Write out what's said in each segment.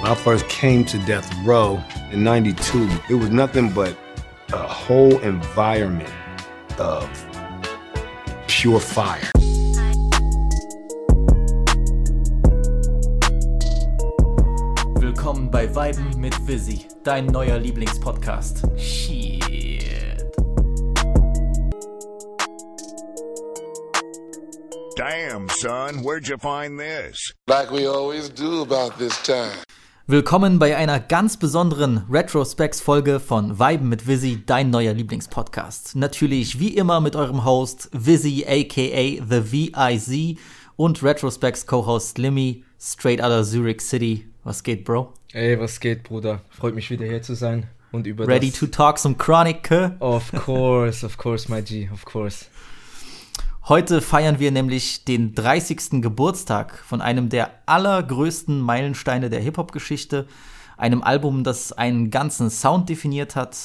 When I first came to Death Row in 92, it was nothing but a whole environment of pure fire. Willkommen bei Weiben mit Visi, dein neuer Lieblingspodcast. Shit. Damn, son, where'd you find this? Like we always do about this time. Willkommen bei einer ganz besonderen Retrospects-Folge von Weiben mit Visi, dein neuer Lieblingspodcast. Natürlich wie immer mit eurem Host Visi aka The VIZ und Retrospects Co-Host Limmy, straight out of Zurich City. Was geht, Bro? Ey, was geht, Bruder? Freut mich wieder hier zu sein und über Ready to talk some Chronic? Of course, of course, my G, of course. Heute feiern wir nämlich den 30. Geburtstag von einem der allergrößten Meilensteine der Hip-Hop-Geschichte, einem Album, das einen ganzen Sound definiert hat,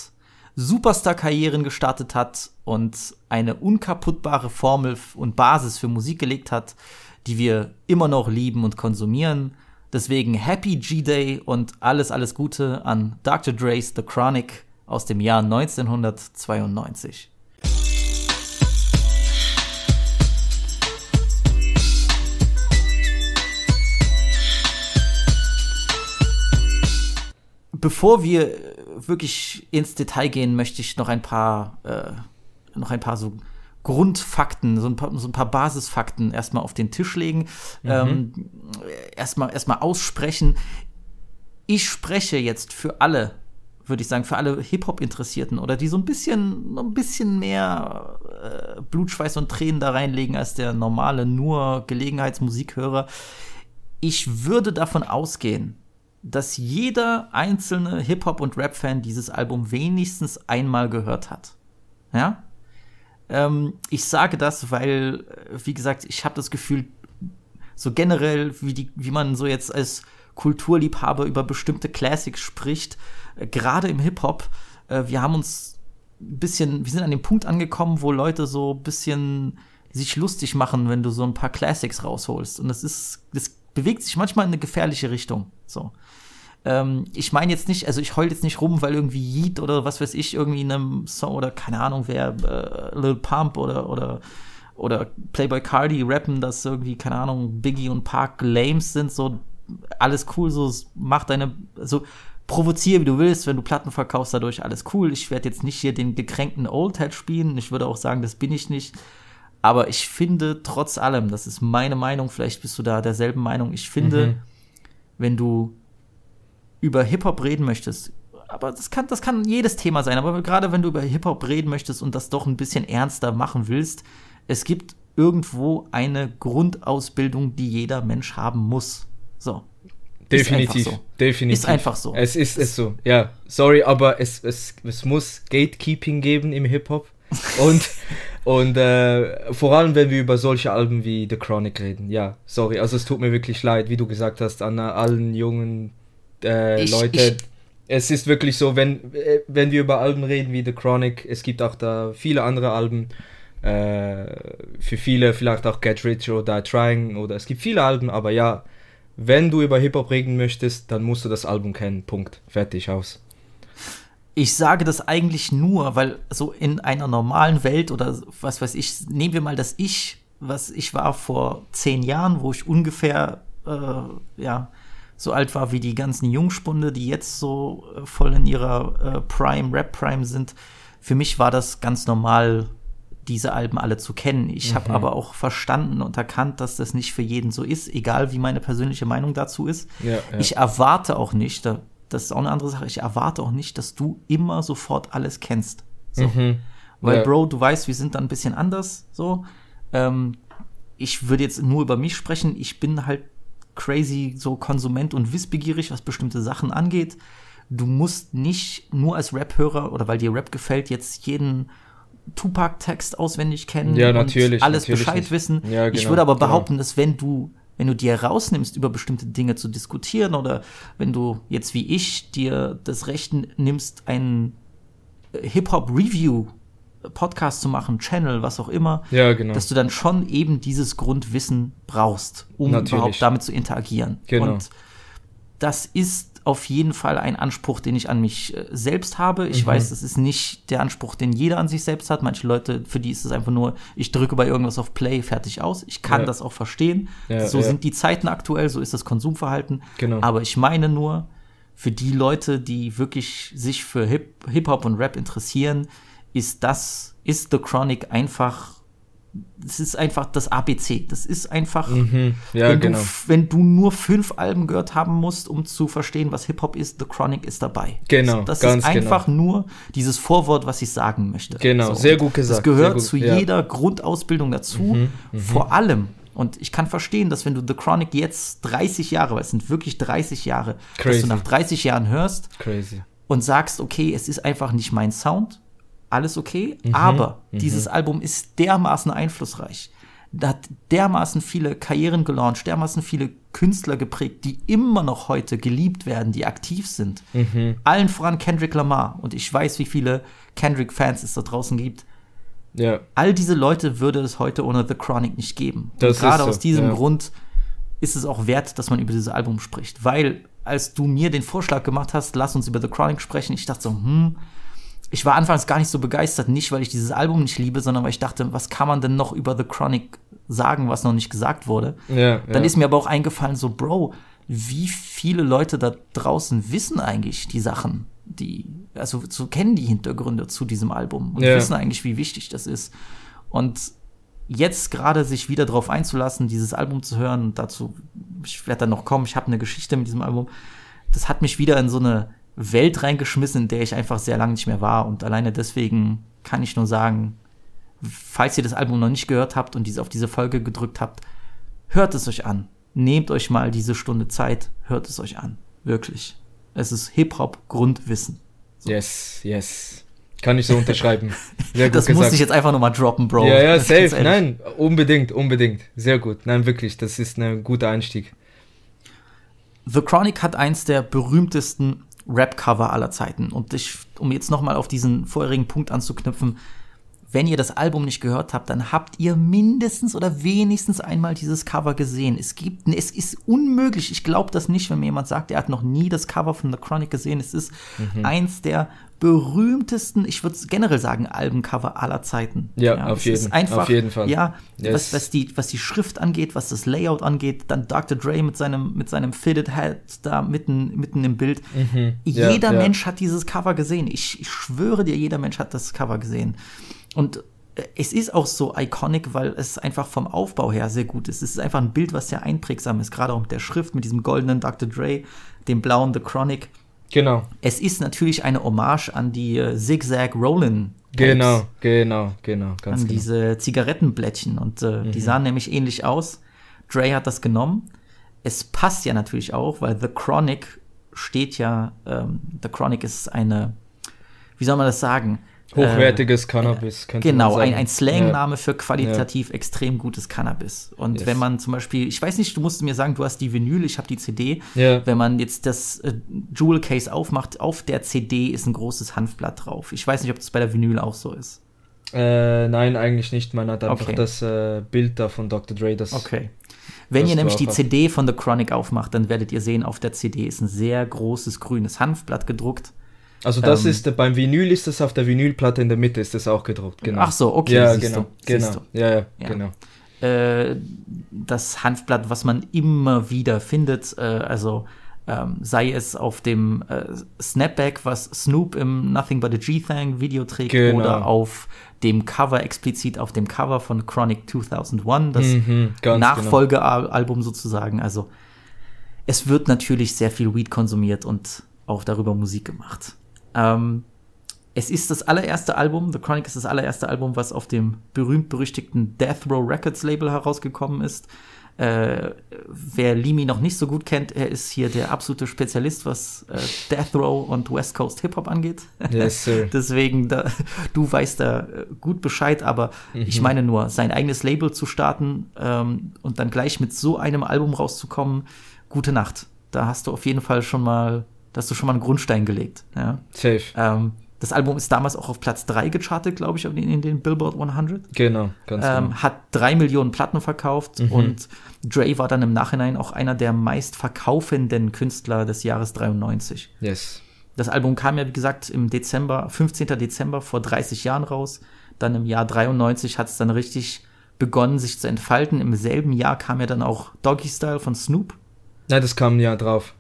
Superstar-Karrieren gestartet hat und eine unkaputtbare Formel und Basis für Musik gelegt hat, die wir immer noch lieben und konsumieren. Deswegen Happy G-Day und alles, alles Gute an Dr. Dre's The Chronic aus dem Jahr 1992. bevor wir wirklich ins Detail gehen, möchte ich noch ein paar, äh, noch ein paar so Grundfakten, so ein paar, so ein paar Basisfakten erstmal auf den Tisch legen, mhm. ähm, erstmal erstmal aussprechen. Ich spreche jetzt für alle, würde ich sagen, für alle Hip-Hop-Interessierten oder die so ein bisschen, ein bisschen mehr äh, Blut, Schweiß und Tränen da reinlegen als der normale nur Gelegenheitsmusikhörer. Ich würde davon ausgehen, dass jeder einzelne Hip-Hop- und Rap-Fan dieses Album wenigstens einmal gehört hat. Ja? Ähm, ich sage das, weil, äh, wie gesagt, ich habe das Gefühl, so generell, wie, die, wie man so jetzt als Kulturliebhaber über bestimmte Classics spricht, äh, gerade im Hip-Hop, äh, wir haben uns ein bisschen, wir sind an dem Punkt angekommen, wo Leute so ein bisschen sich lustig machen, wenn du so ein paar Classics rausholst. Und das ist, das bewegt sich manchmal in eine gefährliche Richtung. So. Ähm, ich meine jetzt nicht, also ich heul jetzt nicht rum, weil irgendwie Yeet oder was weiß ich irgendwie in einem Song oder keine Ahnung wer, äh, Lil Pump oder, oder, oder Playboy Cardi rappen, dass irgendwie, keine Ahnung, Biggie und Park Lames sind, so alles cool, so mach deine, so provoziere, wie du willst, wenn du Platten verkaufst, dadurch alles cool. Ich werde jetzt nicht hier den gekränkten Oldhead spielen. Ich würde auch sagen, das bin ich nicht. Aber ich finde trotz allem, das ist meine Meinung, vielleicht bist du da derselben Meinung, ich finde, mhm. wenn du über Hip-Hop reden möchtest, aber das kann, das kann jedes Thema sein, aber gerade wenn du über Hip-Hop reden möchtest und das doch ein bisschen ernster machen willst, es gibt irgendwo eine Grundausbildung, die jeder Mensch haben muss. So. Definitiv, so. definitiv. Ist einfach so. Es ist es so. Ja, sorry, aber es, es, es muss Gatekeeping geben im Hip-Hop. Und, und äh, vor allem, wenn wir über solche Alben wie The Chronic reden. Ja, sorry, also es tut mir wirklich leid, wie du gesagt hast, an allen jungen äh, ich, Leute. Ich, es ist wirklich so, wenn, äh, wenn wir über Alben reden wie The Chronic, es gibt auch da viele andere Alben. Äh, für viele vielleicht auch Get Rich oder Die Trying oder es gibt viele Alben, aber ja, wenn du über Hip-Hop reden möchtest, dann musst du das Album kennen. Punkt. Fertig aus. Ich sage das eigentlich nur, weil so in einer normalen Welt oder was weiß ich, nehmen wir mal das Ich, was ich war vor zehn Jahren, wo ich ungefähr, äh, ja, so alt war wie die ganzen Jungspunde, die jetzt so äh, voll in ihrer äh, Prime, Rap Prime sind. Für mich war das ganz normal, diese Alben alle zu kennen. Ich mhm. habe aber auch verstanden und erkannt, dass das nicht für jeden so ist, egal wie meine persönliche Meinung dazu ist. Ja, ja. Ich erwarte auch nicht, das ist auch eine andere Sache, ich erwarte auch nicht, dass du immer sofort alles kennst. So. Mhm. Weil, ja. Bro, du weißt, wir sind da ein bisschen anders, so. Ähm, ich würde jetzt nur über mich sprechen. Ich bin halt crazy so Konsument und wissbegierig, was bestimmte Sachen angeht. Du musst nicht nur als Rap-Hörer oder weil dir Rap gefällt, jetzt jeden Tupac-Text auswendig kennen ja, natürlich, und alles natürlich Bescheid nicht. wissen. Ja, genau, ich würde aber genau. behaupten, dass wenn du wenn du dir rausnimmst, über bestimmte Dinge zu diskutieren oder wenn du jetzt wie ich dir das Recht nimmst, einen Hip-Hop-Review Podcast zu machen, Channel, was auch immer, ja, genau. dass du dann schon eben dieses Grundwissen brauchst, um Natürlich. überhaupt damit zu interagieren. Genau. Und das ist auf jeden Fall ein Anspruch, den ich an mich äh, selbst habe. Ich Mhm. weiß, das ist nicht der Anspruch, den jeder an sich selbst hat. Manche Leute, für die ist es einfach nur, ich drücke bei irgendwas auf Play, fertig aus. Ich kann Ja. das auch verstehen. Ja, so sind die Zeiten aktuell, so ist das Konsumverhalten. Genau. Aber ich meine nur, für die Leute, die wirklich sich für Hip- Hip-Hop und Rap interessieren, ist das, ist The Chronic einfach, das ist einfach das ABC. Das ist einfach, Mhm. Ja, wenn, genau. du, wenn du nur fünf Alben gehört haben musst, um zu verstehen, was Hip-Hop ist, The Chronic ist dabei. Genau, Das ganz ist einfach nur dieses Vorwort, was ich sagen möchte. Genau, sehr gut gesagt, Das gehört gut, zu ja. Mhm, jeder Grundausbildung dazu. Vor allem, und ich kann verstehen, dass wenn du The Chronic jetzt 30 Jahre, weil es sind wirklich 30 Jahre, dass Crazy. du nach 30 Jahren hörst, Crazy. und sagst, okay, es ist einfach nicht mein Sound, alles okay, Mhm, aber dieses Album ist dermaßen einflussreich. Da hat dermaßen viele Karrieren gelauncht, dermaßen viele Künstler geprägt, die immer noch heute geliebt werden, die aktiv sind. Mhm. Allen voran Kendrick Lamar. Und ich weiß, wie viele Kendrick-Fans es da draußen gibt. Ja, All diese Leute würde es heute ohne The Chronic nicht geben. Gerade so, aus diesem ja. Grund ist es auch wert, dass man über dieses Album spricht. Weil, als du mir den Vorschlag gemacht hast, lass uns über The Chronic sprechen, ich dachte so, hm, ich war anfangs gar nicht so begeistert, nicht weil ich dieses Album nicht liebe, sondern weil ich dachte, was kann man denn noch über The Chronic sagen, was noch nicht gesagt wurde? ja. Dann ja. ist mir aber auch eingefallen, so, Bro, wie viele Leute da draußen wissen eigentlich die Sachen, die, also so kennen die Hintergründe zu diesem Album und Ja. wissen eigentlich, wie wichtig das ist. Und jetzt gerade sich wieder drauf einzulassen, dieses Album zu hören, dazu, ich werde dann noch kommen, ich habe eine Geschichte mit diesem Album, das hat mich wieder in so eine Welt reingeschmissen, in der ich einfach sehr lange nicht mehr war. Und alleine deswegen kann ich nur sagen, falls ihr das Album noch nicht gehört habt und diese, auf diese Folge gedrückt habt, hört es euch an. Nehmt euch mal diese Stunde Zeit, hört es euch an. Wirklich. Es ist Hip-Hop-Grundwissen. Yes, yes. Kann ich so unterschreiben. Sehr gut Das gesagt. muss ich jetzt einfach nochmal droppen, Bro. ja, ja, safe. Nein, unbedingt, unbedingt. Sehr gut. Nein, wirklich, das ist ein guter Einstieg. The Chronic hat eins der berühmtesten Rap-Cover aller Zeiten. Und ich, um jetzt nochmal auf diesen vorherigen Punkt anzuknüpfen, wenn ihr das Album nicht gehört habt, dann habt ihr mindestens oder wenigstens einmal dieses Cover gesehen. Es gibt, es ist unmöglich. Ich glaube das nicht, wenn mir jemand sagt, er hat noch nie das Cover von The Chronic gesehen. Es ist Mhm. eins der berühmtesten, ich würde generell sagen, Albencover aller Zeiten. Ja, auf es jeden- einfach, auf jeden Fall. Ja, Yes. was, was, die, was die Schrift angeht, was das Layout angeht, dann Dr. Dre mit seinem, mit seinem Fitted Hat da mitten, mitten im Bild. Mhm. Ja, Jeder ja. Mensch hat dieses Cover gesehen. Ich, ich schwöre dir, jeder Mensch hat das Cover gesehen. Und äh, es ist auch so iconic, weil es einfach vom Aufbau her sehr gut ist. Es ist einfach ein Bild, was sehr einprägsam ist, gerade auch mit der Schrift, mit diesem goldenen Dr. Dre, dem blauen The Chronic. Genau, Es ist natürlich eine Hommage an die äh, Zigzag Rollin. genau, genau, genau, ganz an genau. diese Zigarettenblättchen und äh, Mhm. die sahen nämlich ähnlich aus. Dre hat das genommen. Es passt ja natürlich auch, weil The Chronic steht ja, ähm, The Chronic ist eine, wie soll man das sagen? Hochwertiges Cannabis, könnte man Genau, ein, ein Slangname für qualitativ extrem gutes Cannabis. Und Yes. wenn man zum Beispiel, ich weiß nicht, du musst mir sagen, du hast die Vinyl, ich habe die CD. Ja. Wenn man jetzt das äh, Jewel Case aufmacht, auf der CD ist ein großes Hanfblatt drauf. Ich weiß nicht, ob das bei der Vinyl auch so ist. Ja. Äh, nein, eigentlich nicht. Man hat einfach Okay. das äh, Bild da von Dr. Dre. Das, Okay. Wenn ihr nämlich die hast. CD von The Chronic aufmacht, dann werdet ihr sehen, auf der CD ist ein sehr großes grünes Hanfblatt gedruckt. Also das Ähm, ist, beim Vinyl ist das auf der Vinylplatte in der Mitte ist das auch gedruckt. Genau. Ach so, okay, Ja, genau, du, genau. Ja, ja, Ja. genau. Äh, das Hanfblatt, was man immer wieder findet, äh, also ähm, sei es auf dem äh, Snapback, was Snoop im Nothing But a G-Thang Video trägt, Genau. oder auf dem Cover, explizit auf dem Cover von Chronic 2001, das Mhm, ganz Nachfolgealbum sozusagen. Also es wird natürlich sehr viel Weed konsumiert und auch darüber Musik gemacht. Ähm, es ist das allererste Album, The Chronic ist das allererste Album, was auf dem berühmt-berüchtigten Death Row Records Label herausgekommen ist. Äh, wer Limi noch nicht so gut kennt, er ist hier der absolute Spezialist, was äh, Death Row und West Coast Hip-Hop angeht. Yes, sir. Deswegen, da, du weißt da äh, gut Bescheid, aber ich meine nur, sein eigenes Label zu starten ähm, und dann gleich mit so einem Album rauszukommen, gute Nacht. Da hast du auf jeden Fall schon mal, da hast du schon mal einen Grundstein gelegt. Ja? Safe. Ähm, Das Album ist damals auch auf Platz 3 gechartet, glaube ich, in, in den Billboard 100. Genau, ganz genau. Ähm, hat drei Millionen Platten verkauft und Dre war dann im Nachhinein auch einer der meistverkaufenden Künstler des Jahres 93. Yes. Das Album kam ja, wie gesagt, im Dezember, 15. Dezember vor 30 Jahren raus. Dann im Jahr 93 hat es dann richtig begonnen, sich zu entfalten. Im selben Jahr kam ja dann auch Doggy Style von Snoop. Na, das kam ja drauf.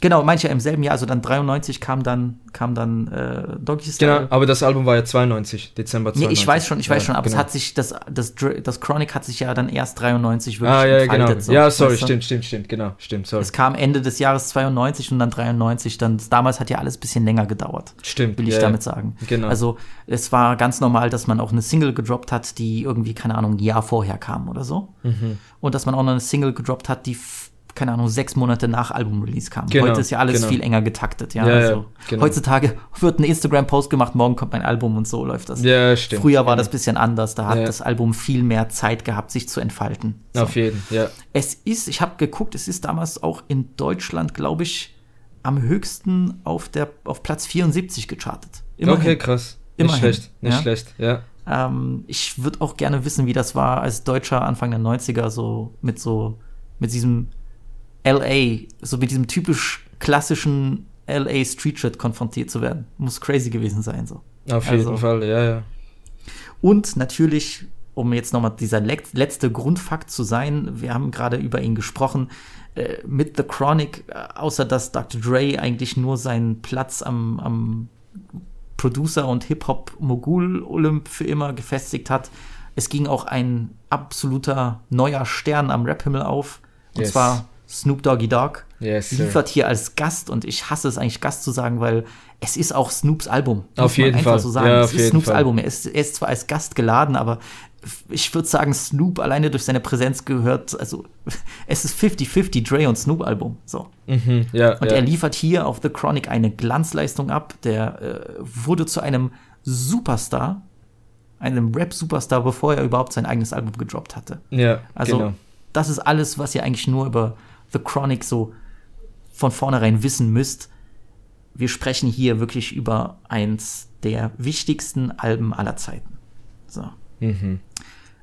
Genau, manche im selben Jahr, also dann 93 kam dann, kam dann äh, Doggy Style. Genau, aber das Album war ja 92, Dezember Nee, 92. ich weiß schon, ich weiß Ja, schon, aber es genau. hat sich, das, das, das Chronic hat sich ja dann erst 93 wirklich Ah, ja, genau. entfaltet. so, ja, sorry, weißt du? stimmt, stimmt, stimmt, genau, stimmt, sorry. Es kam Ende des Jahres 92 und dann 93, dann damals hat ja alles ein bisschen länger gedauert. Stimmt, Will ich ja, damit ja. sagen. Genau. Also es war ganz normal, dass man auch eine Single gedroppt hat, die irgendwie, keine Ahnung, ein Jahr vorher kam oder so. Mhm. Und dass man auch noch eine Single gedroppt hat, die, keine Ahnung, sechs Monate nach Album-Release kam. Genau, Heute ist ja alles genau. viel enger getaktet, ja. Ja, ja, also genau. Heutzutage wird ein Instagram-Post gemacht, morgen kommt mein Album und so läuft das. Ja, stimmt. Früher war genau. das ein bisschen anders, da hat Ja. das Album viel mehr Zeit gehabt, sich zu entfalten. So. Auf jeden, ja. Es ist, ich habe geguckt, es ist damals auch in Deutschland, glaube ich, am höchsten auf, der, auf Platz 74 gechartet. Immerhin. Okay, krass. Nicht Immerhin, schlecht, nicht ja. schlecht, ja. Ähm, ich würde auch gerne wissen, wie das war als Deutscher Anfang der 90er, so mit so, mit diesem LA, so mit diesem typisch klassischen LA Street Shit konfrontiert zu werden. Muss crazy gewesen sein, so. Auf Also- jeden Fall, ja, ja. Und natürlich, um jetzt nochmal dieser le letzte Grundfakt zu sein, wir haben gerade über ihn gesprochen, äh, mit The Chronic, äh, außer dass Dr. Dre eigentlich nur seinen Platz am, am Producer und Hip-Hop-Mogul-Olymp für immer gefestigt hat. Es ging auch ein absoluter neuer Stern am Rap-Himmel auf. Und Yes. zwar Snoop Doggy Dogg. Yes, liefert hier als Gast und ich hasse es eigentlich Gast zu sagen, weil es ist auch Snoops Album. Auf jeden einfach Fall. so sagen. Ja, es ist Snoops Fall. Album. Er ist, er ist zwar als Gast geladen, aber ich würde sagen, Snoop alleine durch seine Präsenz gehört, also es ist 50-50 Dre und Snoop Album. So. Mhm, ja, Und ja. er liefert hier auf The Chronic eine Glanzleistung ab. Der äh, wurde zu einem Superstar, einem Rap-Superstar, bevor er überhaupt sein eigenes Album gedroppt hatte. ja, Also, genau. das ist alles, was ihr eigentlich nur über The Chronic so von vornherein wissen müsst. Wir sprechen hier wirklich über eins der wichtigsten Alben aller Zeiten. So. Mhm.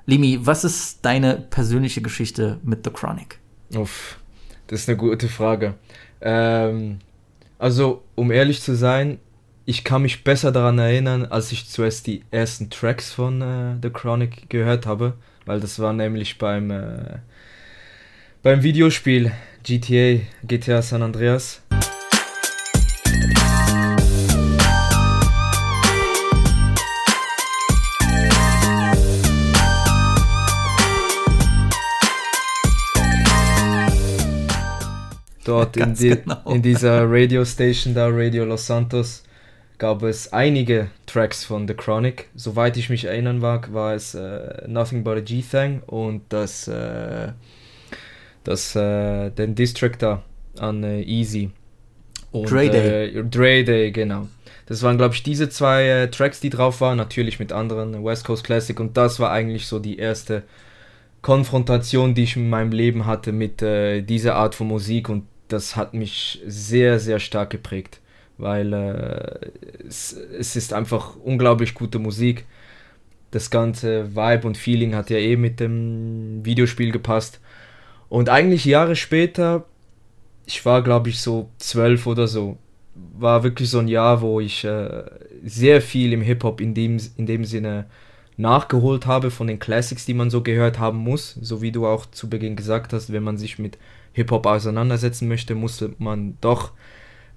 Limi, was ist deine persönliche Geschichte mit The Chronic? Uff, das ist eine gute Frage. Ähm, also, um ehrlich zu sein, ich kann mich besser daran erinnern, als ich zuerst die ersten Tracks von äh, The Chronic gehört habe, weil das war nämlich beim, äh, beim Videospiel GTA, GTA San Andreas. Dort in, Ganz die, genau. in dieser Radio Station da, Radio Los Santos, gab es einige Tracks von The Chronic. Soweit ich mich erinnern mag, war es äh, Nothing But a G-Thang und das, äh, das äh, den Distrack da an äh, Easy. Und, Dre Day. Äh, Dre Day, genau. Das waren, glaube ich, diese zwei äh, Tracks, die drauf waren, natürlich mit anderen West Coast Classic und das war eigentlich so die erste Konfrontation, die ich in meinem Leben hatte mit äh, dieser Art von Musik und das hat mich sehr, sehr stark geprägt, weil äh, es, es ist einfach unglaublich gute Musik. Das ganze Vibe und Feeling hat ja eh mit dem Videospiel gepasst. Und eigentlich Jahre später, ich war glaube ich so zwölf oder so, war wirklich so ein Jahr, wo ich äh, sehr viel im Hip-Hop in dem, in dem Sinne nachgeholt habe von den Classics, die man so gehört haben muss. So wie du auch zu Beginn gesagt hast, wenn man sich mit Hip-Hop auseinandersetzen möchte, musste man doch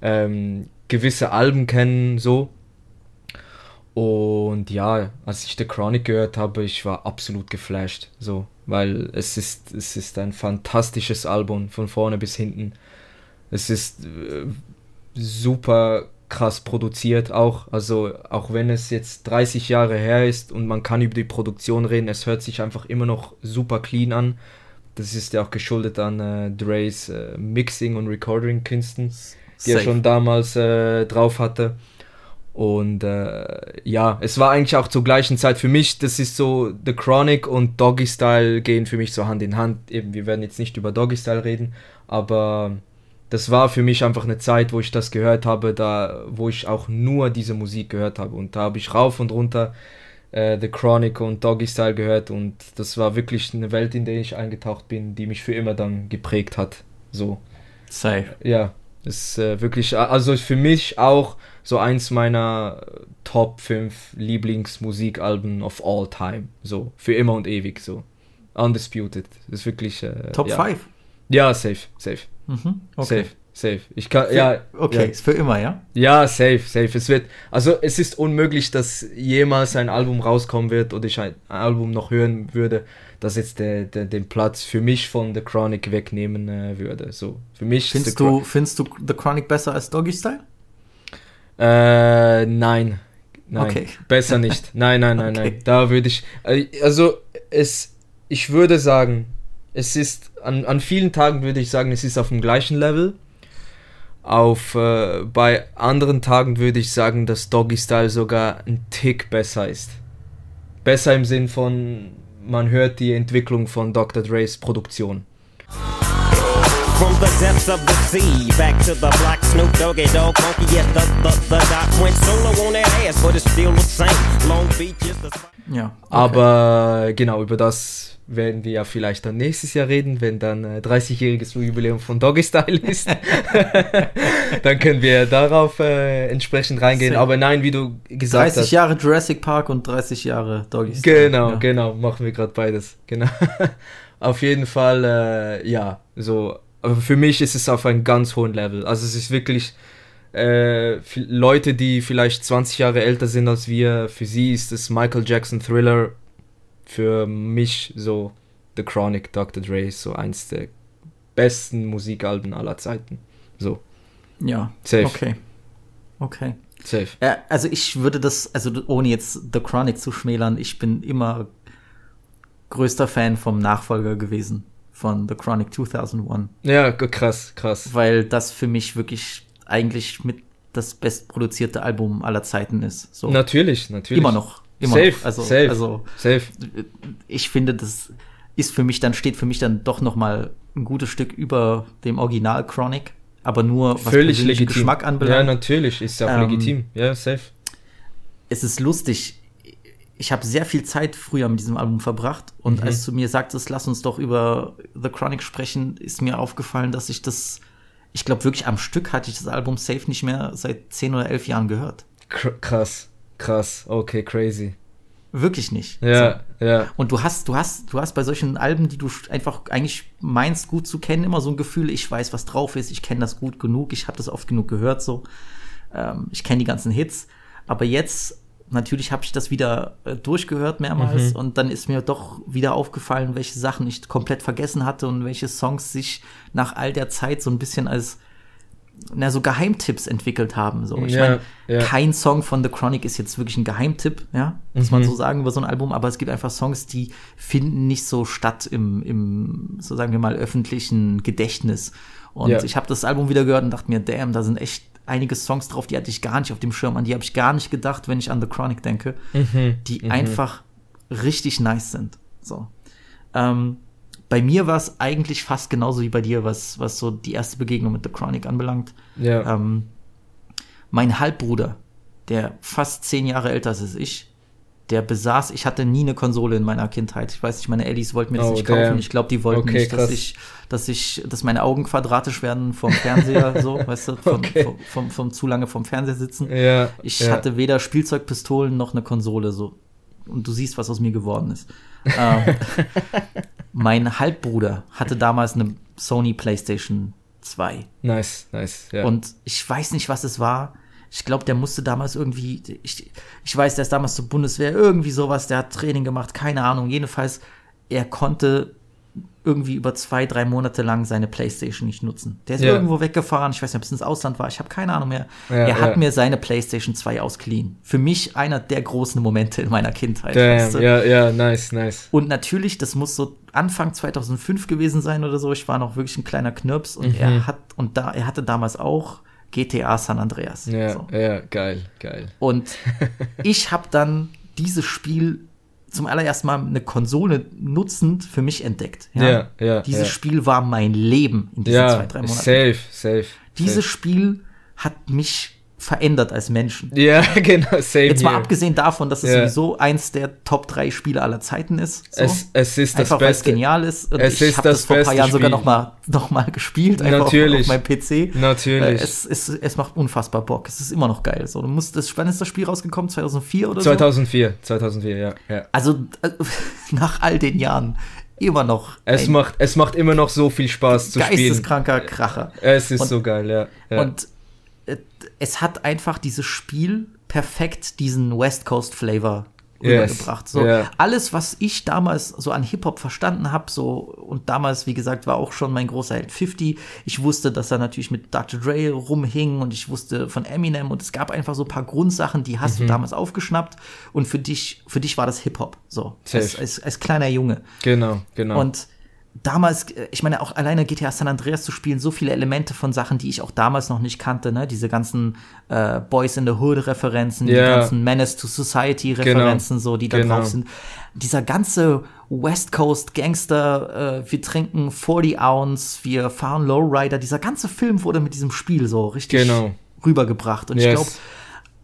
ähm, gewisse Alben kennen, so. Und ja, als ich The Chronic gehört habe, ich war absolut geflasht, so, weil es ist, es ist ein fantastisches Album von vorne bis hinten. Es ist äh, super krass produziert auch, also auch wenn es jetzt 30 Jahre her ist und man kann über die Produktion reden, es hört sich einfach immer noch super clean an. Das ist ja auch geschuldet an äh, Dre's äh, Mixing und Recording Künsten, die er Safe. schon damals äh, drauf hatte. Und äh, ja, es war eigentlich auch zur gleichen Zeit für mich, das ist so, The Chronic und Doggy Style gehen für mich so Hand in Hand. Eben, wir werden jetzt nicht über Doggy Style reden, aber das war für mich einfach eine Zeit, wo ich das gehört habe, da, wo ich auch nur diese Musik gehört habe. Und da habe ich rauf und runter äh, The Chronic und Doggy Style gehört und das war wirklich eine Welt, in der ich eingetaucht bin, die mich für immer dann geprägt hat. So. Safe. Ja, ist äh, wirklich, also für mich auch so eins meiner Top 5 Lieblingsmusikalben of all time. So, für immer und ewig, so. Undisputed. Das ist wirklich. Äh, Top ja. 5? Ja, safe, safe. Mhm. Okay. Safe, safe. Ich kann, Für, ja. okay, Ja. ist für immer, ja? Ja, safe, safe. Es wird, also es ist unmöglich, dass jemals ein Album rauskommen wird oder ich ein Album noch hören würde, das jetzt der, der, den Platz für mich von The Chronic wegnehmen äh, würde. So, für mich ist Findest du, findest du The Chronic besser als Doggy Style? Äh, nein. Nein. Okay. Besser nicht. Nein, nein, nein, Okay. nein. Da würde ich. äh, Also, es. Ich würde sagen, es ist. An, an vielen Tagen würde ich sagen, es ist auf dem gleichen Level. Auf. Äh, bei anderen Tagen würde ich sagen, dass Doggy Style sogar ein Tick besser ist. Besser im Sinn von. Man hört die Entwicklung von Dr. Dre's Produktion. From the depths of the sea, back to the black Snoop Doggy Dog Monkey. Yes, the, the, the doc went solo on that ass, but it's still the same. Long Beach is the Ja. okay. Aber genau, über das werden wir ja vielleicht dann nächstes Jahr reden, wenn dann äh, 30-jähriges Jubiläum von Doggy Style ist. dann können wir darauf äh, entsprechend reingehen. Safe. Aber nein, wie du gesagt 30 hast. Jahre Jurassic Park und 30 Jahre Doggy Style. Genau, ja. genau, machen wir gerade beides. Genau. auf jeden Fall, äh, ja, so. Aber für mich ist es auf einem ganz hohen Level. Also es ist wirklich äh, Leute, die vielleicht 20 Jahre älter sind als wir, für sie ist es Michael Jackson Thriller. Für mich so The Chronic, Dr. Dre, ist so eins der besten Musikalben aller Zeiten. So, Ja. Safe. Okay. Okay. safe. Ja, also ich würde das, also ohne jetzt The Chronic zu schmälern, ich bin immer größter Fan vom Nachfolger gewesen von The Chronic 2001, Ja, krass, krass. weil das für mich wirklich eigentlich mit das bestproduzierte Album aller Zeiten ist. So Natürlich, natürlich. immer noch, immer safe, noch. Also, safe, also safe. ich finde, das ist für mich dann steht für mich dann doch noch mal ein gutes Stück über dem Original Chronic, aber nur was Völlig legitim. Geschmack Ja, anbelangt. natürlich, ist ja auch Ähm, legitim. Ja, safe. es ist lustig. Ich habe sehr viel Zeit früher mit diesem Album verbracht und Mhm. als du mir sagtest, lass uns doch über The Chronic sprechen, ist mir aufgefallen, dass ich das, ich glaube wirklich am Stück hatte ich das Album safe nicht mehr seit 10 oder 11 Jahren gehört. Kr krass, krass, okay, crazy. Wirklich nicht. Ja, ja, So. Und du hast, du hast, du hast bei solchen Alben, die du einfach eigentlich meinst, gut zu kennen, immer so ein Gefühl, ich weiß, was drauf ist, ich kenne das gut genug, ich habe das oft genug gehört, so. Ähm, ich kenne die ganzen Hits. Aber jetzt, natürlich habe ich das wieder äh, durchgehört mehrmals Mhm. und dann ist mir doch wieder aufgefallen, welche Sachen ich komplett vergessen hatte und welche Songs sich nach all der Zeit so ein bisschen als na, so Geheimtipps entwickelt haben. So. Ich Ja, meine, ja. kein Song von The Chronic ist jetzt wirklich ein Geheimtipp, ja, muss Mhm. man so sagen über so ein Album, aber es gibt einfach Songs, die finden nicht so statt im, im so sagen wir mal, öffentlichen Gedächtnis. Und Ja. ich habe das Album wieder gehört und dachte mir, damn, da sind echt einige Songs drauf, die hatte ich gar nicht auf dem Schirm, an die habe ich gar nicht gedacht, wenn ich an The Chronic denke, die einfach richtig nice sind. So. Ähm, bei mir war es eigentlich fast genauso wie bei dir, was, was so die erste Begegnung mit The Chronic anbelangt. ja. Ähm, mein Halbbruder, der fast zehn Jahre älter ist als ich, der besaß, ich hatte nie eine Konsole in meiner Kindheit. Ich weiß nicht, meine Ellis wollten mir das Oh, nicht kaufen. damn. Ich glaube, die wollten Okay, nicht, dass ich, dass ich, dass meine Augen quadratisch werden vom Fernseher, so, weißt du, vom, Okay. vom, vom, vom zu lange vom Fernseher sitzen. ja, Ich ja. hatte weder Spielzeugpistolen noch eine Konsole, so. Und du siehst, was aus mir geworden ist. ähm, mein Halbbruder hatte damals eine Sony PlayStation 2. Nice, nice, ja. Und ich weiß nicht, was es war. Ich glaube, der musste damals irgendwie, ich, ich weiß, der ist damals zur Bundeswehr, irgendwie sowas, der hat Training gemacht, keine Ahnung. Jedenfalls, er konnte irgendwie über zwei, drei Monate lang seine Playstation nicht nutzen. Der ist Ja. irgendwo weggefahren, ich weiß nicht, ob es ins Ausland war, ich habe keine Ahnung mehr. Ja, er hat ja. mir seine Playstation 2 ausgeliehen. Für mich einer der großen Momente in meiner Kindheit. Weißt du? ja, ja, nice, nice. Und natürlich, das muss so Anfang 2005 gewesen sein oder so. Ich war noch wirklich ein kleiner Knirps und Mhm. er hat und da er hatte damals auch GTA San Andreas. Ja, So. ja, geil, geil. Und ich habe dann dieses Spiel zum allerersten Mal eine Konsole nutzend für mich entdeckt. Ja, ja, Dieses ja. Spiel war mein Leben in diesen ja, zwei, drei Monaten. safe, safe. Dieses safe. Spiel hat mich verändert als Menschen. Ja, genau, same Jetzt mal here. abgesehen davon, dass es Ja. sowieso eins der Top 3 Spiele aller Zeiten ist. So. Es, es ist das einfach weil es Beste. genial ist. Und Es ich habe das, das vor ein paar beste Jahren sogar Spiel. noch mal, noch mal gespielt, einfach Natürlich. auf, auf meinem PC. Natürlich. Äh, Es, es, es macht unfassbar Bock. Es ist immer noch geil. So, du musst, das, wann ist das Spiel rausgekommen? 2004 oder so? 2004, 2004, ja. ja. Also äh, nach all den Jahren immer noch Es macht, es macht immer noch so viel Spaß zu spielen. geisteskranker Kracher. Es ist Und- so geil, ja. ja. Und es hat einfach dieses Spiel perfekt diesen West Coast Flavor Yes, rübergebracht. So ja. alles, was ich damals so an Hip Hop verstanden habe, so und damals, wie gesagt, war auch schon mein großer Held 50. Ich wusste, dass er natürlich mit Dr. Dre rumhing und ich wusste von Eminem und es gab einfach so ein paar Grundsachen, die hast Mhm. du damals aufgeschnappt und für dich, für dich war das Hip Hop. So als, als, als kleiner Junge. genau, genau. Und damals, äh, ich meine, auch alleine GTA San Andreas zu spielen, so viele Elemente von Sachen, die ich auch damals noch nicht kannte, ne? Diese ganzen äh, Boys in the Hood-Referenzen, die Ja. ganzen Menace to Society-Referenzen, Genau. so, die da Genau. drauf sind. Dieser ganze West Coast Gangster, äh, wir trinken 40 Ounce, wir fahren Lowrider, dieser ganze Film wurde mit diesem Spiel so richtig Genau. rübergebracht. Und ich Yes. glaube,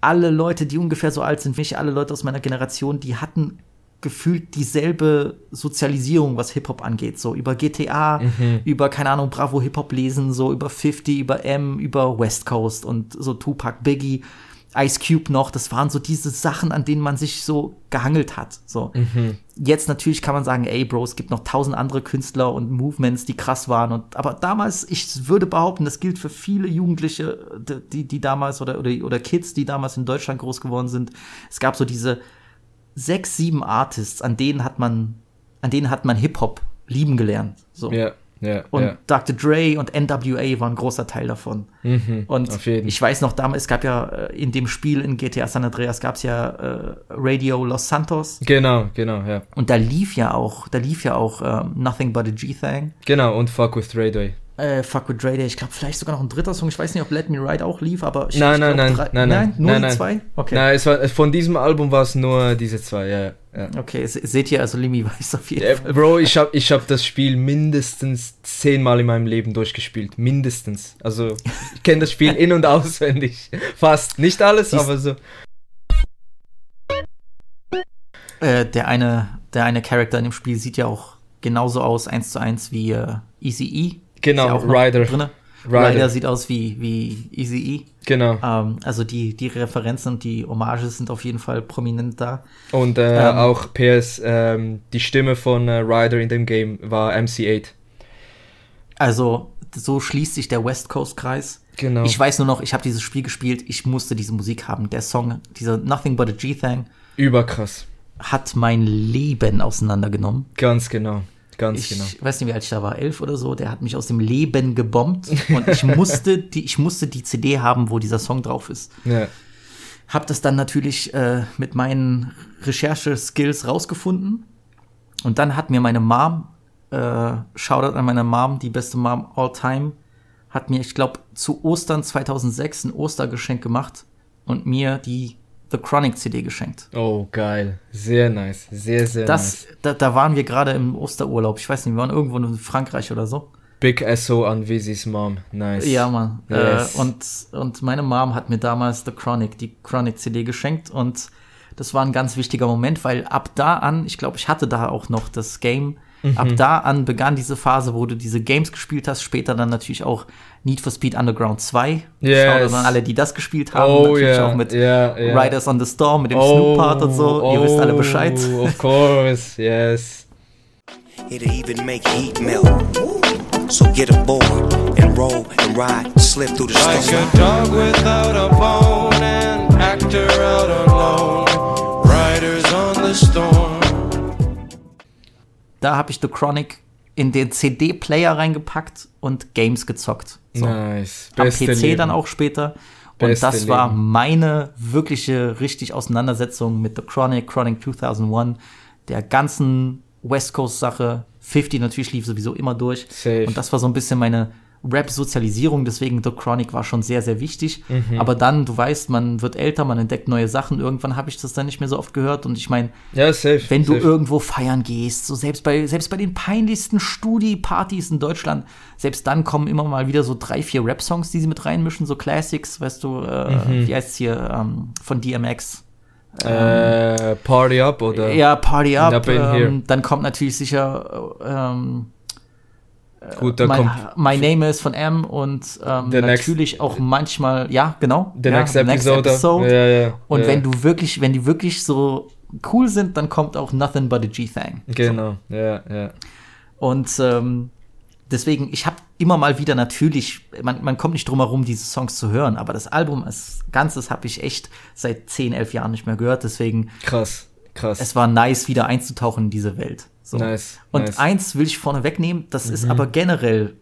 alle Leute, die ungefähr so alt sind wie ich, alle Leute aus meiner Generation, die hatten gefühlt dieselbe Sozialisierung, was Hip-Hop angeht. So über GTA, Mhm. über, keine Ahnung, Bravo Hip-Hop lesen, so über 50, über M, über West Coast und so Tupac, Biggie, Ice Cube noch. Das waren so diese Sachen, an denen man sich so gehangelt hat. So. Mhm. Jetzt natürlich kann man sagen, ey, Bro, es gibt noch tausend andere Künstler und Movements, die krass waren. Und, aber damals, ich würde behaupten, das gilt für viele Jugendliche, die, die damals oder, oder, oder Kids, die damals in Deutschland groß geworden sind. Es gab so diese sechs, sieben Artists, an denen hat man, an denen hat man Hip-Hop lieben gelernt. So. ja, ja, Und ja. Dr. Dre und NWA waren ein großer Teil davon. und Mhm, jeden. ich weiß noch, damals, es gab ja äh, in dem Spiel in GTA San Andreas gab es ja äh, Radio Los Santos. Genau, genau, ja. Und da lief ja auch, da lief ja auch ähm, Nothing But a G-Thing. Genau, und Fuck with Raydway. Äh, Fuck with Dre Day. Ich glaube, vielleicht sogar noch ein dritter Song. Ich weiß nicht, ob Let Me Ride auch lief, aber ich, Nein, ich nein, glaub, nein, drei- nein, nein, Nur nein, die nein. zwei? Okay. Nein, es war, von diesem Album war es nur diese zwei, ja, ja. Okay, se- seht ihr, also Limi weiß auf jeden Äh, Fall. Bro, ich hab, ich hab das Spiel mindestens zehnmal in meinem Leben durchgespielt. Mindestens. Also, ich kenne das Spiel in- und auswendig. Fast. Nicht alles, Siehst- aber so. Äh, der eine, der eine Charakter in dem Spiel sieht ja auch genauso aus, eins zu eins wie äh, Easy E. Genau, Ist ja Ryder. Drinne. Ryder. Ryder sieht aus wie, wie Easy E. Genau. Ähm, also die, die Referenzen und die Hommages sind auf jeden Fall prominent da. Und äh, Ähm. auch PS, ähm, die Stimme von äh, Ryder in dem Game war MC8. Also so schließt sich der West Coast Kreis. Genau. Ich weiß nur noch, ich habe dieses Spiel gespielt, ich musste diese Musik haben. Der Song, dieser Nothing But a G-Thing, Überkrass. hat mein Leben auseinandergenommen. Ganz genau. Ganz Ich genau. weiß nicht, wie alt ich da war, elf oder so. Der hat mich aus dem Leben gebombt und ich musste die, ich musste die CD haben, wo dieser Song drauf ist. Ja. Hab das dann natürlich äh, mit meinen Recherche-Skills rausgefunden. Und dann hat mir meine Mom, äh, Shoutout an meine Mom, die beste Mom all time, hat mir, ich glaube, zu Ostern 2006 ein Ostergeschenk gemacht und mir die The Chronic CD geschenkt. Oh, geil. Sehr nice. Sehr, sehr Das, nice. da, da waren wir gerade im Osterurlaub. Ich weiß nicht, wir waren irgendwo in Frankreich oder so. Big SO an Vizis Mom. Nice. Ja, Mann. Yes. Äh, und, und meine Mom hat mir damals The Chronic, die Chronic-CD geschenkt und das war ein ganz wichtiger Moment, weil ab da an, ich glaube, ich hatte da auch noch das Game, Mhm. ab da an begann diese Phase, wo du diese Games gespielt hast, später dann natürlich auch Need for Speed Underground 2. Yes. Shoutout an alle, die das gespielt haben. Oh, natürlich ja. auch mit ja, ja. Riders on the Storm, mit dem Snoop-Part und so. Ihr wisst alle Bescheid. Oh, of course, yes. It'll even make heat melt. So get aboard and roll and ride, slip through the Like storm. a dog without a bone, an actor out alone, riders on the storm. Da habe ich The Chronic in den CD-Player reingepackt und Games gezockt. So. Nice. am Beste PC Leben. dann auch später. Und Beste das war Leben. meine wirkliche, richtig Auseinandersetzung mit The Chronic, Chronic 2001, der ganzen West Coast Sache. 50 natürlich lief sowieso immer durch. Safe. Und das war so ein bisschen meine, Rap-Sozialisierung, deswegen The Chronic war schon sehr, sehr wichtig. Mhm. Aber dann, du weißt, man wird älter, man entdeckt neue Sachen. Irgendwann habe ich das dann nicht mehr so oft gehört. Und ich meine, Ja, wenn du safe. irgendwo feiern gehst, so selbst bei, selbst bei den peinlichsten Studi-Partys in Deutschland, selbst dann kommen immer mal wieder so drei, vier Rap-Songs, die sie mit reinmischen, so Classics, weißt du, äh, Mhm. wie heißt's hier, ähm, von DMX. äh, Party Up oder? Ja, Party Up. Up. Ähm, dann kommt natürlich sicher ähm, Gut, da my, kommt My Name is von M und ähm, The next- natürlich auch manchmal, ja, genau. The ja, Next Episode. Ja, ja. Und wenn du wirklich, wenn die wirklich so cool sind, dann kommt auch Nothing But a G-Thang. Genau, ja, ja. Und ähm, deswegen, ich habe immer mal wieder natürlich, man, man kommt nicht drum herum, diese Songs zu hören, aber das Album als Ganzes habe ich echt seit 10, 11 Jahren nicht mehr gehört. Deswegen, Krass, krass. es war nice, wieder einzutauchen in diese Welt. So. Nice, Und nice. eins will ich vorne wegnehmen, das ist aber generell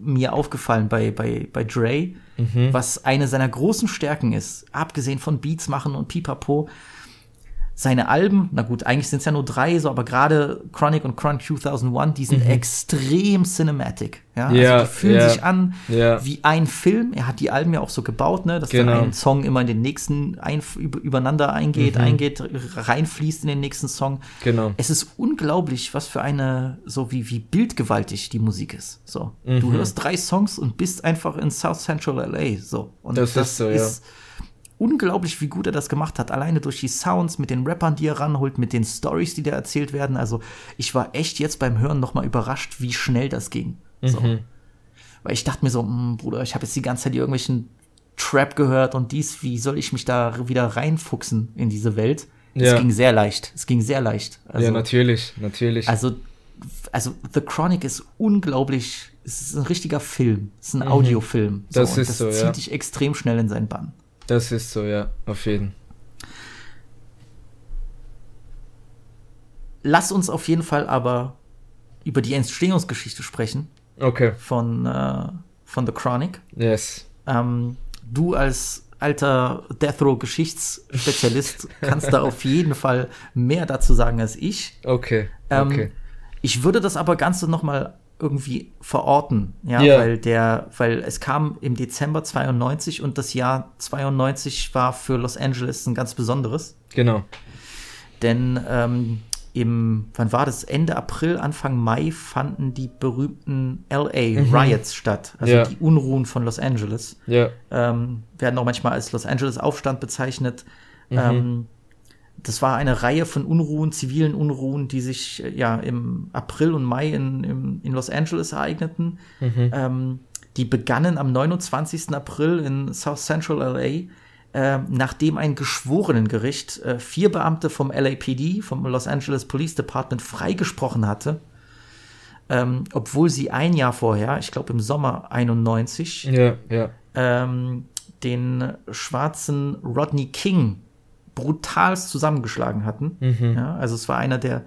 mir aufgefallen bei, bei, bei Dre, Mhm. was eine seiner großen Stärken ist, abgesehen von Beats machen und Pipapo, seine Alben, na gut, eigentlich sind es ja nur drei, so, aber gerade Chronic und Chronic 2001, die sind extrem cinematic. Ja, Mhm. Ja, also die fühlen ja, sich an ja. wie ein Film. Er hat die Alben ja auch so gebaut, ne, dass Genau. dann ein Song immer in den nächsten ein, über, übereinander eingeht, eingeht, reinfließt in den nächsten Song. Mhm. Genau. Es ist unglaublich, was für eine, so wie, wie bildgewaltig die Musik ist. So. Du Mhm. hörst drei Songs und bist einfach in South Central LA. So. Und Das ist so, ja. Unglaublich, wie gut er das gemacht hat. Alleine durch die Sounds, mit den Rappern, die er ranholt, mit den Stories, die da erzählt werden. Also, ich war echt jetzt beim Hören nochmal überrascht, wie schnell das ging. So. Mhm. Weil ich dachte mir so, "Hm, Bruder, ich habe jetzt die ganze Zeit irgendwelchen Trap gehört und dies, wie soll ich mich da wieder reinfuchsen in diese Welt? Ja. Es ging sehr leicht. Es ging sehr leicht. Also, ja, natürlich, natürlich. also, also The Chronic ist unglaublich, es ist ein richtiger Film, es ist ein Audiofilm. Mhm. Das und ist das so, zieht ja. dich extrem schnell in seinen Bann. Das ist so, ja, auf jeden. Lass uns auf jeden Fall aber über die Entstehungsgeschichte sprechen Okay, von, äh, von The Chronic. yes. Ähm, du als alter Death Row Geschichtsspezialist kannst da auf jeden Fall mehr dazu sagen als ich. Okay, Ähm, okay. Ich würde das aber Ganze noch mal irgendwie verorten, ja, Ja. weil der, weil es kam im Dezember 92 und das Jahr 92 war für Los Angeles ein ganz besonderes, Genau. denn ähm, im, wann war das? Ende April, Anfang Mai fanden die berühmten LA Riots statt, also Mhm. Ja. die Unruhen von Los Angeles Ja, ähm, werden auch manchmal als Los Angeles Aufstand bezeichnet. Mhm. Ähm, das war eine Reihe von Unruhen, zivilen Unruhen, die sich äh, ja im April und Mai in, im, in Los Angeles ereigneten. Mhm. Ähm, die begannen am 29. April in South Central LA, äh, nachdem ein Geschworenengericht äh, vier Beamte vom LAPD, vom Los Angeles Police Department, freigesprochen hatte. Ähm, obwohl sie ein Jahr vorher, ich glaube im Sommer 91, ja, ja. ähm, den schwarzen Rodney King brutalst zusammengeschlagen hatten. Ja, also es war einer der,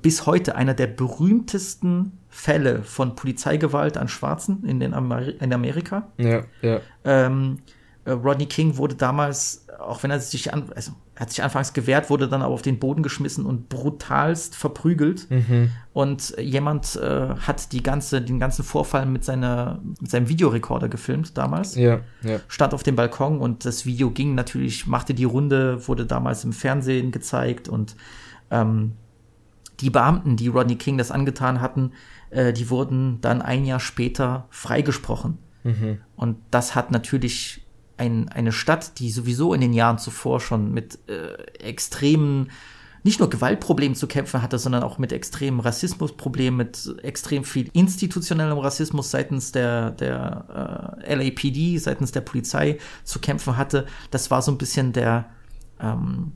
bis heute einer der berühmtesten Fälle von Polizeigewalt an Schwarzen in, den Ameri in Amerika. Ja, ja. Ähm, äh, Rodney King wurde damals, auch wenn er sich an, also er hat sich anfangs gewehrt, wurde dann aber auf den Boden geschmissen und brutalst verprügelt. Und jemand äh, hat die ganze, den ganzen Vorfall mit, seiner, mit seinem Videorekorder gefilmt damals. Ja, ja. Stand auf dem Balkon und das Video ging natürlich, machte die Runde, wurde damals im Fernsehen gezeigt und ähm, die Beamten, die Rodney King das angetan hatten, äh, die wurden dann ein Jahr später freigesprochen. Und das hat natürlich ein, eine Stadt, die sowieso in den Jahren zuvor schon mit äh, extremen, nicht nur Gewaltproblemen zu kämpfen hatte, sondern auch mit extremen Rassismusproblemen, mit extrem viel institutionellem Rassismus seitens der, der äh, LAPD, seitens der Polizei zu kämpfen hatte. Das war so ein bisschen der, ähm,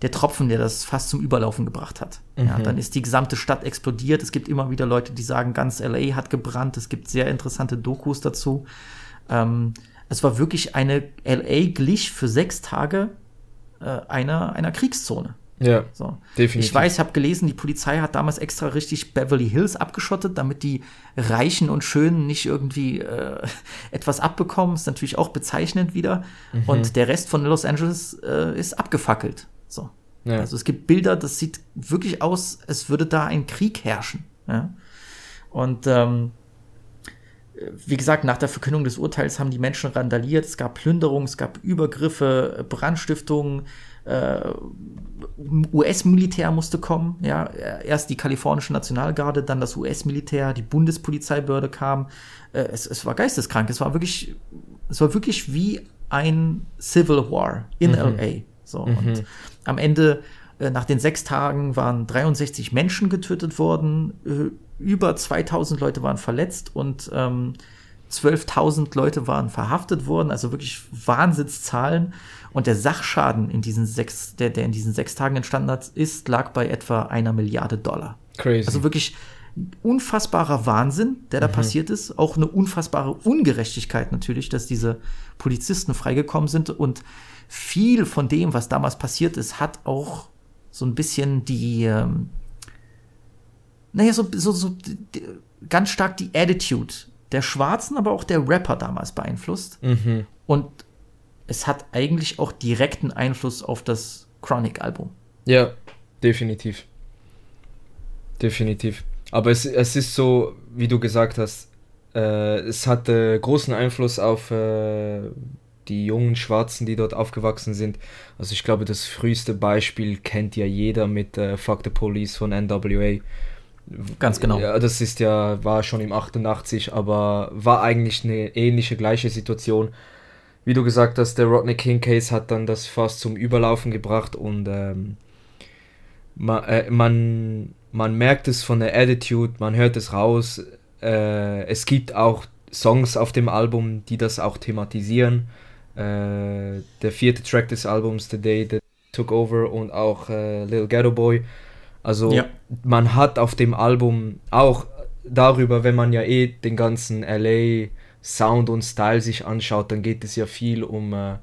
der Tropfen, der das fast zum Überlaufen gebracht hat. Ja, dann ist die gesamte Stadt explodiert. Es gibt immer wieder Leute, die sagen, ganz LA hat gebrannt. Es gibt sehr interessante Dokus dazu. Ähm, es war wirklich eine, LA glich für sechs Tage äh, einer, einer Kriegszone. Ja, So. definitiv. Ich weiß, ich habe gelesen, die Polizei hat damals extra richtig Beverly Hills abgeschottet, damit die Reichen und Schönen nicht irgendwie äh, etwas abbekommen. Ist natürlich auch bezeichnend wieder. Mhm. Und der Rest von Los Angeles äh, ist abgefackelt. So. Ja. Also es gibt Bilder, das sieht wirklich aus, als würde da ein Krieg herrschen. Ja? Und ähm, wie gesagt, nach der Verkündung des Urteils haben die Menschen randaliert. Es gab Plünderungen, es gab Übergriffe, Brandstiftungen. Äh, US-Militär musste kommen. Ja, erst die kalifornische Nationalgarde, dann das US-Militär, die Bundespolizeibehörde kam. Äh, es, es war geisteskrank. Es war wirklich, es war wirklich wie ein Civil War in Mhm. LA. So und am Ende äh, nach den sechs Tagen waren 63 Menschen getötet worden, äh, über 2000 Leute waren verletzt und ähm, 12.000 Leute waren verhaftet worden, also wirklich Wahnsinnszahlen. Und der Sachschaden, in diesen sechs, der, der in diesen sechs Tagen entstanden hat, ist, lag bei etwa einer Milliarde Dollar. Crazy. Also wirklich unfassbarer Wahnsinn, der da passiert ist. Auch eine unfassbare Ungerechtigkeit natürlich, dass diese Polizisten freigekommen sind. Und viel von dem, was damals passiert ist, hat auch so ein bisschen die, ähm, naja, so, so, so ganz stark die Attitude der Schwarzen, aber auch der Rapper damals beeinflusst. Und es hat eigentlich auch direkten Einfluss auf das Chronic-Album. Ja, definitiv. Definitiv. Aber es, es ist so, wie du gesagt hast, äh, es hatte großen Einfluss auf äh, die jungen Schwarzen, die dort aufgewachsen sind. Also ich glaube, das früheste Beispiel kennt ja jeder mit äh, Fuck the Police von NWA. Ganz genau. Ja, das ist ja, war schon im 88, aber war eigentlich eine ähnliche, gleiche Situation. Wie du gesagt hast, der Rodney King Case hat dann das fast zum Überlaufen gebracht und ähm, man, äh, man, man merkt es von der Attitude, man hört es raus. Äh, es gibt auch Songs auf dem Album, die das auch thematisieren. Äh, der vierte Track des Albums, The Day That Took Over und auch äh, Little Ghetto Boy. Also Ja. man hat auf dem Album auch darüber, wenn man ja eh den ganzen LA Sound und Style sich anschaut, dann geht es ja viel um äh,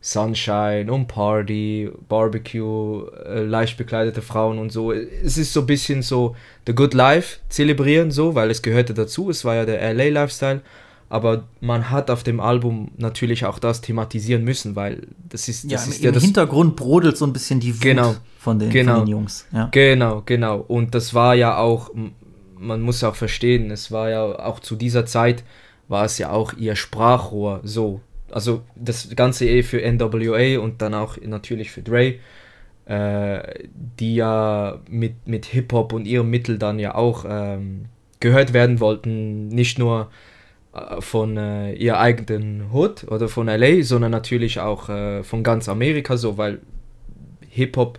Sunshine, um Party, Barbecue, äh, leicht bekleidete Frauen und so. Es ist so ein bisschen so The Good Life zelebrieren, so, weil es gehörte dazu. Es war ja der LA Lifestyle. Aber man hat auf dem Album natürlich auch das thematisieren müssen, weil das ist, Ja, das im, ist ja im das Hintergrund brodelt so ein bisschen die Wut Genau. von, den, Genau. von den Jungs. Ja. Genau, genau. Und das war ja auch, man muss auch verstehen, es war ja auch zu dieser Zeit, war es ja auch ihr Sprachrohr so. Also das Ganze eh für NWA und dann auch natürlich für Dre, äh, die ja mit, mit Hip-Hop und ihrem Mittel dann ja auch ähm, gehört werden wollten, nicht nur von äh, ihr eigenen Hood oder von LA, sondern natürlich auch äh, von ganz Amerika so, weil Hip-Hop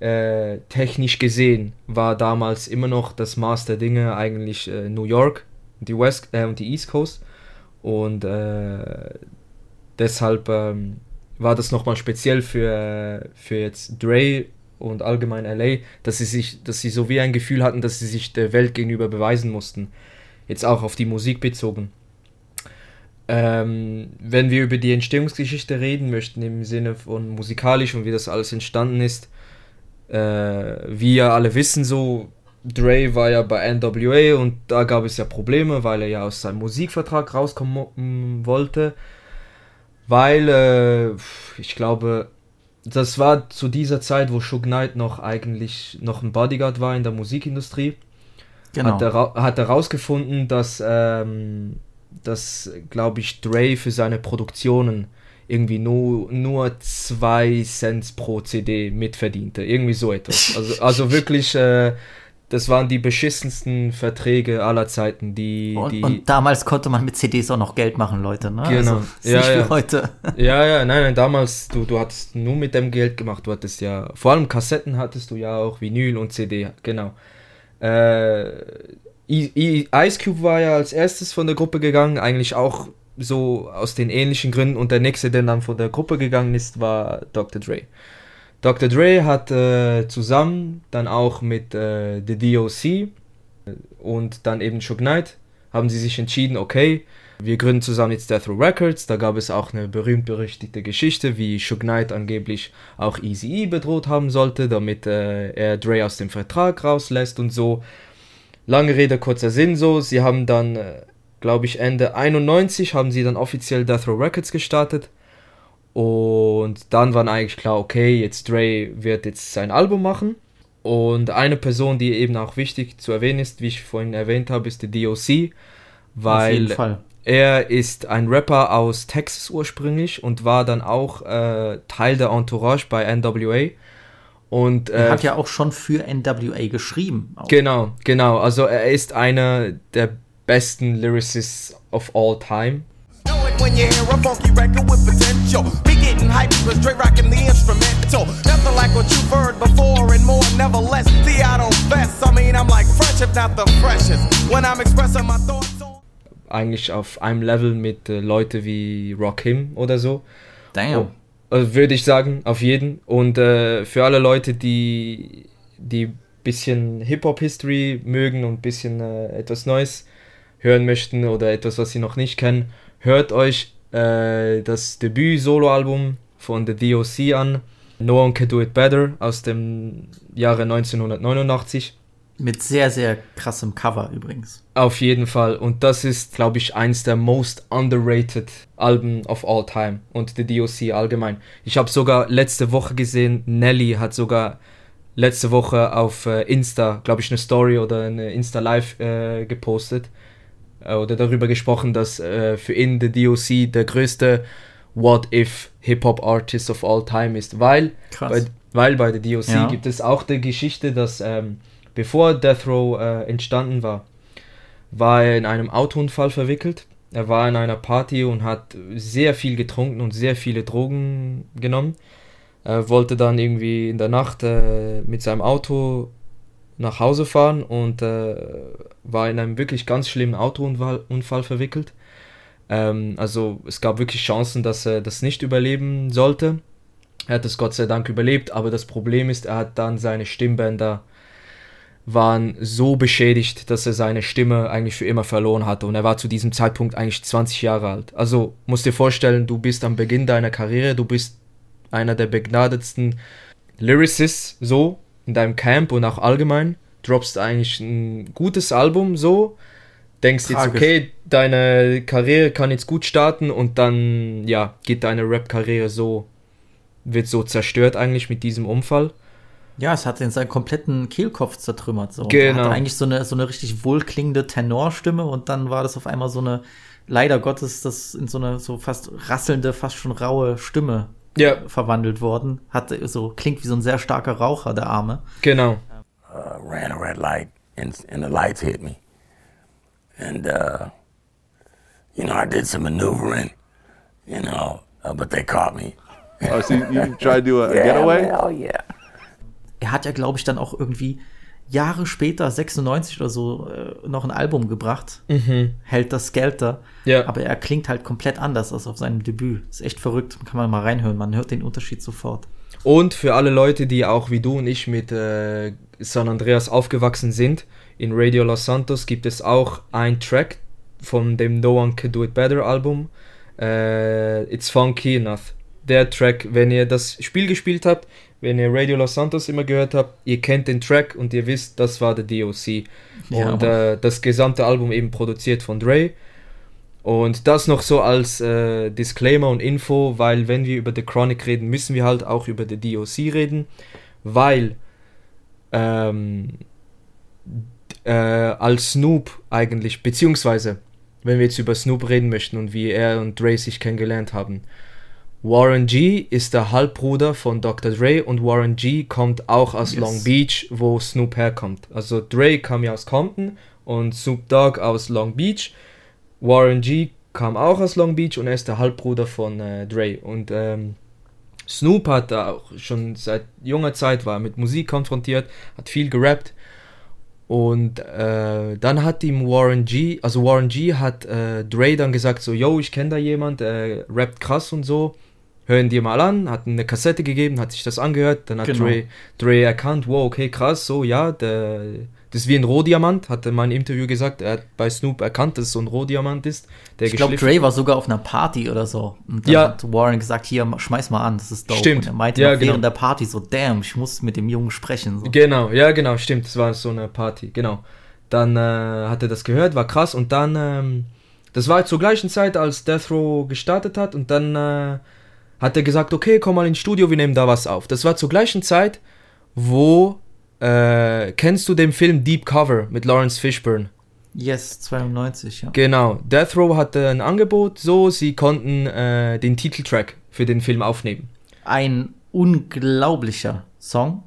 äh, technisch gesehen war damals immer noch das Maß der Dinge eigentlich äh, New York, die West äh, und die East Coast und äh, deshalb ähm, war das nochmal speziell für, für jetzt Dre und allgemein LA, dass sie sich, dass sie so wie ein Gefühl hatten, dass sie sich der Welt gegenüber beweisen mussten. Jetzt auch auf die Musik bezogen. Ähm, wenn wir über die Entstehungsgeschichte reden möchten, im Sinne von musikalisch und wie das alles entstanden ist, äh, wie ja alle wissen, so Dre war ja bei NWA und da gab es ja Probleme, weil er ja aus seinem Musikvertrag rauskommen mm, wollte, weil äh, ich glaube, das war zu dieser Zeit, wo Suge Knight noch eigentlich noch ein Bodyguard war in der Musikindustrie Genau. hat er, hat er rausgefunden, dass, ähm, dass glaube ich, Dre für seine Produktionen irgendwie nur, nur zwei Cent pro CD mitverdiente. Irgendwie so etwas. Also, also wirklich, äh, das waren die beschissensten Verträge aller Zeiten, die. und, die und damals konnte man mit CDs auch noch Geld machen, Leute. Ne? Genau. Also, Ja, nicht ja. wie heute. ja, ja, nein, nein, damals, du, du hattest nur mit dem Geld gemacht. Du hattest ja, vor allem Kassetten hattest du ja auch, Vinyl und CD, genau. Äh, Ice Cube war ja als erstes von der Gruppe gegangen, eigentlich auch so aus den ähnlichen Gründen. Und der nächste, der dann von der Gruppe gegangen ist, war Dr. Dre. Dr. Dre hat äh, zusammen dann auch mit äh, The DOC und dann eben Suge Knight haben sie sich entschieden, okay, wir gründen zusammen jetzt Death Row Records. Da gab es auch eine berühmt-berüchtigte Geschichte, wie Suge Knight angeblich auch Eazy-E bedroht haben sollte, damit äh, er Dre aus dem Vertrag rauslässt und so. Lange Rede, kurzer Sinn so. Sie haben dann, äh, glaube ich, Ende 91 haben sie dann offiziell Death Row Records gestartet. Und dann war eigentlich klar, okay, jetzt Dre wird jetzt sein Album machen. Und eine Person, die eben auch wichtig zu erwähnen ist, wie ich vorhin erwähnt habe, ist der DOC. weil jeden Fall. er ist ein Rapper aus Texas ursprünglich und war dann auch äh, Teil der Entourage bei NWA. Und Er äh, hat ja auch schon für NWA geschrieben. Auch. Genau, genau. Also er ist einer der besten Lyricists of all time. When you hear a funky record with potential. Be getting hyped with straight rocking the instrumental. Nothing like what you've heard before and more, never less. See, I don't fess. I mean, I'm like fresh, if not the freshest. When I'm expressing my thoughts on. Eigentlich auf einem Level mit äh, Leute wie Rakim oder so. Damn. Also würde ich sagen, auf jeden. Und äh, für alle Leute, die die bisschen Hip-Hop-History mögen und bisschen äh, etwas Neues hören möchten oder etwas, was sie noch nicht kennen, hört euch äh, das Debüt-Solo-Album von The DOC an. No One Can Do It Better aus dem Jahre 1989. Mit sehr, sehr krassem Cover übrigens. Auf jeden Fall. Und das ist, glaube ich, eins der most underrated Alben of all time. Und The DOC allgemein. Ich habe sogar letzte Woche gesehen, Nelly hat sogar letzte Woche auf äh, Insta, glaube ich, eine Story oder eine Insta Live äh, gepostet. Äh, oder darüber gesprochen, dass äh, für ihn The DOC der größte What If Hip-Hop Artist of all time ist. Weil, Krass. bei, weil bei The DOC Ja. gibt es auch die Geschichte, dass ähm, bevor Death Row äh, entstanden war, war er in einem Autounfall verwickelt. Er war in einer Party und hat sehr viel getrunken und sehr viele Drogen genommen. Er wollte dann irgendwie in der Nacht äh, mit seinem Auto nach Hause fahren und äh, war in einem wirklich ganz schlimmen Autounfall Unfall verwickelt. Ähm, also es gab wirklich Chancen, dass er das nicht überleben sollte. Er hat es Gott sei Dank überlebt, aber das Problem ist, er hat dann seine Stimmbänder waren so beschädigt, dass er seine Stimme eigentlich für immer verloren hatte. Und er war zu diesem Zeitpunkt eigentlich 20 Jahre alt. Also musst dir vorstellen, du bist am Beginn deiner Karriere, du bist einer der begnadetsten Lyricists so in deinem Camp und auch allgemein. Droppst eigentlich ein gutes Album so, denkst jetzt, Tragisch. okay, deine Karriere kann jetzt gut starten und dann, ja, geht deine Rap-Karriere so, wird so zerstört eigentlich mit diesem Unfall. Ja, es hat den seinen kompletten Kehlkopf zertrümmert. So. Genau. Er hatte eigentlich so eine, so eine richtig wohlklingende Tenorstimme und dann war das auf einmal so eine, leider Gottes, das in so eine so fast rasselnde, fast schon raue Stimme Ja, verwandelt worden. Hat so, klingt wie so ein sehr starker Raucher, der Arme. genau. uh, ran a red light and, and the lights hit me. And, uh, you know, I did some maneuvering, you know, uh, but they caught me. Oh, so you, you tried to do a, a Yeah, getaway? man, oh, yeah. Er hat ja, glaube ich, dann auch irgendwie Jahre später, 96 oder so, äh, noch ein Album gebracht. Hält das Skelter. Ja. Aber er klingt halt komplett anders als auf seinem Debüt. Ist echt verrückt. Kann man mal reinhören. Man hört den Unterschied sofort. Und für alle Leute, die auch wie du und ich mit äh, San Andreas aufgewachsen sind, in Radio Los Santos gibt es auch ein Track von dem No One Can Do It Better Album. Äh, It's Funky Enough. Der Track, wenn ihr das Spiel gespielt habt, wenn ihr Radio Los Santos immer gehört habt, ihr kennt den Track und ihr wisst, das war der DOC. Ja, und äh, das gesamte Album eben produziert von Dre. Und das noch so als äh, Disclaimer und Info, weil wenn wir über The Chronic reden, müssen wir halt auch über The DOC reden, weil ähm, äh, als Snoop eigentlich, beziehungsweise wenn wir jetzt über Snoop reden möchten und wie er und Dre sich kennengelernt haben, Warren G ist der Halbbruder von Dr. Dre und Warren G kommt auch aus Yes. Long Beach, wo Snoop herkommt. Also Dre kam ja aus Compton und Snoop Dogg aus Long Beach. Warren G kam auch aus Long Beach und er ist der Halbbruder von äh, Dre. Und ähm, Snoop hat auch schon seit junger Zeit war mit Musik konfrontiert, hat viel gerappt. Und äh, dann hat ihm Warren G, also Warren G hat äh, Dre dann gesagt so, yo, ich kenne da jemand, der rappt krass und so, hören dir mal an, hat eine Kassette gegeben, hat sich das angehört, dann hat Genau. Dre, Dre erkannt, wow, okay, krass, so, ja, der, das ist wie ein Rohdiamant, hat er in meinem Interview gesagt, er hat bei Snoop erkannt, dass es so ein Rohdiamant ist, der Ich glaube, Dre war sogar auf einer Party oder so. Und dann Ja. hat Warren gesagt, hier, schmeiß mal an, das ist dope. Stimmt. Und er meinte Ja, genau. während der Party so, damn, ich muss mit dem Jungen sprechen. So. Genau, ja, genau, stimmt. Das war so eine Party, genau. Dann äh, hat er das gehört, war krass. Und dann, ähm, das war zur gleichen Zeit, als Death Row gestartet hat. Und dann äh, hat er gesagt, okay, komm mal ins Studio, wir nehmen da was auf. Das war zur gleichen Zeit, wo, äh, kennst du den Film Deep Cover mit Lawrence Fishburne? Yes, 92, ja. Genau, Death Row hatte ein Angebot, so sie konnten äh, den Titeltrack für den Film aufnehmen. Ein unglaublicher Song.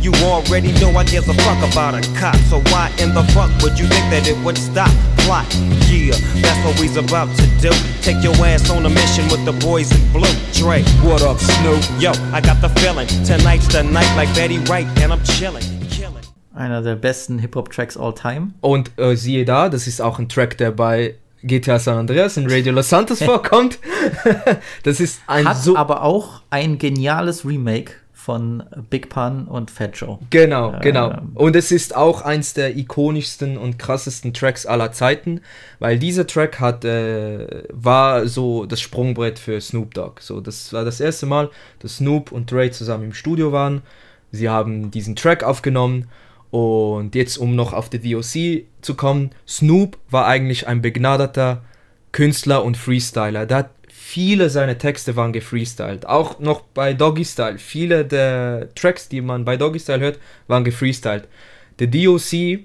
You already know I give a fuck about a cop. So why in the fuck would you think that it would stop? Plot, yeah, that's what we's about to do. Take your ass on a mission with the boys in blue. Dre, what up, Snoop? Yo, I got the feeling. Tonight's the night like Betty Wright, and I'm chilling. Einer der besten Hip-Hop-Tracks all time. Und äh, siehe da, das ist auch ein Track, der bei GTA San Andreas in Radio Los Santos vorkommt. das ist ein Hat so. aber auch ein geniales Remake von Big Pun und Fat Joe. Genau, Ähm, genau. Und es ist auch eins der ikonischsten und krassesten Tracks aller Zeiten, weil dieser Track hat, äh, war so das Sprungbrett für Snoop Dogg. So, das war das erste Mal, dass Snoop und Dre zusammen im Studio waren. Sie haben diesen Track aufgenommen und jetzt, um noch auf die DOC zu kommen, Snoop war eigentlich ein begnadeter Künstler und Freestyler. Der hat viele seiner Texte waren gefreestylt. Auch noch bei Doggy Style. Viele der Tracks, die man bei Doggy Style hört, waren gefreestylt. Der DOC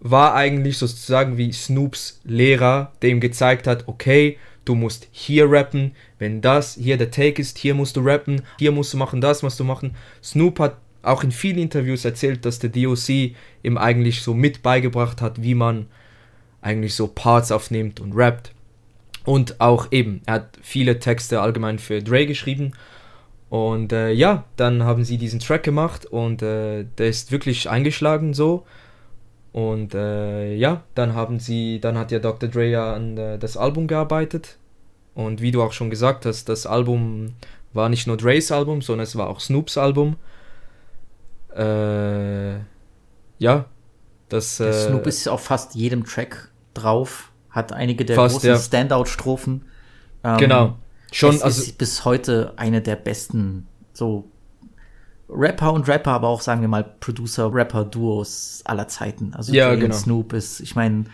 war eigentlich sozusagen wie Snoops Lehrer, der ihm gezeigt hat, okay, du musst hier rappen, wenn das hier der Take ist, hier musst du rappen, hier musst du machen, das musst du machen. Snoop hat auch in vielen Interviews erzählt, dass der DOC ihm eigentlich so mit beigebracht hat, wie man eigentlich so Parts aufnimmt und rappt. Und auch eben, er hat viele Texte allgemein für Dre geschrieben. Und äh, ja, dann haben sie diesen Track gemacht und äh, der ist wirklich eingeschlagen so. Und äh, ja, dann haben sie, dann hat ja Dr. Dre ja an äh, das Album gearbeitet. Und wie du auch schon gesagt hast, das Album war nicht nur Dre's Album, sondern es war auch Snoops Album. Äh, ja, das. Der äh, Snoop ist auf fast jedem Track drauf, hat einige der Fast, großen ja. Standout-Strophen. Ähm, Genau. Schon, es also- ist bis heute eine der besten so Rapper und Rapper, aber auch sagen wir mal Producer-Rapper-Duos aller Zeiten. Also Ja, genau. Snoop ist, ich meine, ein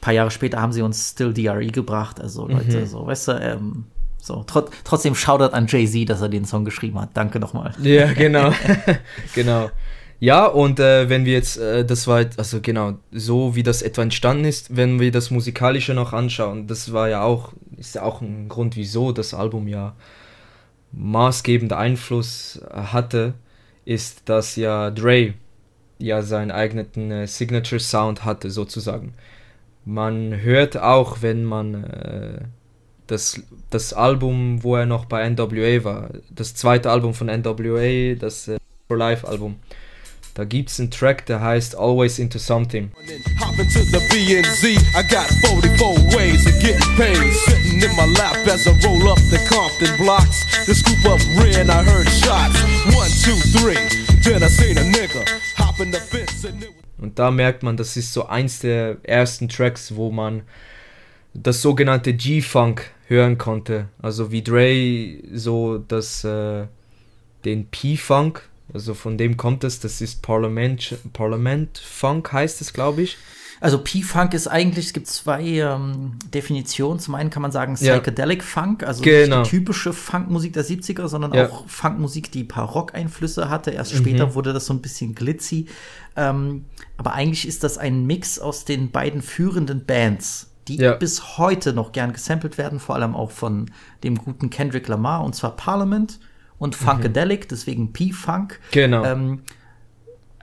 paar Jahre später haben sie uns Still DRE gebracht. Also Leute, Mhm. so, weißt du, ähm, so, trot trotzdem Shoutout an Jay-Z, dass er den Song geschrieben hat. Danke nochmal. Ja, genau. genau. Ja, und äh, wenn wir jetzt, äh, das war, also genau, so wie das etwa entstanden ist, wenn wir das Musikalische noch anschauen, das war ja auch, ist ja auch ein Grund, wieso das Album ja maßgebender Einfluss hatte, ist, dass ja Dre ja seinen eigenen äh, Signature Sound hatte, sozusagen. Man hört auch, wenn man äh, das, das Album, wo er noch bei NWA war, das zweite Album von NWA, das äh, For Life Album, da gibt es einen Track, der heißt Always Into Something. Hop into the BNZ. I got 44 ways of getting paid. Sitting in my lap as I roll up the Compton blocks. The scoop up ran, I heard shots. One, two, three. Then I seen a nigga hop in the fence and it was Und da merkt man, das ist so eins der ersten Tracks, wo man das sogenannte G-Funk hören konnte. Also wie Dre so das, äh, den P-Funk, also von dem kommt es, das ist Parlament, Parlament Funk heißt es, glaube ich. Also P-Funk ist eigentlich, es gibt zwei ähm, Definitionen. Zum einen kann man sagen Ja. Psychedelic Funk, also Genau. nicht die typische Funkmusik der 70er, sondern Ja. auch Funkmusik, die ein paar Rock-Einflüsse hatte. Erst Mhm. später wurde das so ein bisschen glitzy. Ähm, aber eigentlich ist das ein Mix aus den beiden führenden Bands, die Ja. bis heute noch gern gesampelt werden, vor allem auch von dem guten Kendrick Lamar, und zwar Parliament und Funkadelic, deswegen P-Funk. Mhm. Genau. Ähm,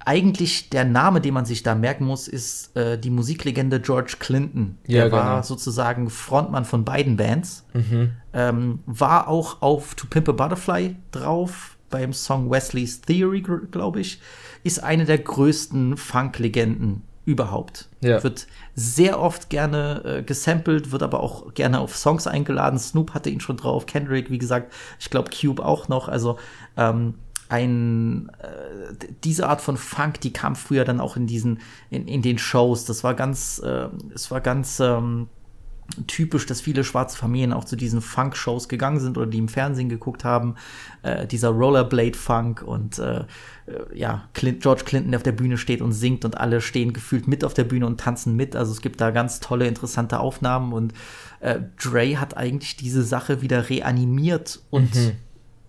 eigentlich der Name, den man sich da merken muss, ist äh, die Musiklegende George Clinton. Der Ja, war genau. sozusagen Frontmann von beiden Bands. Mhm. Ähm, war auch auf To Pimp a Butterfly drauf, beim Song Wesley's Theory, glaube ich. Ist eine der größten Funk-Legenden überhaupt. Ja. Wird sehr oft gerne äh, gesampelt, wird aber auch gerne auf Songs eingeladen. Snoop hatte ihn schon drauf, Kendrick, wie gesagt, ich glaube Cube auch noch. Also ähm, ein äh, diese Art von Funk, die kam früher dann auch in diesen in, in den Shows. Das war ganz, äh, es war ganz ähm, typisch, dass viele schwarze Familien auch zu diesen Funk-Shows gegangen sind oder die im Fernsehen geguckt haben. Äh, dieser Rollerblade-Funk und äh, äh, ja, Clint, George Clinton, der auf der Bühne steht und singt und alle stehen gefühlt mit auf der Bühne und tanzen mit. Also es gibt da ganz tolle, interessante Aufnahmen und äh, Dre hat eigentlich diese Sache wieder reanimiert und, Mhm.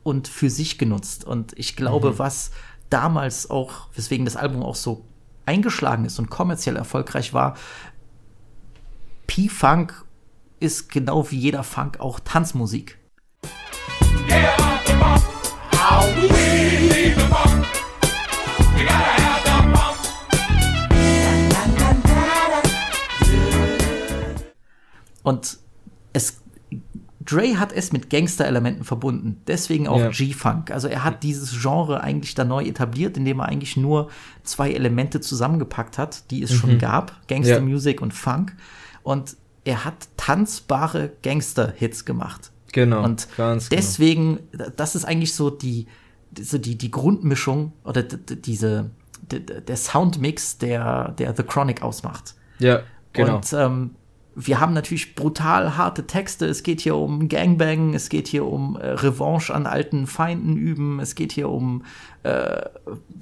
und für sich genutzt. Und ich glaube, Mhm. was damals auch, weswegen das Album auch so eingeschlagen ist und kommerziell erfolgreich war, P-Funk ist genau wie jeder Funk auch Tanzmusik. Und es Dre hat es mit Gangster-Elementen verbunden, deswegen auch Ja. G-Funk. Also er hat dieses Genre eigentlich da neu etabliert, indem er eigentlich nur zwei Elemente zusammengepackt hat, die es schon Mhm. gab, Gangster Ja. Music und Funk. Und er hat tanzbare Gangster-Hits gemacht. Genau, Und genau. deswegen, das ist eigentlich so die, so die, die Grundmischung oder diese, der Soundmix, der, der The Chronic ausmacht. Ja, genau. Und ähm, wir haben natürlich brutal harte Texte. Es geht hier um Gangbang, es geht hier um äh, Revanche an alten Feinden üben, es geht hier um äh,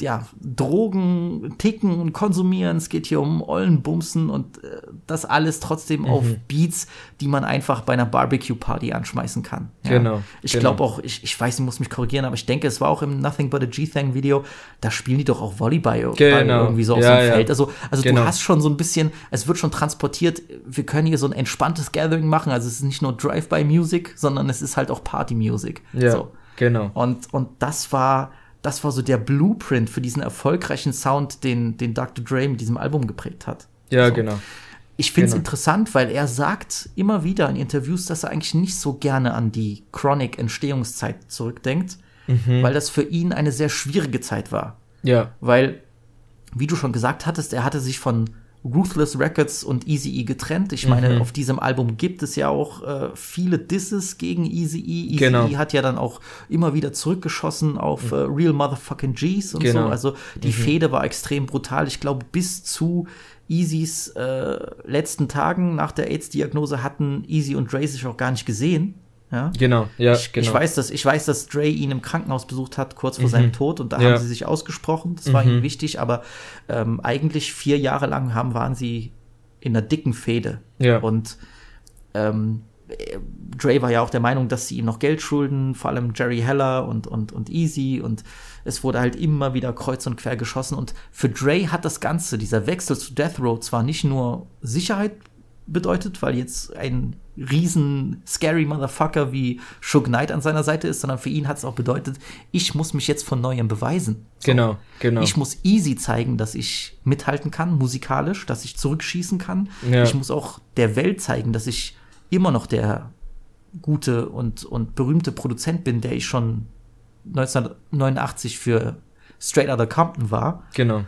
ja, Drogen, Ticken und Konsumieren, es geht hier um Ollenbumsen und äh, das alles trotzdem auf Mhm. Beats, die man einfach bei einer Barbecue-Party anschmeißen kann. Ja. Genau, Ich genau. glaube auch, ich, ich weiß, ich muss mich korrigieren, aber ich denke, es war auch im Nothing But a G-Thang-Video, da spielen die doch auch Volleyball Genau. irgendwie so auf Ja, einem ja. Feld. Also, also Genau. du hast schon so ein bisschen, es wird schon transportiert, wir können hier so ein entspanntes Gathering machen. Also es ist nicht nur Drive-by-Music, sondern es ist halt auch Party-Music. Ja, so. genau. Und, und das war, das war so der Blueprint für diesen erfolgreichen Sound, den, den Dr. Dre mit diesem Album geprägt hat. Ja, so. genau. Ich finde es Genau. interessant, weil er sagt immer wieder in Interviews, dass er eigentlich nicht so gerne an die Chronic-Entstehungszeit zurückdenkt, Mhm. weil das für ihn eine sehr schwierige Zeit war. Ja. Weil, wie du schon gesagt hattest, er hatte sich von Ruthless Records und Eazy-E getrennt. Ich meine, Mhm. auf diesem Album gibt es ja auch äh, viele Disses gegen Eazy-E. Eazy-E Genau. hat ja dann auch immer wieder zurückgeschossen auf äh, Real Motherfucking G's und Genau. so. Also die Mhm. Fehde war extrem brutal. Ich glaube, bis zu Easys äh, letzten Tagen nach der AIDS-Diagnose hatten Easy und Dre sich auch gar nicht gesehen. Ja? Genau, ja, ich, genau. ich weiß, dass ich weiß, dass Dre ihn im Krankenhaus besucht hat kurz vor Mhm. seinem Tod und da Ja. haben sie sich ausgesprochen. Das war Mhm. ihnen wichtig, aber ähm, eigentlich vier Jahre lang haben waren sie in einer dicken Fehde. Ja. Und ähm, äh, Dre war ja auch der Meinung, dass sie ihm noch Geld schulden, vor allem Jerry Heller und, und, und Easy und es wurde halt immer wieder kreuz und quer geschossen und für Dre hat das Ganze, dieser Wechsel zu Death Row zwar nicht nur Sicherheit bedeutet, weil jetzt ein riesen scary Motherfucker wie Suge Knight an seiner Seite ist, sondern für ihn hat es auch bedeutet, ich muss mich jetzt von neuem beweisen. Genau, genau. Ich muss easy zeigen, dass ich mithalten kann, musikalisch, dass ich zurückschießen kann. Ja. Ich muss auch der Welt zeigen, dass ich immer noch der gute und, und berühmte Produzent bin, der ich schon 1989 für Straight Outta Compton war. Genau.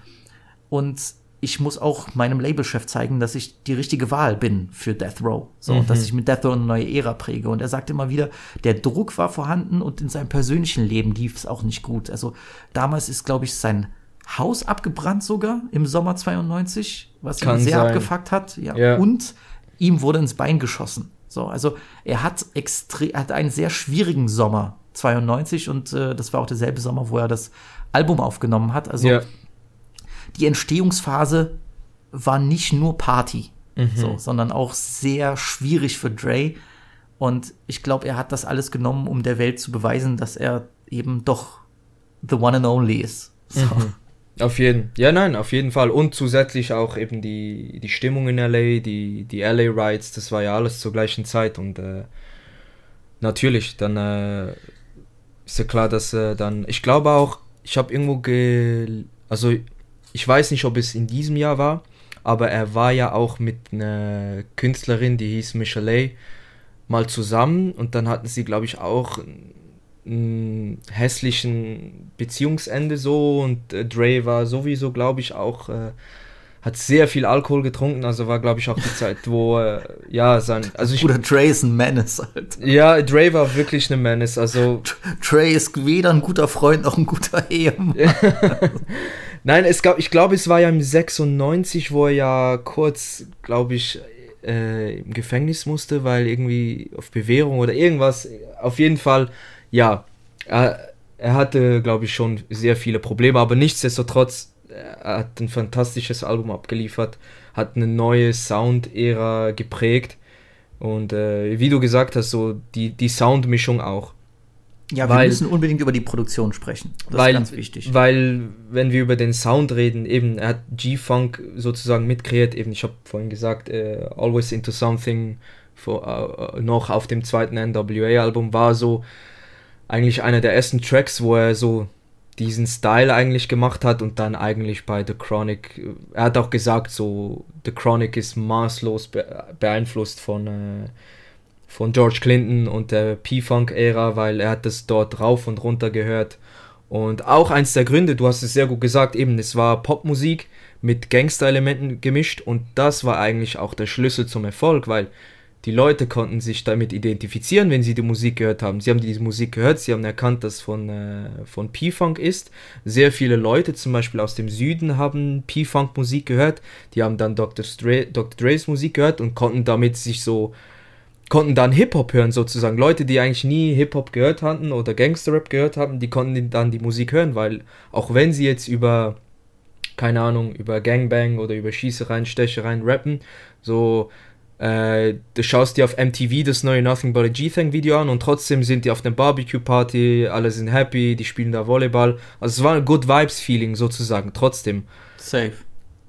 Und ich muss auch meinem Labelchef zeigen, dass ich die richtige Wahl bin für Death Row. So, Mhm. und dass ich mit Death Row eine neue Ära präge. Und er sagt immer wieder, der Druck war vorhanden und in seinem persönlichen Leben lief es auch nicht gut. Also damals ist, glaube ich, sein Haus abgebrannt sogar im Sommer 92, was Kann ihn sehr sein. abgefuckt hat. Ja. Ja. Und ihm wurde ins Bein geschossen. So, also er hat extrem, er hat einen sehr schwierigen Sommer 92 und äh, das war auch derselbe Sommer, wo er das Album aufgenommen hat. Also Ja. Die Entstehungsphase war nicht nur Party, Mhm. so, sondern auch sehr schwierig für Dre. Und ich glaube, er hat das alles genommen, um der Welt zu beweisen, dass er eben doch the one and only ist. So. Mhm. Auf jeden, ja nein, auf jeden Fall. Und zusätzlich auch eben die, die Stimmung in LA, die, die LA Rides, das war ja alles zur gleichen Zeit und äh, natürlich, dann äh, ist ja klar, dass äh, dann, ich glaube auch, ich habe irgendwo ge, also ich weiß nicht, ob es in diesem Jahr war, aber er war ja auch mit einer Künstlerin, die hieß Michelle, mal zusammen und dann hatten sie, glaube ich, auch einen hässlichen Beziehungsende so und äh, Dre war sowieso, glaube ich, auch, äh, hat sehr viel Alkohol getrunken, also war, glaube ich, auch die Zeit, wo, äh, ja, sein, also ich, Oder Dre ist ein Menace halt. ja, Dre war wirklich eine Menace, also Dre ist weder ein guter Freund noch ein guter Ehemann. Nein, es gab, ich glaube, es war ja im 96, wo er ja kurz, glaube ich, äh, im Gefängnis musste, weil irgendwie auf Bewährung oder irgendwas. Auf jeden Fall, ja, er, er hatte, glaube ich, schon sehr viele Probleme, aber nichtsdestotrotz, er hat ein fantastisches Album abgeliefert, hat eine neue Sound-Ära geprägt und äh, wie du gesagt hast, so die, die Soundmischung auch. Ja, weil, wir müssen unbedingt über die Produktion sprechen. Das weil, ist ganz wichtig. Weil, wenn wir über den Sound reden, eben, er hat G-Funk sozusagen mitkreiert, eben, ich habe vorhin gesagt, äh, Always Into Something vor, äh, noch auf dem zweiten NWA-Album war so eigentlich einer der ersten Tracks, wo er so diesen Style eigentlich gemacht hat und dann eigentlich bei The Chronic, äh, er hat auch gesagt, so The Chronic ist maßlos be beeinflusst von, äh, von George Clinton und der P-Funk-Ära, weil er hat das dort rauf und runter gehört. Und auch eins der Gründe, du hast es sehr gut gesagt, eben, es war Popmusik mit Gangster-Elementen gemischt und das war eigentlich auch der Schlüssel zum Erfolg, weil die Leute konnten sich damit identifizieren, wenn sie die Musik gehört haben. Sie haben diese Musik gehört, sie haben erkannt, dass von, äh, von P-Funk ist. Sehr viele Leute, zum Beispiel aus dem Süden, haben P-Funk-Musik gehört. Die haben dann Dr. Dre, Dr. Dre's Musik gehört und konnten damit sich so, konnten dann Hip-Hop hören sozusagen. Leute, die eigentlich nie Hip-Hop gehört hatten oder Gangster-Rap gehört haben, die konnten dann die Musik hören, weil auch wenn sie jetzt über, keine Ahnung, über Gangbang oder über Schießereien, Stechereien rappen, so äh, du schaust dir auf MTV das neue Nothing But a G-Thing Video an und trotzdem sind die auf einer Barbecue-Party, alle sind happy, die spielen da Volleyball. Also es war ein Good Vibes-Feeling sozusagen, trotzdem. Safe.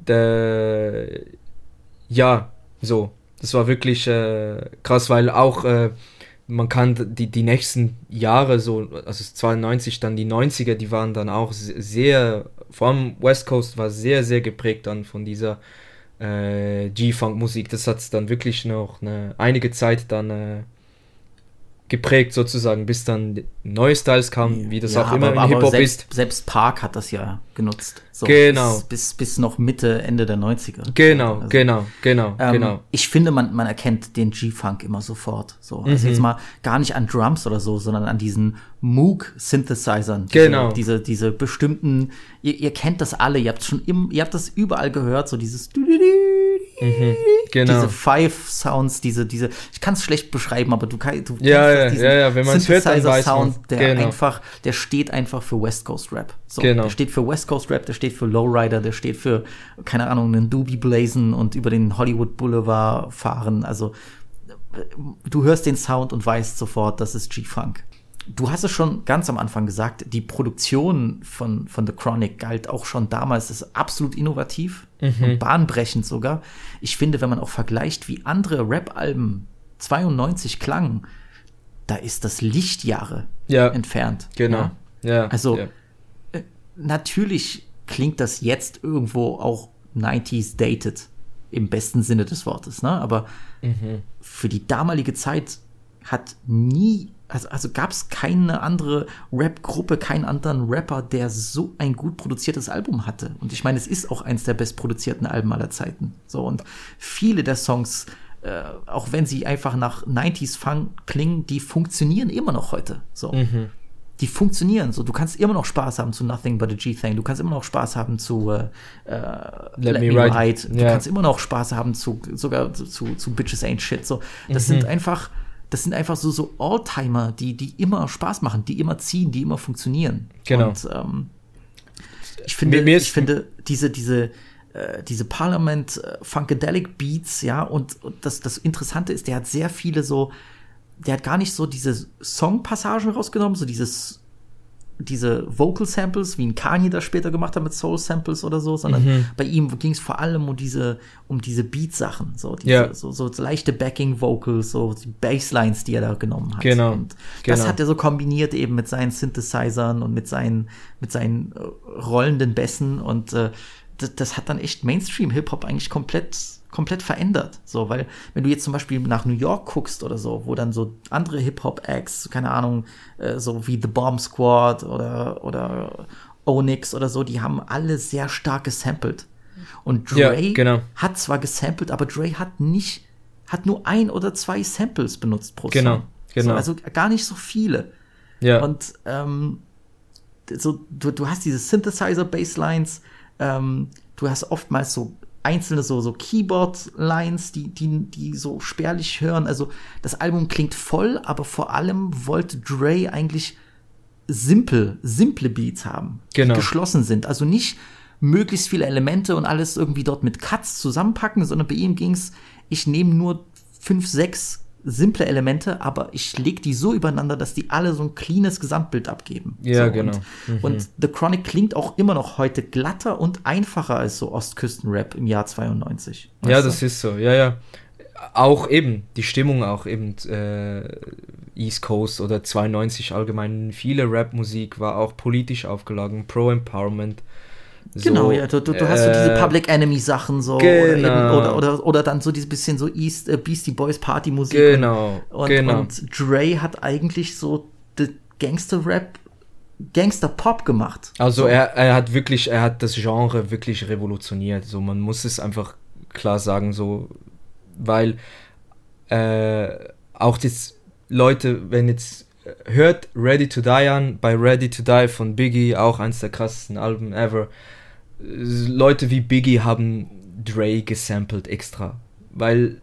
Der, ja, so. Das war wirklich äh, krass, weil auch äh, man kann die, die nächsten Jahre, so, also 92, dann die 90er, die waren dann auch sehr, vor allem West Coast war sehr, sehr geprägt dann von dieser äh, G-Funk-Musik. Das hat es dann wirklich noch eine, einige Zeit dann äh, geprägt sozusagen, bis dann neue Styles kamen, wie das Ja, auch immer aber- im Hip-Hop ist. selbst, Selbst Park hat das ja genutzt. So, Genau. Bis, bis, bis noch Mitte, Ende der 90er. Genau, Also, genau, genau, ähm, genau. Ich finde, man, man erkennt den G-Funk immer sofort. So. Also Mhm. jetzt mal gar nicht an Drums oder so, sondern an diesen Moog-Synthesizern. Diese, Genau. Diese, diese bestimmten, ihr, ihr kennt das alle, ihr habt schon im, ihr habt das überall gehört, so dieses Mhm, genau. diese Five Sounds, diese, diese, ich kann es schlecht beschreiben, aber du, kann, du Ja, ja, diesen ja, ja, wenn man's hört, dann weiß man's. Sound, der Genau. einfach, der steht einfach für West Coast Rap. So, Genau. Der steht für West Coast Rap, der steht für Lowrider, der steht für, keine Ahnung, einen Doobie Blazen und über den Hollywood Boulevard fahren. Also, äh, du hörst den Sound und weißt sofort, das ist G-Funk. Du hast es schon ganz am Anfang gesagt, die Produktion von, von The Chronic galt auch schon damals als absolut innovativ Mhm. und bahnbrechend sogar. Ich finde, wenn man auch vergleicht, wie andere Rap-Alben 92 klangen, da ist das Lichtjahre Ja. entfernt. Genau. Ja, Also, ja. Natürlich klingt das jetzt irgendwo auch 90s dated, im besten Sinne des Wortes, ne? Aber Mhm. für die damalige Zeit hat nie, also, also gab es keine andere Rap-Gruppe, keinen anderen Rapper, der so ein gut produziertes Album hatte. Und ich meine, es ist auch eins der bestproduzierten Alben aller Zeiten. So, und viele der Songs, äh, auch wenn sie einfach nach 90s Funk klingen, die funktionieren immer noch heute. So. Mhm. Die funktionieren so. Du kannst immer noch Spaß haben zu Nothing But a G-Thing. Du kannst immer noch Spaß haben zu äh, äh, Let, Me Ride. Du Ja. kannst immer noch Spaß haben zu sogar zu, zu, zu Bitches Ain't Shit. So, das Mhm. sind einfach, das sind einfach so so Alltimer, die die immer Spaß machen, die immer ziehen, die immer funktionieren. Genau. Und ähm, ich finde, ich finde diese diese äh, diese Parliament äh, Funkadelic Beats, ja, und, und das das Interessante ist, der hat sehr viele so, der hat gar nicht so diese Songpassagen rausgenommen, so dieses diese Vocal Samples, wie ein Kanye das später gemacht hat mit Soul Samples oder so, sondern Mhm. bei ihm ging es vor allem um diese, um diese Beat-Sachen, so, diese, Ja. so, so leichte Backing-Vocals, so die Basslines, die er da genommen hat. Genau, Und das genau. hat er so kombiniert eben mit seinen Synthesizern und mit seinen, mit seinen äh, rollenden Bässen und äh, das, das hat dann echt Mainstream-Hip-Hop eigentlich komplett komplett verändert. So, weil, wenn du jetzt zum Beispiel nach New York guckst oder so, wo dann so andere Hip-Hop-Acts, keine Ahnung, äh, so wie The Bomb Squad oder, oder Onyx oder so, die haben alle sehr stark gesampelt. Und Dre Ja, genau. hat zwar gesampelt, aber Dre hat nicht, hat nur ein oder zwei Samples benutzt pro Genau, Song. genau. So, also gar nicht so viele. Ja. Und ähm, so, du, du hast diese Synthesizer-Basslines, ähm, du hast oftmals so einzelne so, so Keyboard-Lines, die, die, die so spärlich hören. Also das Album klingt voll, aber vor allem wollte Dre eigentlich simpel, simple Beats haben, Genau. die geschlossen sind. Also nicht möglichst viele Elemente und alles irgendwie dort mit Cuts zusammenpacken, sondern bei ihm ging's, ich nehme nur fünf, sechs simple Elemente, aber ich leg die so übereinander, dass die alle so ein cleanes Gesamtbild abgeben. Ja, so, genau. Und, Mhm. und The Chronic klingt auch immer noch heute glatter und einfacher als so Ostküsten-Rap im Jahr 92. Ja, du? das ist so, ja, ja. Auch eben, die Stimmung auch eben äh, East Coast oder 92 allgemein, viele Rap-Musik war auch politisch aufgeladen, Pro-Empowerment. So, Genau, ja, du, du, du hast so diese äh, Public Enemy Sachen so genau. oder, eben, oder, oder oder dann so dieses bisschen so East äh, Beastie Boys Party Musik Genau, und, genau. und Dre hat eigentlich so Gangster Rap Gangster Pop gemacht. Also so. er, er hat wirklich, er hat das Genre wirklich revolutioniert. So, man muss es einfach klar sagen, so, weil äh, auch das Leute, wenn jetzt hört Ready to Die an, bei Ready to Die von Biggie, auch eins der krassesten Alben ever. Leute wie Biggie haben Dre gesampelt extra, weil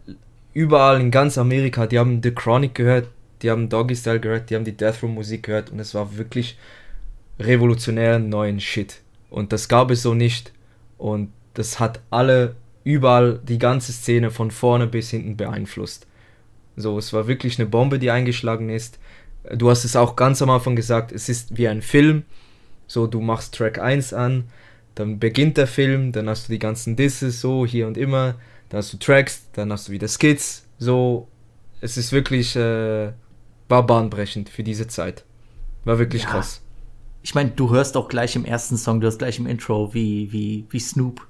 überall in ganz Amerika, die haben The Chronic gehört, die haben Doggy Style gehört, die haben die Death Row Musik gehört und es war wirklich revolutionären neuen Shit. Und das gab es so nicht. Und das hat alle überall die ganze Szene von vorne bis hinten beeinflusst. So, es war wirklich eine Bombe, die eingeschlagen ist. Du hast es auch ganz am Anfang gesagt, es ist wie ein Film. So, du machst Track 1 an, dann beginnt der Film, dann hast du die ganzen Disses, so hier und immer, dann hast du Tracks, dann hast du wieder Skits, so. Es ist wirklich, äh, war bahnbrechend für diese Zeit. War wirklich Ja. krass. Ich meine, du hörst auch gleich im ersten Song, du hörst gleich im Intro, wie, wie, wie Snoop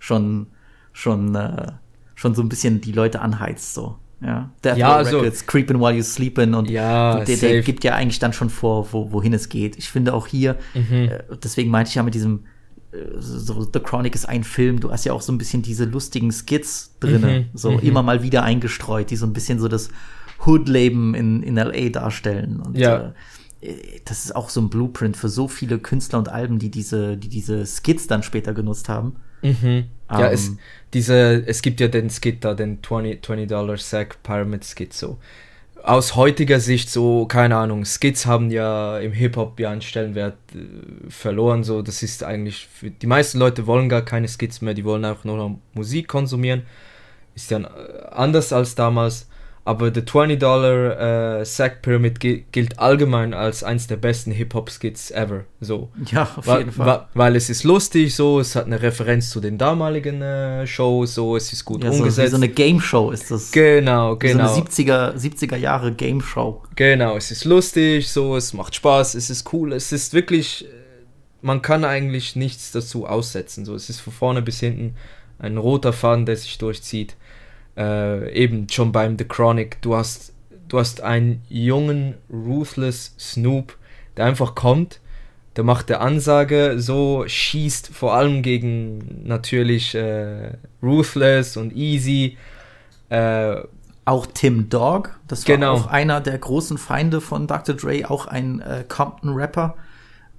schon, schon, äh, schon so ein bisschen die Leute anheizt, so. Ja, Death Ja, also- Records, Creepin' While You Sleepin' und, Ja, der, der gibt ja eigentlich dann schon vor, wo, wohin es geht. Ich finde auch hier, Mhm. äh, deswegen meinte ich ja mit diesem, äh, so The Chronic ist ein Film, du hast ja auch so ein bisschen diese lustigen Skits drinne, Mhm, so mhm. immer mal wieder eingestreut, die so ein bisschen so das Hood-Leben in, in L.A. darstellen. Und Ja. äh, äh, das ist auch so ein Blueprint für so viele Künstler und Alben, die diese, die diese Skits dann später genutzt haben. Mhm. Ja, Ähm, es, diese, es gibt ja den Skit da, den 20, 20 Dollar Sack Pyramid Skit so. Aus heutiger Sicht so, keine Ahnung, Skits haben ja im Hip-Hop ja einen Stellenwert äh, verloren, so, das ist eigentlich, für, die meisten Leute wollen gar keine Skits mehr, die wollen einfach nur noch Musik konsumieren, ist ja äh, anders als damals, aber der 20 Dollar äh, Sack Pyramid gi- gilt allgemein als eins der besten Hip-Hop-Skits ever, so. Ja, auf Wa- jeden Fall. wa- weil es ist lustig, so, es hat eine Referenz zu den damaligen äh, Shows, so, es ist gut Ja, so, wie umgesetzt. so eine Game Show ist das. genau, genau. So eine 70er, 70er Jahre Game Show. Genau, es ist lustig, so, es macht Spaß, es ist cool, es ist wirklich, äh, man kann eigentlich nichts dazu aussetzen, so, es ist von vorne bis hinten ein roter Faden, der sich durchzieht. Äh, eben schon beim The Chronic, du hast, du hast einen jungen, ruthless Snoop, der einfach kommt, der macht der Ansage, so schießt vor allem gegen natürlich äh, Ruthless und Easy. Äh, Auch Tim Dog, das war Genau. auch einer der großen Feinde von Dr. Dre, auch ein äh, Compton-Rapper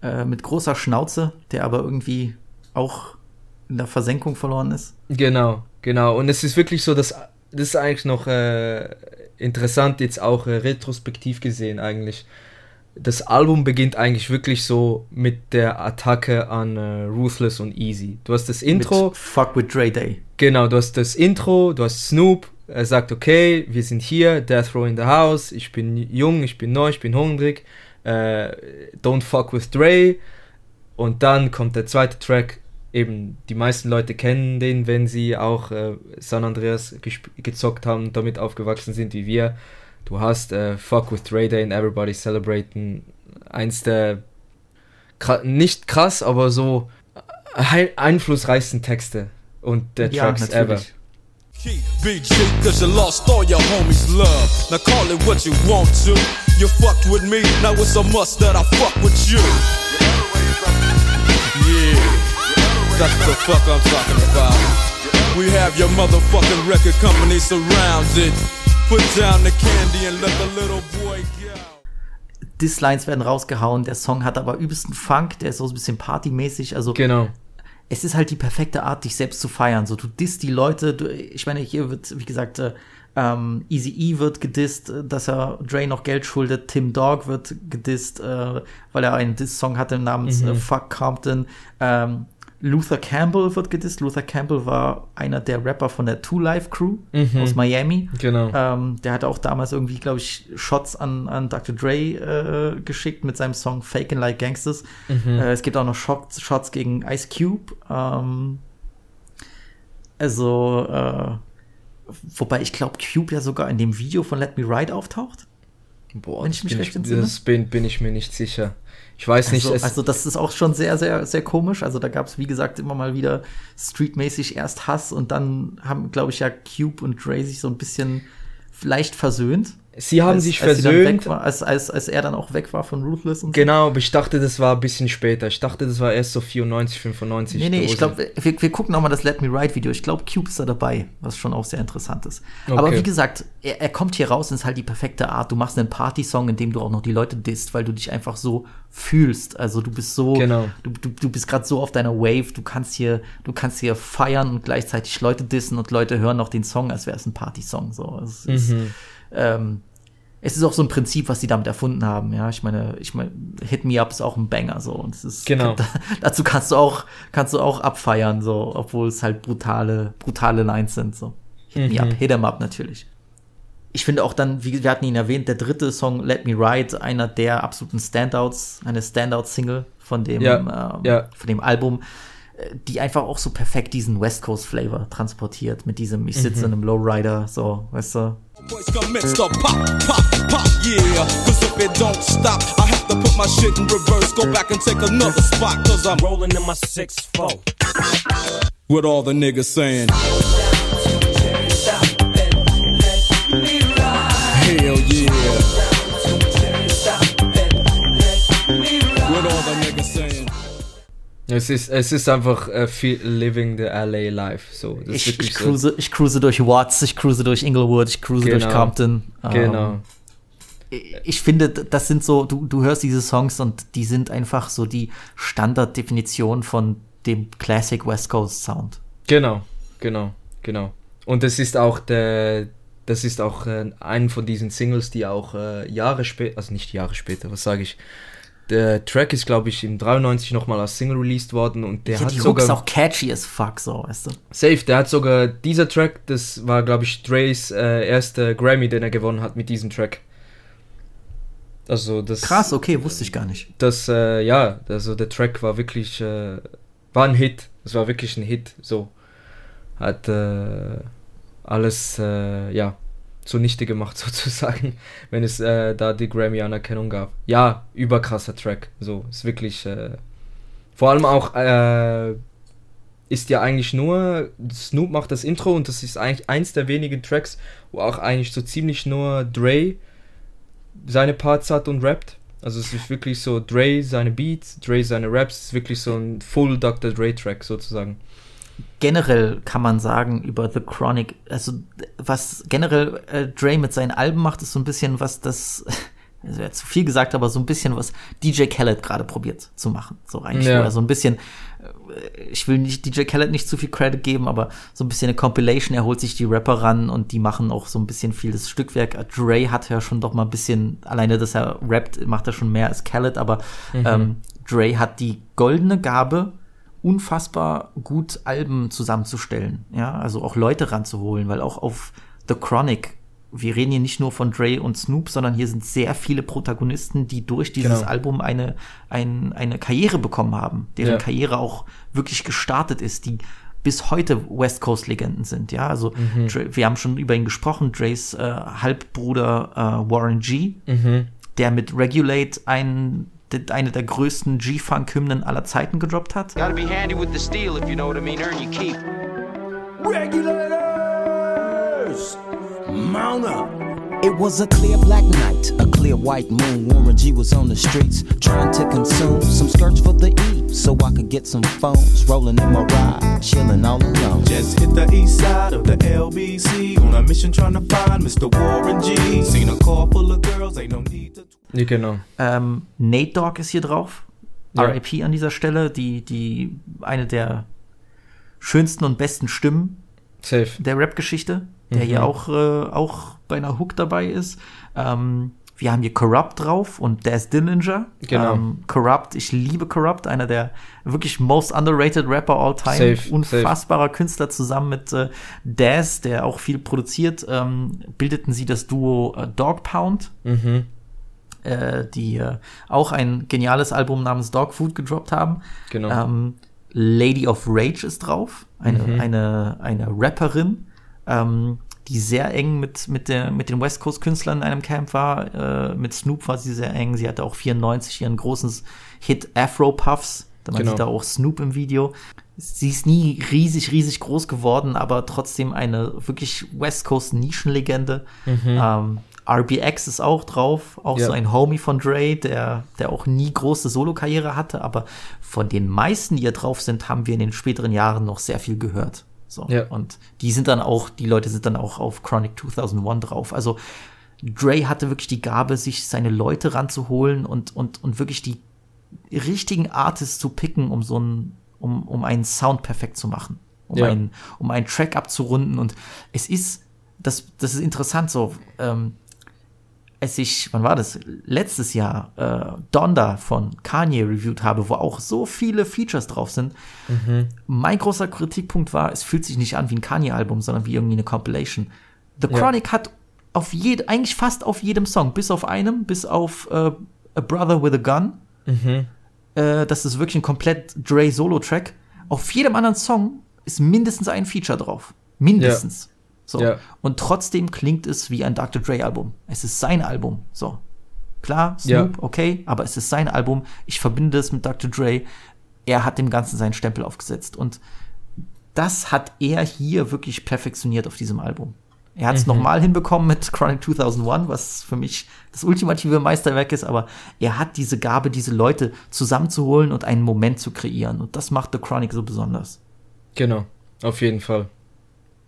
äh, mit großer Schnauze, der aber irgendwie auch in der Versenkung verloren ist. Genau, genau. Und es ist wirklich so, dass das ist eigentlich noch äh, interessant, jetzt auch äh, retrospektiv gesehen eigentlich. Das Album beginnt eigentlich wirklich so mit der Attacke an äh, Ruthless und Easy. Du hast das Intro. Mit Fuck with Dre Day. Genau, du hast das Intro, du hast Snoop, er sagt, okay, wir sind hier, Death Row in the House, ich bin jung, ich bin neu, ich bin hungrig, äh, don't fuck with Dre. Und dann kommt der zweite Track, eben die meisten Leute kennen den, wenn sie auch äh, San Andreas gezockt haben und damit aufgewachsen sind wie wir. Du hast äh, Fuck with Dre Day and Everybody Celebrating, eins der kra- nicht krass, aber so einflussreichsten Texte und der Ja, Tracks ever. natürlich. Keep BG, cause you lost all your homies' love. Now call it what you want to. You fucked with me, now it's a must that I fuck with you. That's the fuck I'm talking about. We have your motherfucking record company surrounded. Put down the candy and let the little boy go. Dislines werden rausgehauen, der Song hat aber übelsten Funk, der ist so ein bisschen partymäßig, also Genau. es ist halt die perfekte Art, dich selbst zu feiern. So, du disst die Leute, du, ich meine, hier wird, wie gesagt, äh, ähm, Easy E wird gedisst, äh, dass er Dre noch Geld schuldet, Tim Dog wird gedisst, äh, weil er einen Diss-Song hatte namens Mhm. äh, Fuck Compton. Ähm, Luther Campbell wird gedisst. Luther Campbell war einer der Rapper von der Two Life Crew Mhm. aus Miami. Genau. Ähm, der hatte auch damals irgendwie, glaube ich, Shots an, an Dr. Dre äh, geschickt mit seinem Song Fakin' Like Gangsters. Mhm. Äh, es gibt auch noch Shots, Shots gegen Ice Cube. Ähm, also, äh, wobei ich glaube, Cube ja sogar in dem Video von Let Me Ride auftaucht. Boah, wenn ich mich bin recht entsinne. Das bin, bin ich mir nicht sicher. Ich weiß nicht, Also, also das ist auch schon sehr, sehr, sehr komisch. Also da gab es, wie gesagt, immer mal wieder streetmäßig erst Hass und dann haben, glaube ich, ja Cube und Dre sich so ein bisschen leicht versöhnt. Sie haben als, sich als versöhnt. War, als, als, als er dann auch weg war von Ruthless und so. Genau, aber ich dachte, das war ein bisschen später. Ich dachte, das war erst so 94, 95. Nee, nee, wo ich glaube, wir, wir gucken noch mal das Let Me Ride Video. Ich glaube, Cube ist da dabei, was schon auch sehr interessant ist. Okay. Aber wie gesagt, er, er kommt hier raus und ist halt die perfekte Art. Du machst einen Party-Song, in dem du auch noch die Leute disst, weil du dich einfach so fühlst. Also du bist so, Genau. du, du, du bist gerade so auf deiner Wave. Du kannst hier, du kannst hier feiern und gleichzeitig Leute dissen und Leute hören noch den Song, als wäre es ein Party-Song. So, es ist, Mhm. Ähm, es ist auch so ein Prinzip, was sie damit erfunden haben. Ja, ich meine, ich meine, Hit Me Up ist auch ein Banger so und es ist Genau. dazu kannst du auch kannst du auch abfeiern so, obwohl es halt brutale brutale Lines sind so. Hit Me Mhm. Up, Hit 'em Up natürlich. Ich finde auch dann, wie wir hatten ihn erwähnt, der dritte Song Let Me Ride, einer der absoluten Standouts, eine Standout-Single von dem Ja, ähm, ja. von dem Album, die einfach auch so perfekt diesen West Coast Flavor transportiert mit diesem ich sitze Mhm. in einem Lowrider, so, weißt du? Boys come mixed up, pop, pop, pop, yeah. Cause if it don't stop, I have to put my shit in reverse, go back and take another spot. Cause I'm rolling in my 6-4. What all the niggas saying? Es ist, es ist einfach viel living the LA life. So, Ich, ich, cruise, ich cruise durch Watts, ich cruise durch Inglewood, ich cruise durch Genau. Compton. Genau. Ähm, ich finde, das sind so, du, du hörst diese Songs und die sind einfach so die Standarddefinition von dem Classic West Coast Sound. Genau, genau, genau. Und das ist auch der, das ist auch äh, ein von diesen Singles, die auch äh, Jahre später, also nicht Jahre später, was sage ich? Der Track ist, glaube ich, im 93 nochmal als Single released worden und der ja, hat die Hook ist sogar auch catchy as fuck, so, weißt du. safe, der hat sogar dieser Track, das war, glaube ich, Dre's äh, erster Grammy, den er gewonnen hat mit diesem Track. Also das Krass, okay, wusste ich gar nicht. das, äh, ja, also der Track war wirklich, äh, war ein Hit. Es war wirklich ein Hit, so. Hat äh, alles, äh, ja, zunichte gemacht, sozusagen, wenn es äh, da die Grammy-Anerkennung gab. Ja, überkrasser Track, so, ist wirklich, äh, vor allem auch, äh, ist ja eigentlich nur, Snoop macht das Intro und das ist eigentlich eins der wenigen Tracks, wo auch eigentlich so ziemlich nur Dre seine Parts hat und rappt. Also es ist wirklich so Dre seine Beats, Dre seine Raps, es ist wirklich so ein Full Dr. Dre Track sozusagen. Generell kann man sagen über The Chronic, also was generell äh, Dre mit seinen Alben macht, ist so ein bisschen was das, also er hat zu viel gesagt, aber so ein bisschen was DJ Khaled gerade probiert zu machen. So eigentlich, Ja. so ein bisschen, äh, ich will nicht DJ Khaled nicht zu viel Credit geben, aber so ein bisschen eine Compilation, er holt sich die Rapper ran und die machen auch so ein bisschen viel das Stückwerk. Dre hat ja schon doch mal ein bisschen, alleine, dass er rappt, macht er schon mehr als Khaled, aber Mhm. ähm, Dre hat die goldene Gabe, unfassbar gut Alben zusammenzustellen, ja, also auch Leute ranzuholen, weil auch auf The Chronic, wir reden hier nicht nur von Dre und Snoop, sondern hier sind sehr viele Protagonisten, die durch dieses Genau. Album eine, ein, eine Karriere bekommen haben, deren Ja. Karriere auch wirklich gestartet ist, die bis heute West Coast Legenden sind, ja, also Mhm. Dre, wir haben schon über ihn gesprochen, Dre's äh, Halbbruder äh, Warren G, Mhm. der mit Regulate ein, eine der größten G-Funk-Hymnen aller Zeiten gedroppt hat. Gotta be handy with the steel if you know what I mean. Earn your keep. Regulators! Mount up! It was a clear black night, a clear white moon. Warren G was on the streets trying to consume some skirts for the E so I could get some phones. Rolling in my ride, chilling all alone. Just hit the east side of the LBC on a mission trying to find Mr. Warren G. Seen a car full of girls, ain't no need to. Ja, genau. Ähm, Nate Dogg ist hier drauf. Ja. RIP an dieser Stelle, die, die eine der schönsten und besten Stimmen Safe. der Rap-Geschichte, der Mhm. hier auch, äh, auch bei einer Hook dabei ist. Ähm, wir haben hier Corrupt drauf und Daz Dillinger. Genau. Ähm, Corrupt, ich liebe Corrupt, einer der wirklich most underrated Rapper all time. Safe, Unfassbarer Künstler zusammen mit äh, Daz, der auch viel produziert, ähm, bildeten sie das Duo äh, Dog Pound. Mhm. Äh, die äh, auch ein geniales Album namens Dog Food gedroppt haben. Genau. Ähm, Lady of Rage ist drauf, eine, Mhm. eine, eine Rapperin, ähm, die sehr eng mit, mit, der, mit den West Coast Künstlern in einem Camp war. Äh, mit Snoop war sie sehr eng. Sie hatte auch 94 ihren großen Hit Afro Puffs. Man Genau. sieht da auch Snoop im Video. Sie ist nie riesig, riesig groß geworden, aber trotzdem eine wirklich West Coast Nischenlegende. Mhm. Ähm, RBX ist auch drauf, auch Ja. so ein Homie von Dre, der, der auch nie große Solokarriere hatte, aber von den meisten, die hier drauf sind, haben wir in den späteren Jahren noch sehr viel gehört. So. Ja. Und die sind dann auch, die Leute sind dann auch auf Chronic 2001 drauf. Also Dre hatte wirklich die Gabe, sich seine Leute ranzuholen und, und, und wirklich die richtigen Artists zu picken, um so einen, um, um einen Sound perfekt zu machen. Um, Ja. einen, um einen Track abzurunden. Und es ist, das, das ist interessant so, ähm, als ich, wann war das? Letztes Jahr äh, Donda von Kanye reviewed habe, wo auch so viele Features drauf sind. Mhm. Mein großer Kritikpunkt war, es fühlt sich nicht an wie ein Kanye-Album, sondern wie irgendwie eine Compilation. The Ja. Chronic hat auf jed, eigentlich fast auf jedem Song, bis auf einem, bis auf äh, A Brother with a Gun. Mhm. Äh, das ist wirklich ein komplett Dre Solo-Track. Auf jedem anderen Song ist mindestens ein Feature drauf. Mindestens. So. Ja. Und trotzdem klingt es wie ein Dr. Dre-Album. Es ist sein Album. So. Klar, Snoop, Ja. okay, aber es ist sein Album. Ich verbinde es mit Dr. Dre. Er hat dem Ganzen seinen Stempel aufgesetzt. Und das hat er hier wirklich perfektioniert auf diesem Album. Er hat es Mhm. nochmal hinbekommen mit Chronic 2001, was für mich das ultimative Meisterwerk ist, aber er hat diese Gabe, diese Leute zusammenzuholen und einen Moment zu kreieren. Und das macht The Chronic so besonders. Genau, auf jeden Fall.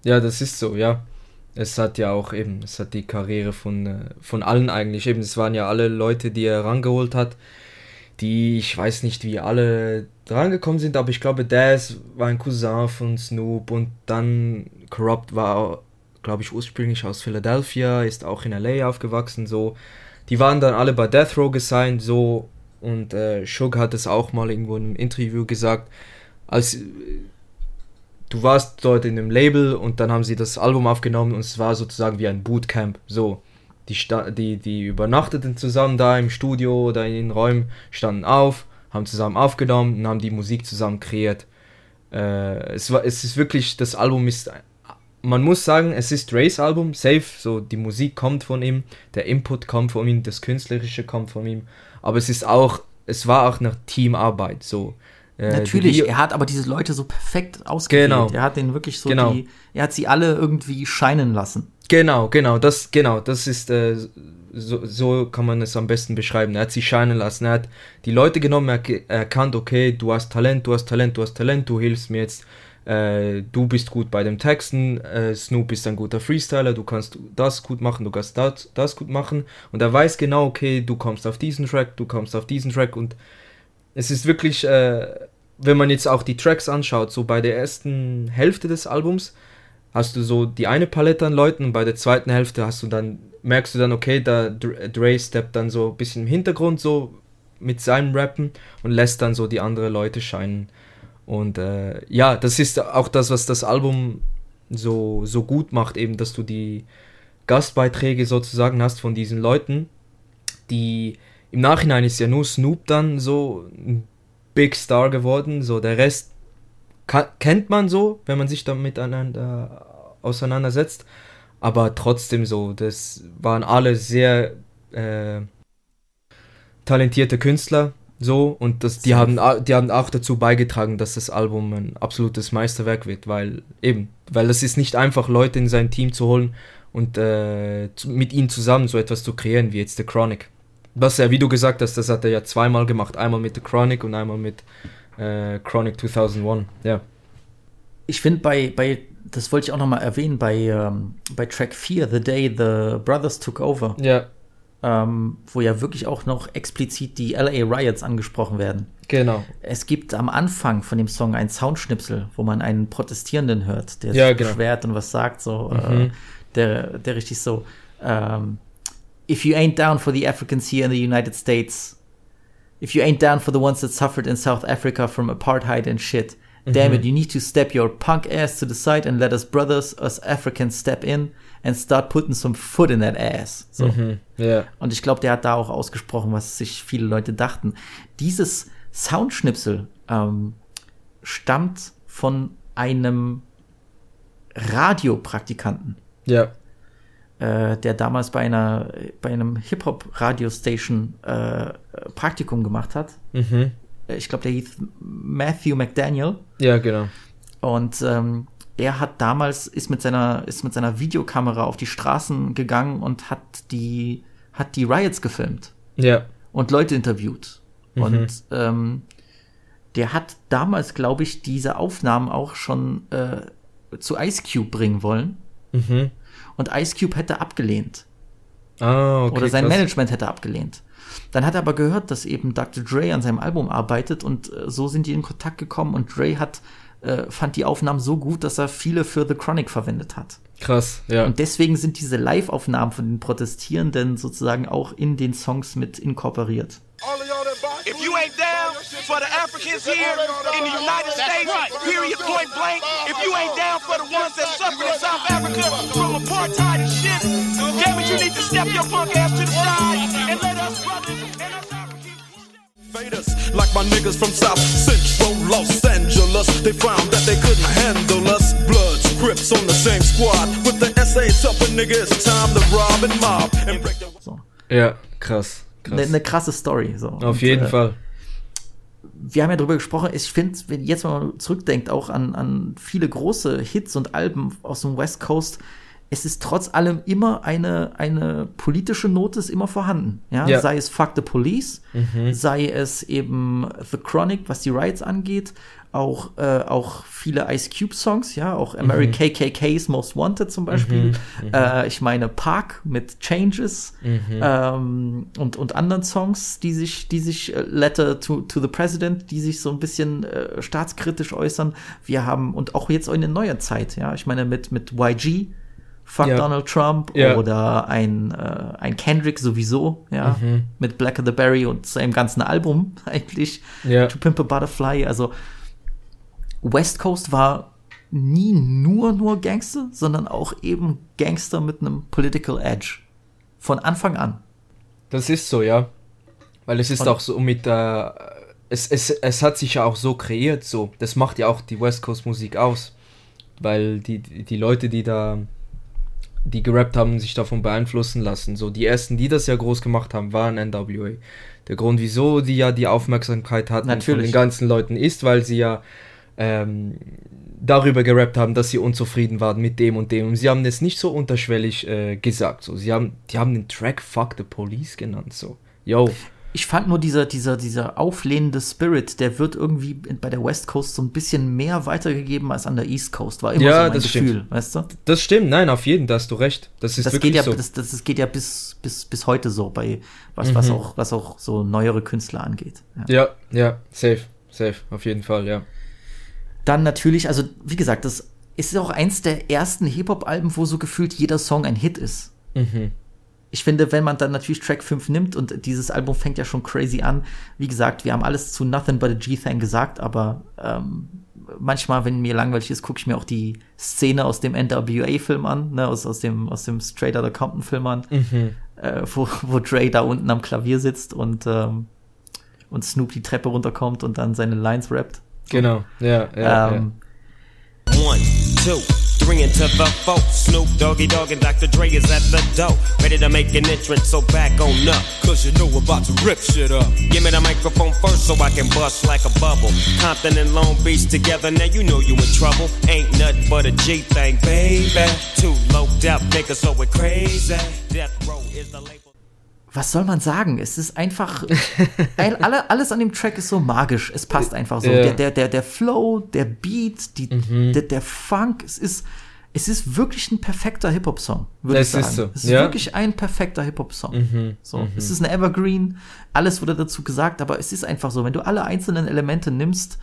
Ja, das ist so, ja. Es hat ja auch eben, es hat die Karriere von, äh, von allen eigentlich eben, es waren ja alle Leute, die er rangeholt hat, die, ich weiß nicht, wie alle drangekommen sind, aber ich glaube, Daz war ein Cousin von Snoop und dann Corrupt war, glaube ich, ursprünglich aus Philadelphia, ist auch in LA aufgewachsen, so. Die waren dann alle bei Death Row gesigned, so, und äh, Shug hat es auch mal irgendwo in einem Interview gesagt, als du warst dort in einem Label und dann haben sie das Album aufgenommen und es war sozusagen wie ein Bootcamp. So, die, die, die übernachteten zusammen da im Studio oder in den Räumen, standen auf, haben zusammen aufgenommen und haben die Musik zusammen kreiert. Äh, es, war, es ist wirklich, das Album ist, man muss sagen, es ist Dre's Album, safe, so die Musik kommt von ihm, der Input kommt von ihm, das Künstlerische kommt von ihm, aber es ist auch, es war auch eine Teamarbeit, so. Äh, Natürlich, er hat aber diese Leute so perfekt ausgewählt. Genau. Er hat den wirklich so Genau. die, er hat sie alle irgendwie scheinen lassen. Genau, genau, das, genau, das ist, äh, so, so kann man es am besten beschreiben. Er hat sie scheinen lassen, er hat die Leute genommen, er erkannt, okay, du hast Talent, du hast Talent, du hast Talent, du hilfst mir jetzt, äh, du bist gut bei dem Texten, äh, Snoop ist ein guter Freestyler, du kannst das gut machen, du kannst das, das gut machen und er weiß genau, okay, du kommst auf diesen Track, du kommst auf diesen Track und es ist wirklich, äh, wenn man jetzt auch die Tracks anschaut, so bei der ersten Hälfte des Albums hast du so die eine Palette an Leuten und bei der zweiten Hälfte hast du dann, merkst du dann, okay, da Dr- Dre steppt dann so ein bisschen im Hintergrund so mit seinem Rappen und lässt dann so die anderen Leute scheinen. Und äh, ja, das ist auch das, was das Album so, so gut macht, eben, dass du die Gastbeiträge sozusagen hast von diesen Leuten, die im Nachhinein ist ja nur Snoop dann so ein Big Star geworden, so der Rest kennt man so, wenn man sich damit miteinander auseinandersetzt, aber trotzdem so, das waren alle sehr äh, talentierte Künstler, so und das, die haben, die haben auch dazu beigetragen, dass das Album ein absolutes Meisterwerk wird, weil eben, weil es ist nicht einfach Leute in sein Team zu holen und äh, mit ihnen zusammen so etwas zu kreieren wie jetzt The Chronic. Was er, wie du gesagt hast, das hat er ja zweimal gemacht, einmal mit The Chronic und einmal mit äh, Chronic 2001, ja. Ich finde bei, bei, das wollte ich auch noch mal erwähnen, bei, ähm, bei Track 4, The Day the Brothers Took Over, Ja, ähm, wo ja wirklich auch noch explizit die LA Riots angesprochen werden. genau. Es gibt am Anfang von dem Song einen Soundschnipsel, wo man einen Protestierenden hört, der Ja, sich genau. beschwert und was sagt, so, Mhm. äh, der, der richtig so, ähm, if you ain't down for the Africans here in the United States, if you ain't down for the ones that suffered in South Africa from apartheid and shit, damn Mhm. it, you need to step your punk ass to the side and let us brothers, us Africans, step in and start putting some foot in that ass. So. Mhm, ja. Und ich glaube, der hat da auch ausgesprochen, was sich viele Leute dachten. Dieses Soundschnipsel ähm, stammt von einem Radiopraktikanten, Ja. Äh, der damals bei einer bei einem Hip-Hop-Radiostation äh, Praktikum gemacht hat. Mhm. Ich glaube, der hieß Matthew McDaniel. Ja, genau. Und ähm, er hat damals ist mit seiner ist mit seiner Videokamera auf die Straßen gegangen und hat die hat die Riots gefilmt Ja. und Leute interviewt. Mhm. Und ähm, der hat damals, glaube ich, diese Aufnahmen auch schon äh, zu Ice Cube bringen wollen. Mhm. Und Ice Cube hätte abgelehnt. Ah, okay. Oder sein krass. Management hätte abgelehnt. Dann hat er aber gehört, dass eben Dr. Dre an seinem Album arbeitet und äh, so sind die in Kontakt gekommen und Dre hat, äh, fand die Aufnahmen so gut, dass er viele für The Chronic verwendet hat. Krass, ja. Und deswegen sind diese Live-Aufnahmen von den Protestierenden sozusagen auch in den Songs mit inkorporiert. If you ain't down for the Africans here in the United States, period, point blank, if you ain't down for the ones that suffered in South Africa from apartheid and shit, damn it, you need to step your punk ass to the side and let us brothers and us Faders, like my niggas from South Central Los Angeles. They found that they couldn't handle us. Bloods, Crips on the same squad. With the SA tougher nigga, it's time to rob and mob and break the Ja, krass. Krass. Eine ne krasse Story. So. Auf Und, jeden äh, Fall. wir haben ja darüber gesprochen, ich finde, wenn jetzt mal zurückdenkt, auch an, an viele große Hits und Alben aus dem West Coast, es ist trotz allem immer eine, eine politische Note ist immer vorhanden. Ja? Ja. Sei es Fuck the Police, Mhm. sei es eben The Chronic, was die Riots angeht, auch, äh, auch viele Ice Cube Songs, ja, auch American Mhm. KKK's Most Wanted zum Beispiel. Mhm, mhm. Äh, ich meine Park mit Changes Mhm. ähm, und, und anderen Songs, die sich, die sich äh, Letter to, to the President, die sich so ein bisschen äh, staatskritisch äußern. Wir haben, und auch jetzt in der neuer Zeit, ja, ich meine mit, mit YG, Fuck Ja. Donald Trump Ja. oder ein, äh, ein Kendrick sowieso, ja, Mhm. mit Black of the Berry und seinem ganzen Album eigentlich, Ja. To Pimp a Butterfly, also West Coast war nie nur nur Gangster, sondern auch eben Gangster mit einem Political Edge. Von Anfang an. Das ist so, ja. Weil es ist Und- auch so mit äh, es, es, es hat sich ja auch so kreiert, so. Das macht ja auch die West Coast Musik aus. Weil die, die Leute, die da die gerappt haben, sich davon beeinflussen lassen. So, die ersten, die das ja groß gemacht haben, waren NWA. Der Grund, wieso die ja die Aufmerksamkeit hatten von Natürlich. den ganzen Leuten ist, weil sie ja ähm, darüber gerappt haben, dass sie unzufrieden waren mit dem und dem. Und sie haben es nicht so unterschwellig äh, gesagt. So, sie haben, die haben den Track Fuck the Police genannt. So, yo. Ich fand nur dieser, dieser, dieser auflehnende Spirit, der wird irgendwie bei der West Coast so ein bisschen mehr weitergegeben als an der East Coast. War immer Ja, so mein das Gefühl, stimmt. weißt du? Das stimmt, nein, auf jeden, da hast du recht. Das ist das wirklich geht ja, so. das, das, das geht ja bis, bis, bis heute so bei was, was Mhm. auch, was auch so neuere Künstler angeht. ja, ja, safe, safe, auf jeden Fall, ja. Dann natürlich, also wie gesagt, das ist auch eins der ersten Hip-Hop-Alben, wo so gefühlt jeder Song ein Hit ist. Mhm. Ich finde, wenn man dann natürlich Track 5 nimmt und dieses Album fängt ja schon crazy an, wie gesagt, wir haben alles zu Nothing But a G-Thang gesagt, aber ähm, manchmal, wenn mir langweilig ist, gucke ich mir auch die Szene aus dem NWA-Film an, ne, aus, aus dem, aus dem Straight Outta Compton-Film an, Mhm. äh, wo, wo Dre da unten am Klavier sitzt und, ähm, und Snoop die Treppe runterkommt und dann seine Lines rappt. Genau, ja, ja, Ähm, One, two, three into the four. Snoop Doggy Dogg and Dr. Dre is at the door. Ready to make an entrance, so back on up. Cause you know about to rip shit up. Give me the microphone first so I can bust like a bubble. Compton and Long Beach together, now you know you in trouble. Ain't nothing but a G thing, baby. Two loped out niggas, so we're crazy. Death Row is the label. Was soll man sagen? Es ist einfach, ein, alle, alles an dem Track ist so magisch. Es passt einfach so. Ja. Der, der, der, der Flow, der Beat, die, Mhm. der, der Funk, es ist, es ist wirklich ein perfekter Hip-Hop-Song, würde ich Es sagen. ist so, Es ist ja. wirklich ein perfekter Hip-Hop-Song. Mhm, So, mhm. es ist ein Evergreen, alles wurde dazu gesagt, aber es ist einfach so, wenn du alle einzelnen Elemente nimmst,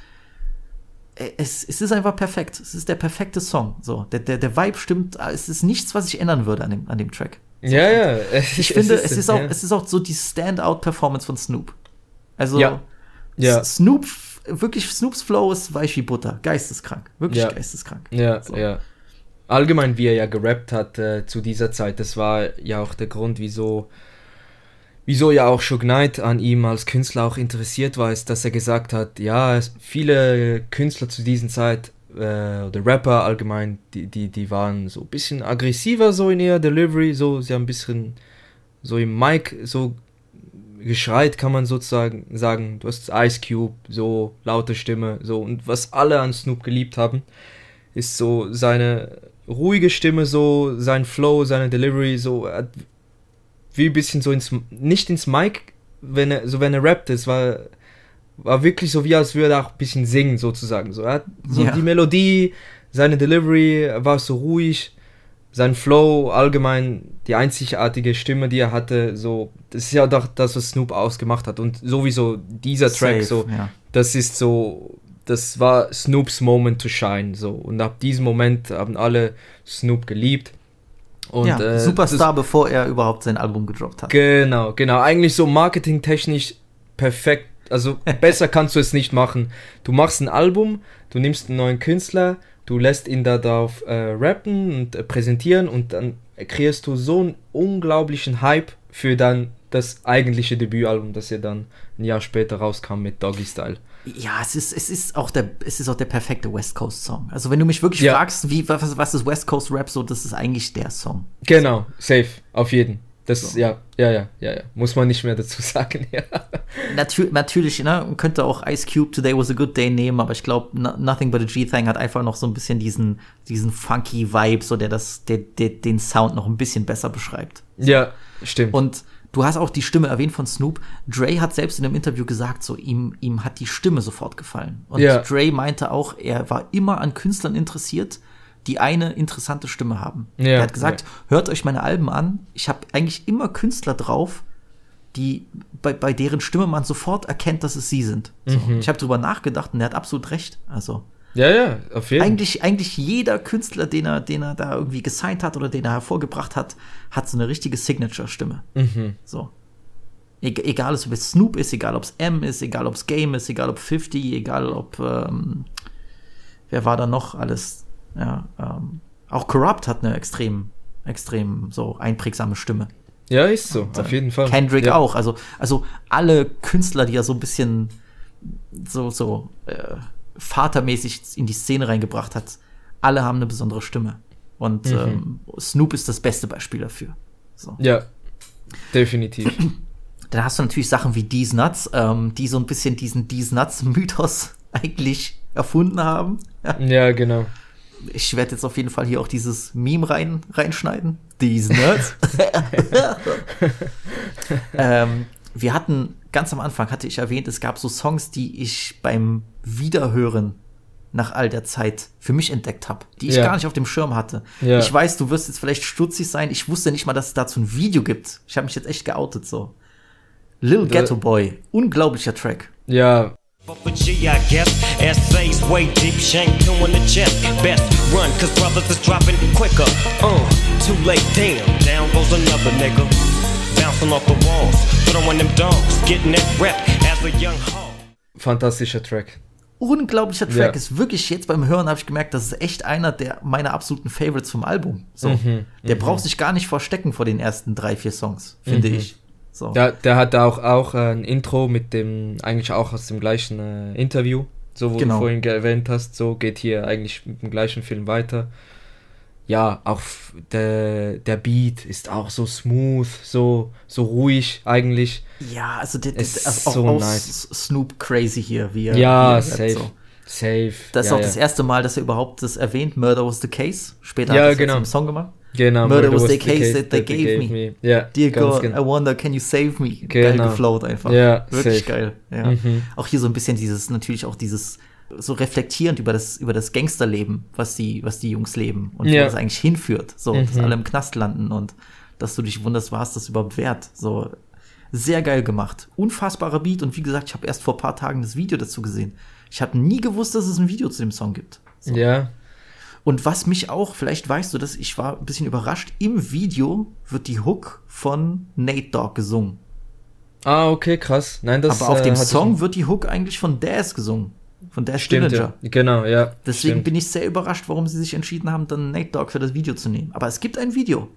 äh, es, es ist einfach perfekt. Es ist der perfekte Song. So, der, der, der Vibe stimmt, es ist nichts, was ich ändern würde an dem, an dem Track. Ja, ja. Ich finde, es ist, auch, es ist auch so die Standout-Performance von Snoop. Also, Ja. Ja. Snoop, wirklich, Snoops Flow ist weich wie Butter. Geisteskrank. Wirklich Ja. geisteskrank. Ja, ja. Allgemein, wie er ja gerappt hat äh, zu dieser Zeit, das war ja auch der Grund, wieso, wieso ja auch Suge Knight an ihm als Künstler auch interessiert war, ist, dass er gesagt hat, ja, es, viele Künstler zu dieser Zeit äh, oder Rapper allgemein, die, die, die waren so ein bisschen aggressiver so in ihrer Delivery, so, sie haben ein bisschen so im Mic so geschreit, kann man sozusagen sagen. Du hast Ice Cube, so laute Stimme, so und was alle an Snoop geliebt haben, ist so seine ruhige Stimme, so sein Flow, seine Delivery, so wie ein bisschen so ins nicht ins Mic, wenn er so wenn er rappt, es war war wirklich so wie als würde er auch ein bisschen singen sozusagen. So er hat so Ja. die Melodie, seine Delivery er war so ruhig, sein Flow, allgemein die einzigartige Stimme, die er hatte, so, das ist ja doch das, was Snoop ausgemacht hat. Und sowieso dieser Track, Safe, so, ja. das ist so, das war Snoops Moment to shine, so. Und ab diesem Moment haben alle Snoop geliebt. Und, ja, äh, Superstar, bevor er überhaupt sein Album gedroppt hat. Genau, genau. Eigentlich so marketingtechnisch perfekt. Also besser kannst du es nicht machen. Du machst ein Album, du nimmst einen neuen Künstler, du lässt ihn da darauf äh, rappen und äh, präsentieren und dann kreierst du so einen unglaublichen Hype für dann das eigentliche Debütalbum, das ja dann ein Jahr später rauskam mit Doggy Style. Ja, es ist, es ist auch der, es ist auch der perfekte West Coast Song. Also wenn du mich wirklich Ja. fragst, wie, was, was ist West Coast Rap so, das ist eigentlich der Song. Genau, safe, auf jeden. Das, ja, ja, ja, ja, ja. Muss man nicht mehr dazu sagen, ja. Natür natürlich, ne, man könnte auch Ice Cube Today Was a Good Day nehmen, aber ich glaube, Nothing But a G-Thing hat einfach noch so ein bisschen diesen, diesen funky Vibe, so der das, der, der den Sound noch ein bisschen besser beschreibt. Ja, stimmt. Und du hast auch die Stimme erwähnt von Snoop. Dre hat selbst in einem Interview gesagt, so ihm, ihm hat die Stimme sofort gefallen. Und Ja. Dre meinte auch, er war immer an Künstlern interessiert, die eine interessante Stimme haben. Ja, er hat gesagt, ja. hört euch meine Alben an. Ich habe eigentlich immer Künstler drauf, die bei, bei deren Stimme man sofort erkennt, dass es sie sind. So. Mhm. Ich habe drüber nachgedacht und er hat absolut recht. Also Ja, ja, auf jeden Fall. eigentlich, eigentlich jeder Künstler, den er, den er da irgendwie gesigned hat oder den er hervorgebracht hat, hat so eine richtige Signature-Stimme. Mhm. So. Eg egal, ob es Snoop ist, egal, ob es M ist, egal, ob es Game ist, egal, ob 50, egal, ob, ähm, wer war da noch alles? Ja, ähm, auch Corrupt hat eine extrem, extrem so einprägsame Stimme. Ja, ist so, Und, auf äh, jeden Fall. Kendrick ja. auch. Also, also alle Künstler, die er so ein bisschen so, so äh, vatermäßig in die Szene reingebracht hat, alle haben eine besondere Stimme. Und Mhm. ähm, Snoop ist das beste Beispiel dafür. So. Ja, definitiv. Dann hast du natürlich Sachen wie These Nuts, ähm, die so ein bisschen diesen These Nuts-Mythos eigentlich erfunden haben. ja, genau. Ich werde jetzt auf jeden Fall hier auch dieses Meme rein, reinschneiden. These Nuts. ähm, wir hatten, ganz am Anfang hatte ich erwähnt, es gab so Songs, die ich beim Wiederhören nach all der Zeit für mich entdeckt habe, die ich Ja. gar nicht auf dem Schirm hatte. Ja. Ich weiß, du wirst jetzt vielleicht stutzig sein. Ich wusste nicht mal, dass es dazu ein Video gibt. Ich habe mich jetzt echt geoutet so. Lil Äh. Ghetto Boy, unglaublicher Track. Ja, Way deep, shank in the chest. Best run, cause brothers is dropping quicker. Uh, too late, damn, down goes another nigga. Bouncing off the walls, throwing them dogs, getting that rep as a young hog. fantastischer Track. Unglaublicher Track Ja. ist wirklich jetzt beim Hören habe ich gemerkt, das ist echt einer der meiner absoluten Favorites vom Album. So, Mhm, der mhm. braucht sich gar nicht verstecken vor den ersten drei vier Songs, finde Mhm. ich. So. Der, der hat auch, auch äh, ein Intro mit dem, eigentlich auch aus dem gleichen äh, Interview, so wo Genau. du vorhin erwähnt hast, so geht hier eigentlich mit dem gleichen Film weiter. Ja, auch der, der Beat ist auch so smooth, so, so ruhig eigentlich. Ja, also der, der, Ist also so auch, auch nice. Snoop crazy hier, wie er, wie Ja, er rappt, safe. so. Safe. Das ist ja, auch ja. das erste Mal, dass er überhaupt das erwähnt, Murder was the case. Später Ja, hat er genau. im Song gemacht. Genau, Murder, was the case that they gave, me. Ja, Dear ganz God, genau. I wonder, can you save me? Geil Genau. geflowt einfach. Ja, Wirklich safe. geil. Ja. Mhm. Auch hier so ein bisschen dieses, natürlich auch dieses, so reflektierend über das, über das Gangsterleben, was die, was die Jungs leben und Ja. wo das eigentlich hinführt. So, dass Mhm. alle im Knast landen und dass du dich wunderst, war es das überhaupt wert? So, sehr geil gemacht. Unfassbarer Beat und wie gesagt, ich habe erst vor ein paar Tagen das Video dazu gesehen. Ich habe nie gewusst, dass es ein Video zu dem Song gibt. So. Ja. Und was mich auch, vielleicht weißt du das, ich war ein bisschen überrascht, im Video wird die Hook von Nate Dogg gesungen. Ah, okay, krass. Nein, das Aber auf dem äh, Song wird die Hook eigentlich von Daz gesungen. Von Daz Stimmt, Dillinger. ja. Genau, ja. Deswegen stimmt. bin ich sehr überrascht, warum sie sich entschieden haben, dann Nate Dogg für das Video zu nehmen. Aber es gibt ein Video.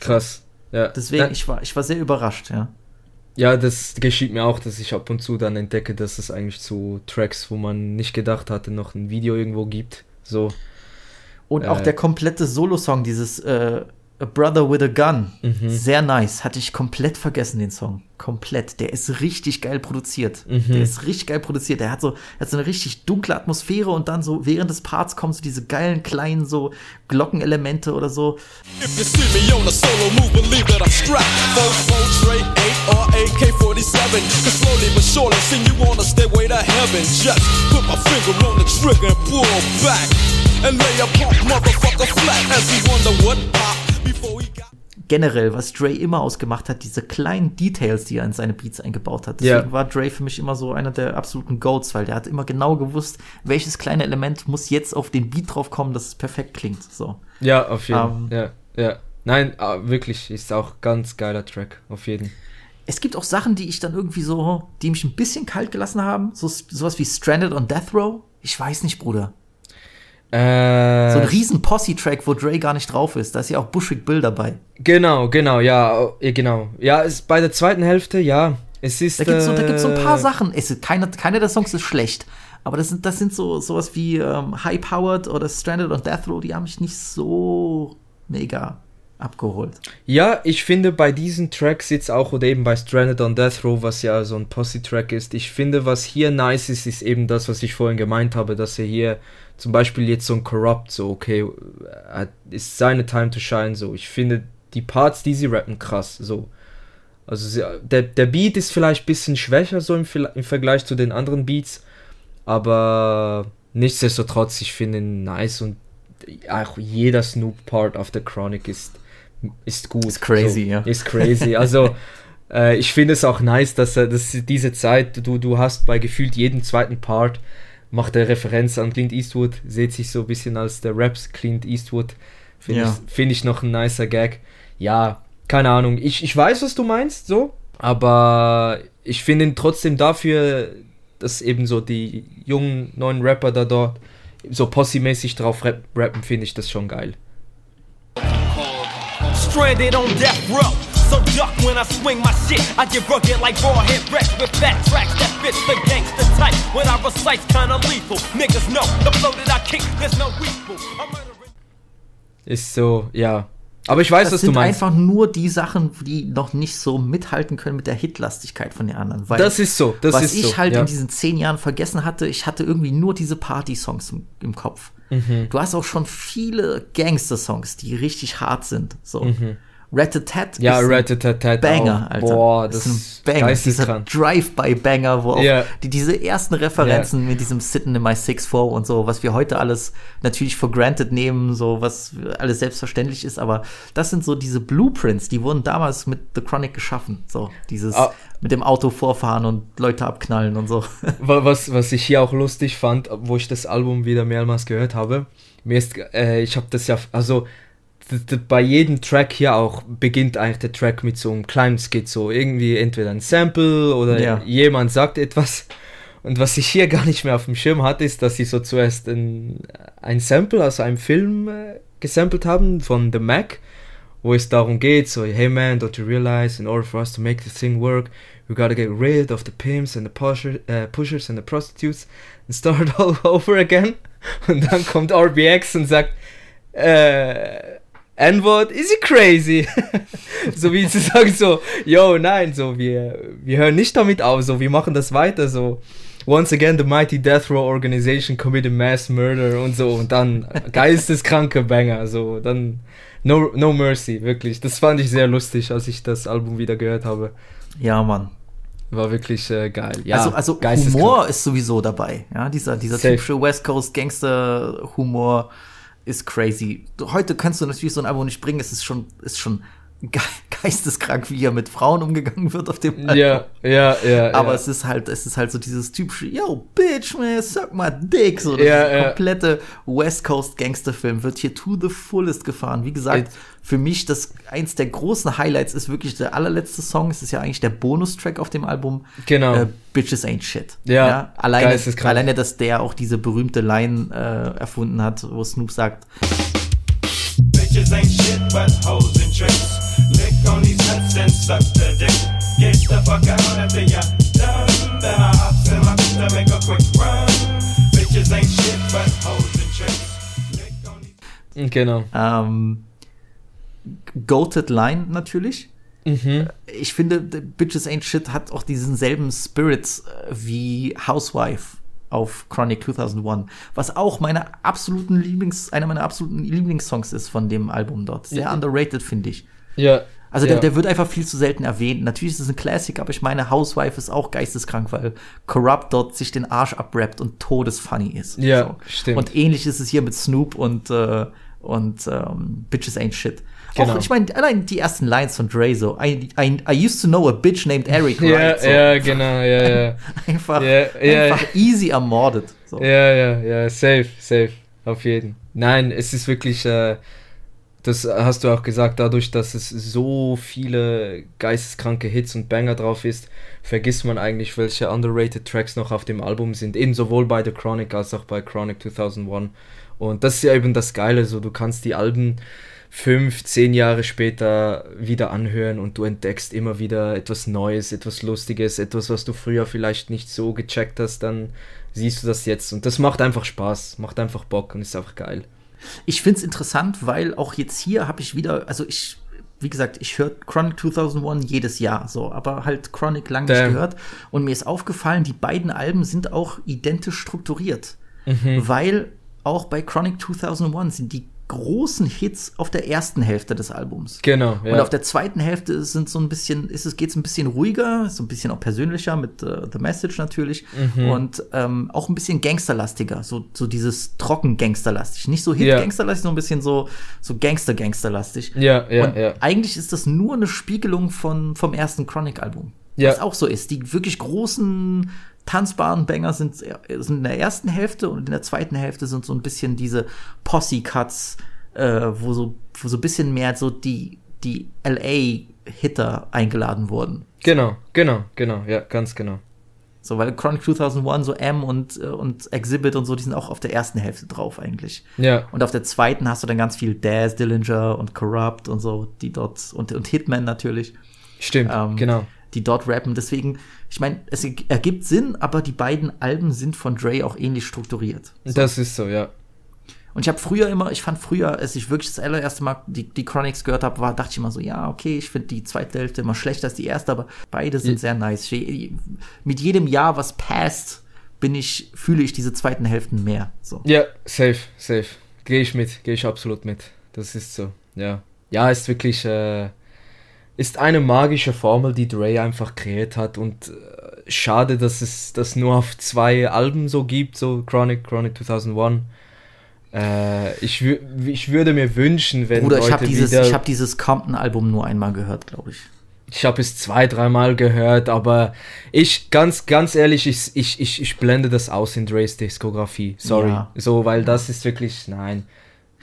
Krass. Ja. Deswegen, ja. ich, war, ich war sehr überrascht, ja. Ja, das geschieht mir auch, dass ich ab und zu dann entdecke, dass es eigentlich zu Tracks, wo man nicht gedacht hatte, noch ein Video irgendwo gibt. So. Und auch Äh. der komplette Solo-Song, dieses äh, A Brother with a Gun, Mhm. sehr nice. Hatte ich komplett vergessen, den Song. Komplett. Der ist richtig geil produziert. Mhm. Der ist richtig geil produziert. Der hat so, hat so eine richtig dunkle Atmosphäre und dann so während des Parts kommen so diese geilen kleinen so Glockenelemente oder so. If you see me on a solo move, believe that I'm strapped. Four, four, tray, eight, or AK-47. Cause slowly but surely, you on a stairway to heaven. Just put my finger on the trigger and pull back. Generell, was Dre immer ausgemacht hat, diese kleinen Details, die er in seine Beats eingebaut hat. Deswegen Ja. war Dre für mich immer so einer der absoluten Goats, weil der hat immer genau gewusst, welches kleine Element muss jetzt auf den Beat drauf kommen, dass es perfekt klingt. So. Ja, auf jeden Ähm, Ja, ja. Nein, ah, wirklich, ist auch ganz geiler Track, auf jeden. Es gibt auch Sachen, die ich dann irgendwie so, die mich ein bisschen kalt gelassen haben. So, sowas wie Stranded on Death Row. Ich weiß nicht, Bruder. Äh, So ein riesen Posse-Track, wo Dre gar nicht drauf ist. Da ist ja auch Bushwick Bill dabei. Genau, genau, ja, ja, genau. Ja, ist bei der zweiten Hälfte, ja. Es ist. Da so, da gibt's so ein paar äh, Sachen. Es ist keine, keiner der Songs ist schlecht. Aber das sind, das sind so sowas wie ähm, High Powered oder Stranded on Death Row, die haben mich nicht so mega abgeholt. Ja, ich finde bei diesen Tracks jetzt auch oder eben bei Stranded on Death Row, was ja so ein Posse-Track ist, ich finde, was hier nice ist, ist eben das, was ich vorhin gemeint habe, dass er hier zum Beispiel jetzt so ein Corrupt, so, okay, äh, ist seine Time to shine, so. Ich finde die Parts, die sie rappen, krass, so. Also der, der Beat ist vielleicht ein bisschen schwächer so im, im Vergleich zu den anderen Beats, aber nichtsdestotrotz, ich finde ihn nice und auch jeder Snoop-Part auf der Chronic ist, ist gut. Ist crazy, so, ja. Ist crazy. Also, äh, ich finde es auch nice, dass er dass diese Zeit, du, du hast bei gefühlt jedem zweiten Part, macht er Referenz an Clint Eastwood, sieht sich so ein bisschen als der Raps Clint Eastwood. Finde Ja. ich, find ich noch ein nicer Gag. Ja, keine Ahnung. Ich, ich weiß, was du meinst, so, aber ich finde ihn trotzdem dafür, dass eben so die jungen neuen Rapper da dort so Posse-mäßig drauf rap rappen, finde ich das schon geil. Stranded on death row. So duck when I swing my shit. I get rugged like raw head wrecks with fat tracks that fit the gangster type. When I recite, kinda lethal. Niggas know the flow that I kick, there's no equal. Ist so, ja. Aber ich weiß, das was sind du meinst. einfach nur die Sachen, die noch nicht so mithalten können mit der Hitlastigkeit von den anderen. Weil Das ist so, das was ist ich so, halt ja. in diesen zehn Jahren vergessen hatte, ich hatte irgendwie nur diese Party-Songs im, im Kopf. Mhm. Du hast auch schon viele Gangster-Songs, die richtig hart sind. So. Mhm. Rat-a-tat Ja, ist ein Rat-a-tat-tat Banger, auch. Alter. Boah, das ist ist ein Banger. Dieser. Drive-by-Banger, wo auch Ja. die, diese ersten Referenzen mit diesem Sitting in my 6-4 und so, was wir heute alles natürlich for granted nehmen, so was alles selbstverständlich ist, aber das sind so diese Blueprints, die wurden damals mit The Chronic geschaffen. So, dieses Ah. mit dem Auto vorfahren und Leute abknallen und so. Wa- Was, was ich hier auch lustig fand, wo ich das Album wieder mehrmals gehört habe, mir ist, äh, ich habe das ja, also bei jedem Track hier auch beginnt eigentlich der Track mit so einem kleinen Skit, so irgendwie entweder ein Sample oder Ja. jemand sagt etwas. Und was ich hier gar nicht mehr auf dem Schirm hatte, ist, dass sie so zuerst ein, ein Sample aus einem Film äh, gesampelt haben von The Mac, wo es darum geht, so, hey man, don't you realize, in order for us to make this thing work, we gotta get rid of the pimps and the pusher, äh, pushers and the prostitutes and start all over again. Und dann kommt RBX und sagt, äh, N-Word, is he crazy? so wie zu sagen so, yo, nein, so, wir, wir hören nicht damit auf, so, wir machen das weiter, so. Once again, the mighty death row organization committed mass murder und so und dann geisteskranke Banger, so, dann no, no mercy, wirklich. Das fand ich sehr lustig, als ich das Album wieder gehört habe. ja, Mann. War wirklich äh, geil. Ja, also, also. Humor ist sowieso dabei. Ja, dieser, dieser typische West Coast Gangster Humor ist crazy. Heute kannst du natürlich so ein Album nicht bringen. Es ist schon, ist schon ge geisteskrank, wie er mit Frauen umgegangen wird auf dem Album. Ja, ja, ja. Aber ja. es ist halt, es ist halt so dieses typische, yo, bitch, man, suck my dick. So, das Ja, ja. komplette West Coast Gangsterfilm wird hier to the fullest gefahren. Wie gesagt, für mich das eins der großen Highlights ist wirklich der allerletzte Song. Es ist ja eigentlich der Bonustrack auf dem Album. Genau. Äh, Bitches ain't shit. Ja, alleine, geisteskrank. alleine, dass der auch diese berühmte Line äh, erfunden hat, wo Snoop sagt, Bitches ain't shit but hoes and tricks. Suck the dick. Get the fuck out after you're done. Then I hops in my to make a quick run. Bitches ain't shit but hoes and tricks. Genau. Ähm, Goated Line natürlich. Mhm. Ich finde, Bitches Ain't Shit hat auch diesen selben Spirit äh, wie Housewife auf Chronic 2001, was auch meine absoluten Lieblings, einer meiner absoluten Lieblingssongs ist von dem Album dort. Sehr Ja. underrated, finde ich. Ja. Also der, ja. der wird einfach viel zu selten erwähnt. Natürlich ist es ein Classic, aber ich meine, Housewife ist auch geisteskrank, weil Corrupt dort sich den Arsch abrappt und todesfunny ist. Ja, stimmt. Und ähnlich ist es hier mit Snoop und, äh, und ähm, Bitches Ain't Shit. Genau. Auch, ich meine, allein die ersten Lines von Dre so. I, I, I used to know a bitch named Eric, Ja, right? So. ja, genau, ja, ja. einfach, Ja, ja. einfach easy ermordet. So. Ja, ja, ja, safe, safe, auf jeden. Nein, es ist wirklich, äh, das hast du auch gesagt, dadurch, dass es so viele geisteskranke Hits und Banger drauf ist, vergisst man eigentlich, welche underrated Tracks noch auf dem Album sind. Eben sowohl bei The Chronic als auch bei Chronic 2001. Und das ist ja eben das Geile, so du kannst die Alben fünf, zehn Jahre später wieder anhören und du entdeckst immer wieder etwas Neues, etwas Lustiges, etwas, was du früher vielleicht nicht so gecheckt hast, dann siehst du das jetzt. Und das macht einfach Spaß, macht einfach Bock und ist einfach geil. Ich finde es interessant, weil auch jetzt hier habe ich wieder, also ich, wie gesagt, ich höre Chronic 2001 jedes Jahr so, aber halt Chronic lang nicht gehört. Und mir ist aufgefallen, die beiden Alben sind auch identisch strukturiert. Mhm. Weil auch bei Chronic 2001 sind die großen Hits auf der ersten Hälfte des Albums. Genau, ja. Und auf der zweiten Hälfte sind so ein bisschen, ist es, geht's ein bisschen ruhiger, so ein bisschen auch persönlicher mit äh, The Message natürlich Mhm. und ähm, auch ein bisschen gangsterlastiger, so, so dieses trocken gangsterlastig. Nicht so Ja. Hit-Gangsterlastig, sondern ein bisschen so, so Gangster-Gangsterlastig. Ja, ja, und ja. Eigentlich ist das nur eine Spiegelung von, vom ersten Chronic-Album. Ja. Was auch so ist. Die wirklich großen tanzbaren Banger sind, sind in der ersten Hälfte und in der zweiten Hälfte sind so ein bisschen diese Posse-Cuts, äh, wo so, wo so ein bisschen mehr so die, die LA-Hitter eingeladen wurden. Genau, genau, genau, ja, ganz genau. So, weil Chronic 2001, so M und, äh, und Exhibit und so, die sind auch auf der ersten Hälfte drauf eigentlich. Ja. Und auf der zweiten hast du dann ganz viel Daz, Dillinger und Corrupt und so, die dort, und, und Hitman natürlich. Stimmt, ähm, genau. Die dort rappen. Deswegen, ich meine, es ergibt Sinn, aber die beiden Alben sind von Dre auch ähnlich strukturiert. Das ist so, ja. Und ich habe früher immer, ich fand früher, als ich wirklich das allererste Mal die, die Chronics gehört habe, war, dachte ich immer so, ja, okay, ich finde die zweite Hälfte immer schlechter als die erste, aber beide sind Ja. sehr nice. Ich, mit jedem Jahr, was passt, bin ich, fühle ich diese zweiten Hälften mehr. So. Ja, safe, safe. Gehe ich mit, gehe ich absolut mit. Das ist so, ja. Ja, ist wirklich, äh, ist eine magische Formel, die Dre einfach kreiert hat und äh, schade, dass es das nur auf zwei Alben so gibt, so Chronic, Chronic 2001. Äh, ich, ich würde mir wünschen, wenn Bruder, ich Leute habe dieses, ich hab dieses Compton-Album nur einmal gehört, glaube ich. Ich habe es zwei, dreimal gehört, aber ich, ganz, ganz ehrlich, ich, ich, ich, ich blende das aus in Dre's Diskografie. Sorry. Ja. So, weil das ist wirklich, nein.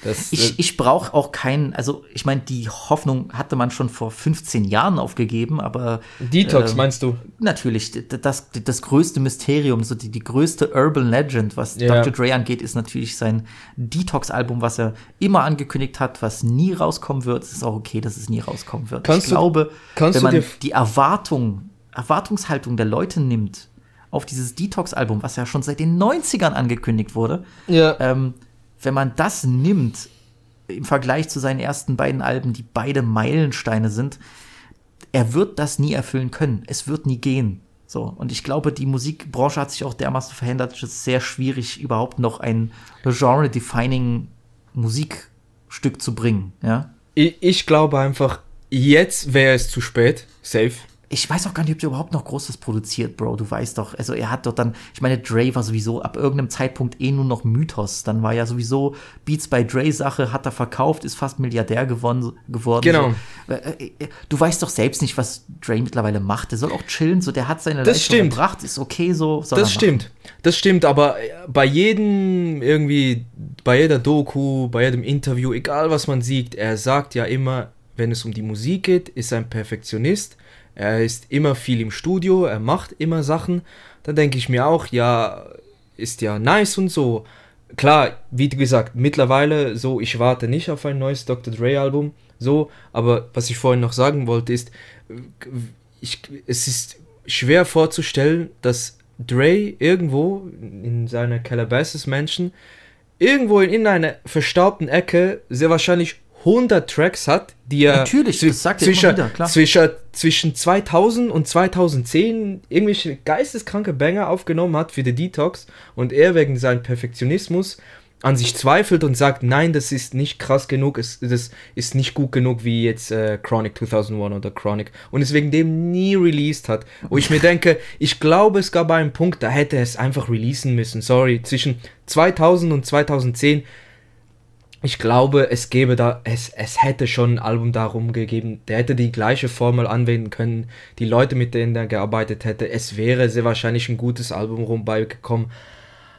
Das, Ich, äh, ich brauche auch keinen, also ich meine, die Hoffnung hatte man schon vor 15 Jahren aufgegeben, aber. Detox, ähm, meinst du? Natürlich, das, das größte Mysterium, so die, die größte Urban Legend, was Ja. Dr. Dre angeht, ist natürlich sein Detox-Album, was er immer angekündigt hat, was nie rauskommen wird. Es ist auch okay, dass es nie rauskommen wird. Kannst ich du- glaube, wenn man die Erwartung, Erwartungshaltung der Leute nimmt auf dieses Detox-Album, was ja schon seit den 90ern angekündigt wurde, Ja. ähm, wenn man das nimmt im Vergleich zu seinen ersten beiden Alben, die beide Meilensteine sind, er wird das nie erfüllen können. Es wird nie gehen. So. Und ich glaube, die Musikbranche hat sich auch dermaßen verändert, es ist sehr schwierig, überhaupt noch ein genre-defining Musikstück zu bringen, ja. ich, ich glaube einfach, jetzt wäre es zu spät. Safe. Ich weiß auch gar nicht, ob der überhaupt noch Großes produziert, Bro. Du weißt doch, also er hat doch dann, ich meine, Dre war sowieso ab irgendeinem Zeitpunkt eh nur noch Mythos. Dann war ja sowieso Beats by Dre Sache, hat er verkauft, ist fast Milliardär gewonnen, geworden. Genau. So. Äh, äh, Du weißt doch selbst nicht, was Dre mittlerweile macht. Der soll auch chillen, so der hat seine Das Leistung stimmt. erbracht, ist okay so. Das stimmt, das stimmt, aber bei jedem irgendwie, bei jeder Doku, bei jedem Interview, egal was man sieht, er sagt ja immer, wenn es um die Musik geht, ist er ein Perfektionist. Er ist immer viel im Studio, er macht immer Sachen. Dann denke ich mir auch, ja, ist ja nice und so. Klar, wie gesagt, mittlerweile so, ich warte nicht auf ein neues Dr. Dre Album, so, aber was ich vorhin noch sagen wollte ist, ich, es ist schwer vorzustellen, dass Dre irgendwo in seiner Calabasas Mansion irgendwo in, in einer verstaubten Ecke sehr wahrscheinlich 100 Tracks hat, die er Natürlich, das sagt zwischen, wieder, klar. zwischen, zwischen 2000 und 2010 irgendwelche geisteskranke Banger aufgenommen hat für die Detox und er wegen seinem Perfektionismus an sich zweifelt und sagt, nein, das ist nicht krass genug, es, das ist nicht gut genug wie jetzt äh, Chronic 2001 oder Chronic und es wegen dem nie released hat. Wo ich mir denke, ich glaube, es gab einen Punkt, da hätte er es einfach releasen müssen. Sorry, zwischen 2000 und 2010 ich glaube, es gäbe da, es, es hätte schon ein Album darum gegeben, der hätte die gleiche Formel anwenden können, die Leute, mit denen er gearbeitet hätte, es wäre sehr wahrscheinlich ein gutes Album rumgekommen.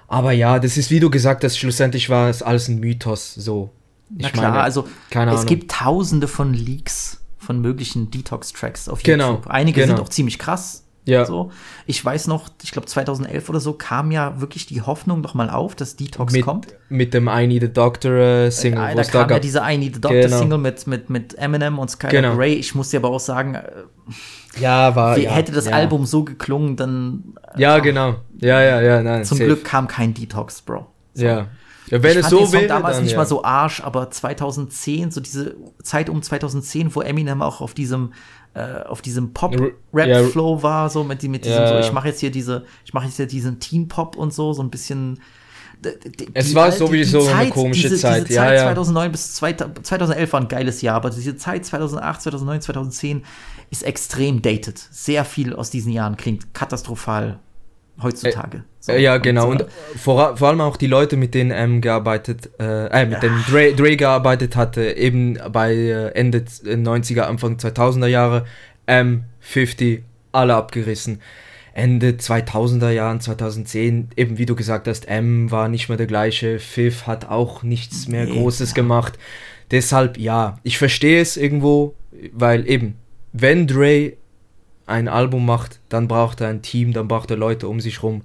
Aber ja, das ist, wie du gesagt hast, schlussendlich war es alles ein Mythos, so. Na klar, also keine es gibt tausende von Leaks von möglichen Detox-Tracks auf Genau, YouTube. Einige genau. sind auch ziemlich krass. Ja. So. Ich weiß noch, ich glaube 2011 oder so kam ja wirklich die Hoffnung noch mal auf, dass Detox mit, kommt. mit dem I Need a Doctor äh, Single. Ja, wo da kam ja gab. diese I Need a Doctor Genau. Single mit, mit, mit Eminem und Skylar Genau. Grey. Ich muss dir aber auch sagen, äh, Ja, war. ja, hätte das ja. Album so geklungen, dann Ja, genau. Ja, ja, ja, nein. zum safe. Glück kam kein Detox, Bro. So. Ja. ja wenn ich es fand so den Song wäre. damals dann, nicht ja. mal so Arsch, aber 2010, so diese Zeit um 2010, wo Eminem auch auf diesem äh, auf diesem ja, Pop-Rap-Flow war, so mit, mit diesem Ja. so, ich mache jetzt hier diese, ich mache jetzt hier diesen Teen-Pop und so, so ein bisschen. Es war sowieso die eine Zeit, komische diese, Zeit, Diese ja, Zeit ja. 2009 bis 2000 2011 war ein geiles Jahr, aber diese Zeit 2008, 2009, 2010 ist extrem dated. Sehr viel aus diesen Jahren klingt katastrophal heutzutage. So, Äh, ja, genau. Und vor, vor allem auch die Leute, mit denen M gearbeitet, äh, äh mit denen Dre, Dre gearbeitet hatte, eben bei äh, Ende äh, 90er, Anfang 2000er Jahre, M, 50, alle abgerissen. Ende 2000er Jahren, 2010, eben wie du gesagt hast, M war nicht mehr der gleiche, Fifth hat auch nichts mehr Nee, Großes gemacht. Deshalb, ja, ich verstehe es irgendwo, weil eben, wenn Dre ein Album macht, dann braucht er ein Team, dann braucht er Leute um sich rum,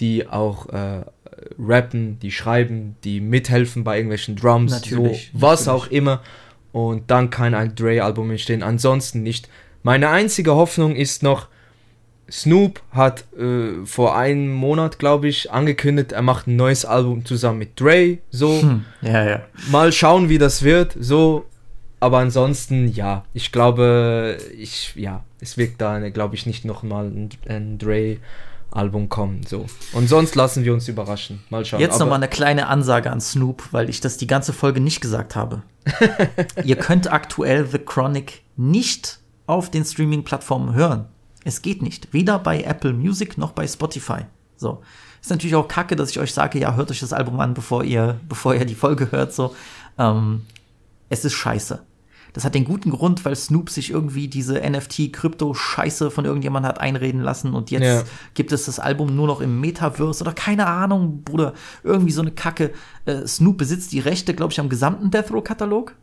die auch äh, rappen, die schreiben, die mithelfen bei irgendwelchen Drums, Natürlich, so, was natürlich. auch immer. Und dann kann ein Dre-Album entstehen. Ansonsten nicht. Meine einzige Hoffnung ist noch, Snoop hat äh, vor einem Monat, glaube ich, angekündigt, er macht ein neues Album zusammen mit Dre. So, Hm, ja, ja. mal schauen, wie das wird. So, aber ansonsten, ja, ich glaube, ich, ja, es wird da, glaube ich, nicht nochmal ein, ein Dre-Album kommen. So. Und sonst lassen wir uns überraschen. Mal schauen. Jetzt nochmal eine kleine Ansage an Snoop, weil ich das die ganze Folge nicht gesagt habe. Ihr könnt aktuell The Chronic nicht auf den Streaming-Plattformen hören. Es geht nicht. Weder bei Apple Music noch bei Spotify. So. Ist natürlich auch kacke, dass ich euch sage, ja, hört euch das Album an, bevor ihr, bevor ihr die Folge hört. So. Ähm, es ist scheiße. Das hat den guten Grund, weil Snoop sich irgendwie diese NFT-Krypto-Scheiße von irgendjemand hat einreden lassen und jetzt Ja. gibt es das Album nur noch im Metaverse oder keine Ahnung, Bruder, irgendwie so eine Kacke. Äh, Snoop besitzt die Rechte, glaube ich, am gesamten Death Row-Katalog.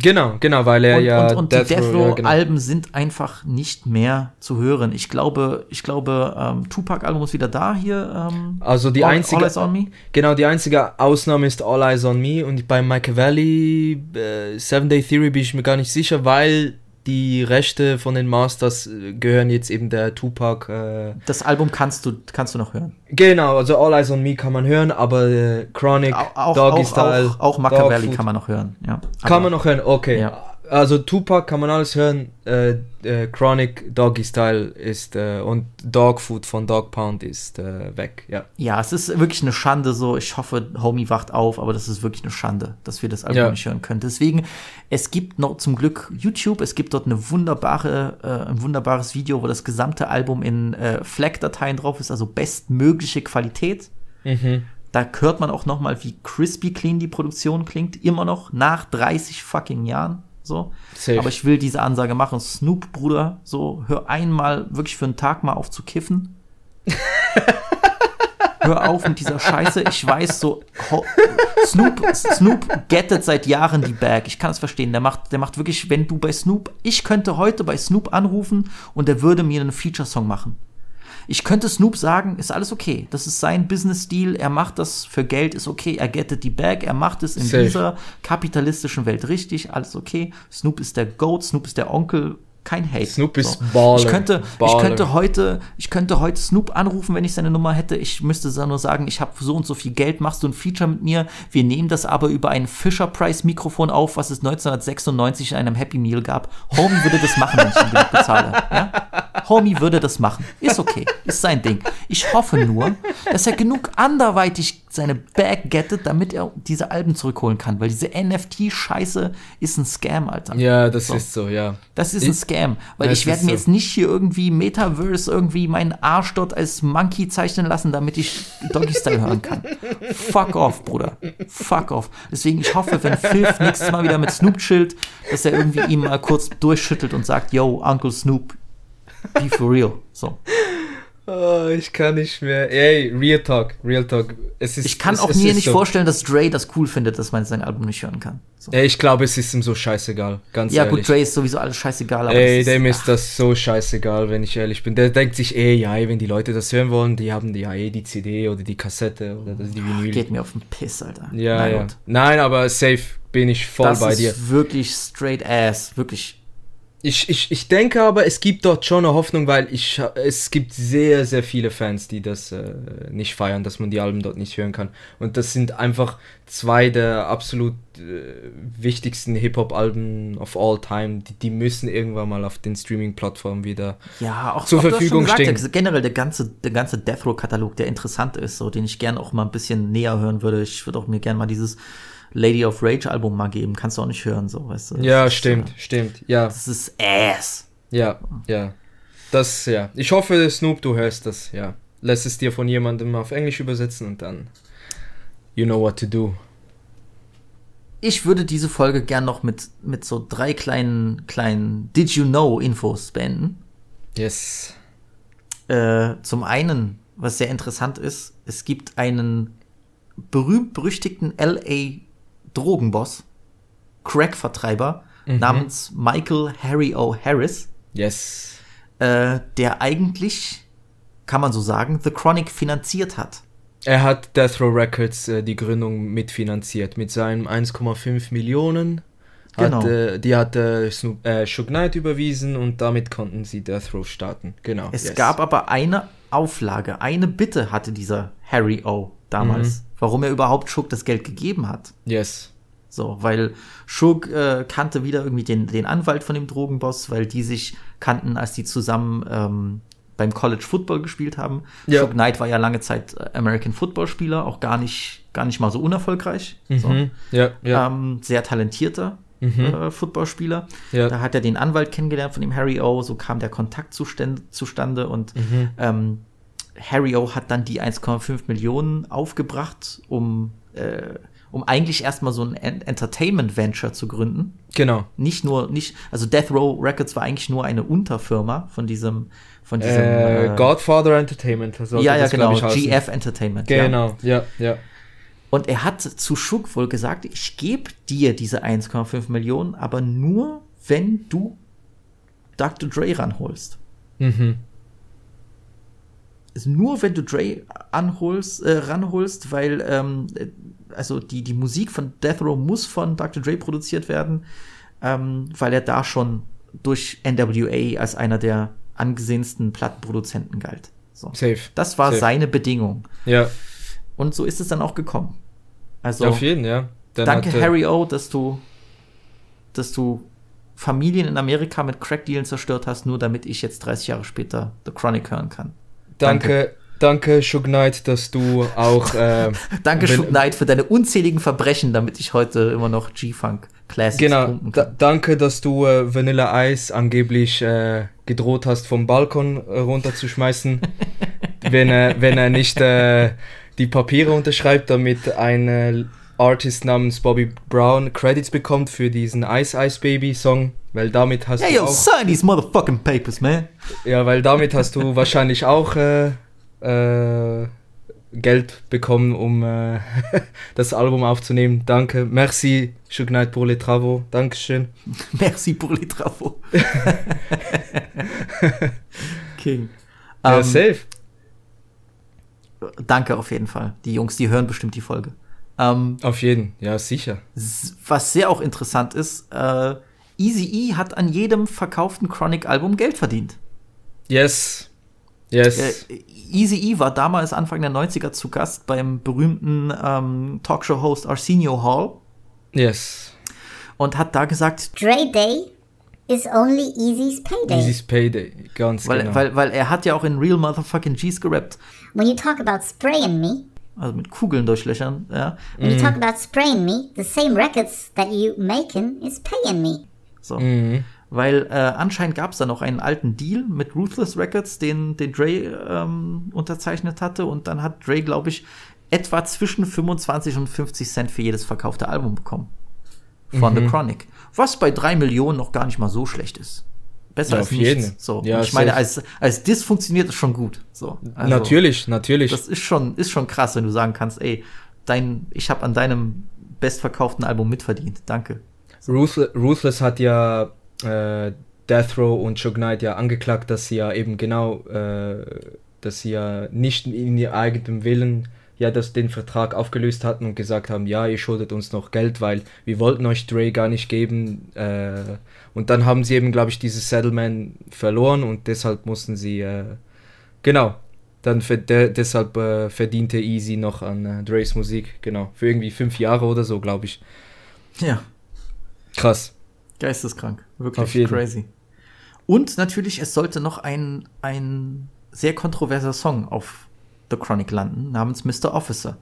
Genau, genau, weil er und, ja und, und die Death Row, ja, genau. Row-Alben sind einfach nicht mehr zu hören. Ich glaube, ich glaube, ähm, Tupac-Album ist wieder da hier. Ähm, Also die All, einzige, All Eyes on Me. genau die einzige Ausnahme ist All Eyes on Me und bei Machiavelli äh, Seven Day Theory bin ich mir gar nicht sicher, weil die Rechte von den Masters äh, gehören jetzt eben der Tupac. Äh, Das Album kannst du, kannst du noch hören. genau, also All Eyes on Me kann man hören, aber äh, Chronic, Auch, Doggy auch, Style, auch, auch Machiavelli kann man noch hören. Ja. kann man noch hören. Okay, Ja. Also Tupac kann man alles hören. Äh, äh, Chronic Doggy Style ist äh, und Dog Food von Dog Pound ist äh, weg. Ja. Ja, es ist wirklich eine Schande so. Ich hoffe, Homie wacht auf, aber das ist wirklich eine Schande, dass wir das Album Ja. nicht hören können. Deswegen, es gibt noch zum Glück YouTube, es gibt dort eine wunderbare, äh, ein wunderbares Video, wo das gesamte Album in äh, FLAC-Dateien drauf ist, also bestmögliche Qualität. Mhm. Da hört man auch noch mal, wie crispy clean die Produktion klingt, immer noch nach 30 fucking Jahren. So. Safe. Aber ich will diese Ansage machen. Snoop, Bruder, so, hör einmal wirklich für einen Tag mal auf zu kiffen. hör auf mit dieser Scheiße. Ich weiß so, Snoop, Snoop gettet seit Jahren die Bag. Ich kann es verstehen. Der macht, der macht wirklich, wenn du bei Snoop, ich könnte heute bei Snoop anrufen und der würde mir einen Feature-Song machen. Ich könnte Snoop sagen, ist alles okay. Das ist sein Business-Deal. Er macht das für Geld, ist okay. Er gettet die Bag. Er macht es in Safe. dieser kapitalistischen Welt richtig. Alles okay. Snoop ist der Goat. Snoop ist der Onkel. Kein Hate. Snoop ist Baller. Ich könnte, ich Baller. könnte heute, ich könnte heute Snoop anrufen, wenn ich seine Nummer hätte. Ich müsste nur sagen, ich habe so und so viel Geld, machst du ein Feature mit mir? Wir nehmen das aber über ein Fisher Price Mikrofon auf, was es 1996 in einem Happy Meal gab. Homie würde das machen, wenn ich ihm genug bezahle. Ja? Homie würde das machen. Ist okay. Ist sein Ding. Ich hoffe nur, dass er genug anderweitig seine Bag gettet, damit er diese Alben zurückholen kann. Weil diese NFT-Scheiße ist ein Scam, Alter. Ja, das So. ist so, ja. Das ist ein Ich- Scam. Weil ich werde mir so. jetzt nicht hier irgendwie Metaverse irgendwie meinen Arsch dort als Monkey zeichnen lassen, damit ich Doggy Style hören kann. Fuck off, Bruder. Fuck off. Deswegen, ich hoffe, wenn Filth nächstes Mal wieder mit Snoop chillt, dass er irgendwie ihm mal kurz durchschüttelt und sagt, yo, Uncle Snoop, be for real. So. Oh, ich kann nicht mehr. Ey, Real Talk, Real Talk. Es ist, Ich kann es, auch es mir ist nicht so. vorstellen, dass Dre das cool findet, dass man sein Album nicht hören kann. So. Ey, ich glaube, es ist ihm so scheißegal, ganz Ja, ehrlich. gut, Dre ist sowieso alles scheißegal, aber Ey, das dem ist, ist das so scheißegal, wenn ich ehrlich bin. Der denkt sich, ey, ja, wenn die Leute das hören wollen, die haben die, ja, eh die CD oder die Kassette oder das- die Vinyl. geht mir auf den Piss, Alter. Ja, Na ja. Nein, aber safe bin ich voll das bei ist dir. wirklich straight ass, wirklich. Ich, ich, ich denke aber, es gibt dort schon eine Hoffnung, weil ich, es gibt sehr, sehr viele Fans, die das äh, nicht feiern, dass man die Alben dort nicht hören kann. Und das sind einfach zwei der absolut äh, wichtigsten Hip-Hop-Alben of all time. Die, die müssen irgendwann mal auf den Streaming-Plattformen wieder Ja, auch zur auch Verfügung gesagt, stehen. der- Generell der ganze, der ganze Death Row-Katalog, der interessant ist, so, den ich gern auch mal ein bisschen näher hören würde. Ich würde auch mir gern mal dieses Lady of Rage Album mal geben. Kannst du auch nicht hören, so, weißt du. Ja, ist, stimmt, äh, stimmt, ja. Das ist ass. Ja, ja. Das, ja. Ich hoffe, Snoop, du hörst das, ja. Lass es dir von jemandem auf Englisch übersetzen und dann. You know what to do. Ich würde diese Folge gern noch mit, mit so drei kleinen, kleinen Did You Know Infos beenden. Yes. Äh, zum einen, was sehr interessant ist, es gibt einen berühmt-berüchtigten LA Drogenboss, Crack-Vertreiber, Mhm. namens Michael Harry O. Harris. Yes. Äh, der eigentlich, kann man so sagen, The Chronic finanziert hat. Er hat Death Row Records äh, die Gründung mitfinanziert mit seinen 1,5 Millionen. Hat, Genau. äh, die hat äh, Snoop, äh, Suge Knight überwiesen und damit konnten sie Death Row starten. Genau. Es yes. gab aber eine Auflage, eine Bitte hatte dieser Harry O. damals, Mhm. Warum er überhaupt Shook das Geld gegeben hat. Yes. So, weil Shook äh, kannte wieder irgendwie den, den Anwalt von dem Drogenboss, weil die sich kannten, als die zusammen ähm, beim College Football gespielt haben. Ja. Shook Knight war ja lange Zeit äh, American Football Spieler, auch gar nicht, gar nicht mal so unerfolgreich. So. Mhm. Ja, ja. Ähm, sehr talentierter Mhm. äh, Footballspieler. Ja. Da hat er den Anwalt kennengelernt von dem Harry O, so kam der Kontakt zustand, zustande und Mhm. ähm, Harry O hat dann die 1,5 Millionen aufgebracht, um, äh, um eigentlich erstmal so ein En- Entertainment-Venture zu gründen. Genau. Nicht nur, nicht, also Death Row Records war eigentlich nur eine Unterfirma von diesem, von diesem Äh, Godfather Entertainment. ja, ja, das, genau. GF Entertainment. ja. Genau, ja, ja. Und er hat zu Schuck wohl gesagt, ich gebe dir diese 1,5 Millionen, aber nur, wenn du Dr. Dre ranholst. Mhm. Nur, wenn du Dre anholst, äh, ranholst, weil ähm, äh, also die, die Musik von Death Row muss von Dr. Dre produziert werden, ähm, weil er da schon durch NWA als einer der angesehensten Plattenproduzenten galt. So. Safe. Das war Safe. seine Bedingung. Ja. Und so ist es dann auch gekommen. Also Auf jeden, ja. Dann danke Harry O, dass du, dass du Familien in Amerika mit Crack-Dealen zerstört hast, nur damit ich jetzt 30 Jahre später The Chronic hören kann. Danke, danke, Shug Knight, dass du auch. Äh, Danke, Shug Knight, für deine unzähligen Verbrechen, damit ich heute immer noch G-Funk Classics Genau, da, danke, dass du äh, Vanilla Ice angeblich äh, gedroht hast, vom Balkon äh, runterzuschmeißen, wenn, er, wenn er nicht äh, die Papiere unterschreibt, damit ein Artist namens Bobby Brown Credits bekommt für diesen Ice Ice Baby Song, weil damit hast Hey, du yo, auch, sign these motherfucking papers, man. ja, weil damit hast du wahrscheinlich auch äh, äh, Geld bekommen, um äh, das Album aufzunehmen. Danke, merci, Shug Knight pour les travaux, Dankeschön. Merci pour les travaux. King. Ja, Ähm, safe. Danke auf jeden Fall. Die Jungs, die hören bestimmt die Folge. Ähm, Auf jeden, ja, sicher. was sehr auch interessant ist, äh, Easy E hat an jedem verkauften Chronic-Album Geld verdient. Yes. Yes. Äh, Easy E war damals Anfang der 90er zu Gast beim berühmten ähm, Talkshow-Host Arsenio Hall yes. und hat da gesagt, Dre Day is only Easy's payday. Easy's Payday, ganz weil, genau. weil, weil er hat ja auch in Real Motherfucking G's gerappt, When you talk about spraying me, also mit Kugeln durchlöchern, ja. when Mhm. you talk about spraying me, the same records that you making is paying me. So. Mhm. Weil äh, anscheinend gab es da noch einen alten Deal mit Ruthless Records, den, den Dre ähm, unterzeichnet hatte. Und dann hat Dre, glaube ich, etwa zwischen 25 und 50 Cent für jedes verkaufte Album bekommen. Von Mhm. The Chronic. Was bei 3 Millionen noch gar nicht mal so schlecht ist. Besser Ja, als auf jeden. nichts. So. Ja, ich meine, als, als Dis funktioniert es schon gut. So. Also, natürlich, natürlich. Das ist schon, ist schon krass, wenn du sagen kannst, ey, dein, ich habe an deinem bestverkauften Album mitverdient. Danke. Ruthless, Ruthless hat ja äh, Death Row und Shug Knight ja angeklagt, dass sie ja eben genau, äh, dass sie ja nicht in ihr eigenem Willen ja das, den Vertrag aufgelöst hatten und gesagt haben, ja, ihr schuldet uns noch Geld, weil wir wollten euch Dre gar nicht geben. Äh, und dann haben sie eben, glaube ich, dieses Settlement verloren und deshalb mussten sie, äh, genau, dann de deshalb äh, verdiente Easy noch an äh, Dre's Musik, genau, für irgendwie fünf Jahre oder so, glaube ich. Ja. Krass. Geisteskrank. Wirklich crazy. Und natürlich, es sollte noch ein, ein sehr kontroverser Song auf The Chronic landen, namens Mr. Officer.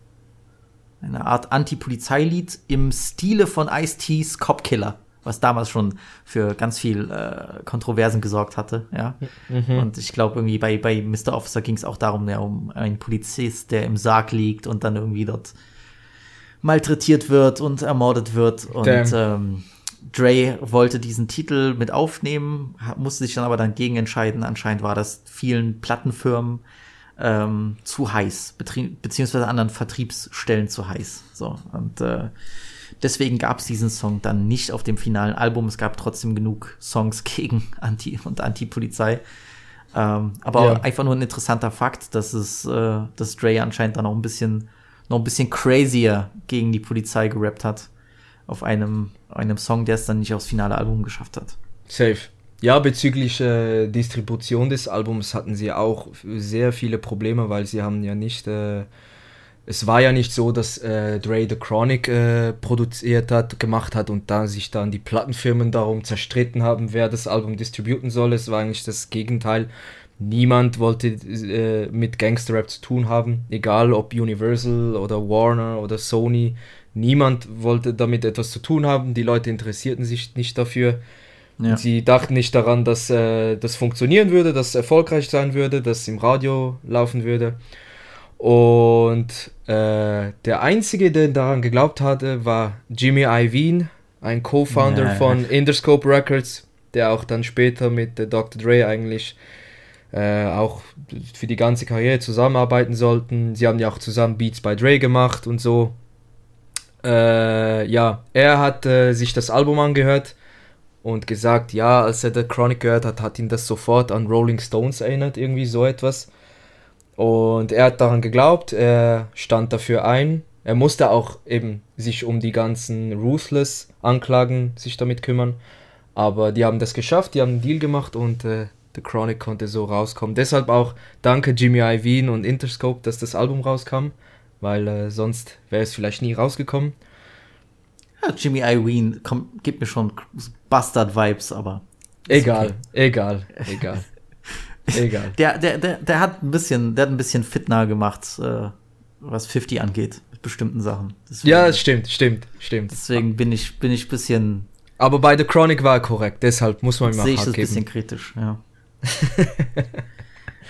Eine Art Anti-Polizeilied im Stile von Ice-T's Cop Killer, was damals schon für ganz viel äh, Kontroversen gesorgt hatte, ja. Mhm. Und ich glaube, irgendwie bei, bei Mr. Officer ging es auch darum, ja, um einen Polizist, der im Sarg liegt und dann irgendwie dort malträtiert wird und ermordet wird. Und ähm, Dre wollte diesen Titel mit aufnehmen, musste sich dann aber dann gegen entscheiden. Anscheinend war das vielen Plattenfirmen ähm, zu heiß, beziehungsweise anderen Vertriebsstellen zu heiß. So, und äh, deswegen gab es diesen Song dann nicht auf dem finalen Album. Es gab trotzdem genug Songs gegen Anti- und Anti-Polizei. Ähm, aber Ja. auch einfach nur ein interessanter Fakt, dass es, äh, dass Dre anscheinend dann noch ein bisschen, noch ein bisschen crazier gegen die Polizei gerappt hat. Auf einem, einem Song, der es dann nicht aufs finale Album geschafft hat. Safe. Ja, bezüglich äh, Distribution des Albums hatten sie auch sehr viele Probleme, weil sie haben ja nicht, äh, es war ja nicht so, dass äh, Dre The Chronic äh, produziert hat, gemacht hat und da sich dann die Plattenfirmen darum zerstritten haben, wer das Album distributen soll. Es war eigentlich das Gegenteil. Niemand wollte äh, mit Gangsterrap zu tun haben, egal ob Universal oder Warner oder Sony. Niemand wollte damit etwas zu tun haben. Die Leute interessierten sich nicht dafür. Ja. Sie dachten nicht daran, dass äh, das funktionieren würde, dass es erfolgreich sein würde, dass es im Radio laufen würde. Und äh, der Einzige, der daran geglaubt hatte, war Jimmy Iovine, ein Co-Founder Ja. von Interscope Records, der auch dann später mit äh, Dr. Dre eigentlich äh, auch für die ganze Karriere zusammenarbeiten sollten. Sie haben ja auch zusammen Beats bei Dre gemacht und so. Äh, ja, er hat äh, sich das Album angehört und gesagt, ja, als er The Chronic gehört hat, hat ihn das sofort an Rolling Stones erinnert, irgendwie so etwas. Und er hat daran geglaubt, er stand dafür ein. Er musste auch eben sich um die ganzen Ruthless-Anklagen sich damit kümmern. Aber die haben das geschafft, die haben einen Deal gemacht und äh, The Chronic konnte so rauskommen. Deshalb auch danke Jimmy Iovine und Interscope, dass das Album rauskam, weil äh, sonst wäre es vielleicht nie rausgekommen. Ja, Jimmy Iovine kommt, gibt mir schon Bastard-Vibes, aber. Egal, okay. egal, egal. egal. Der, der, der, der hat ein bisschen, der hat ein bisschen fitner gemacht, äh, was 50 angeht, mit bestimmten Sachen. Deswegen, Ja, es stimmt, stimmt, stimmt. deswegen bin ich, bin ich ein bisschen, Aber bei The Chronic war er korrekt, deshalb muss man ihm sehe ich auch das ein bisschen kritisch, ja.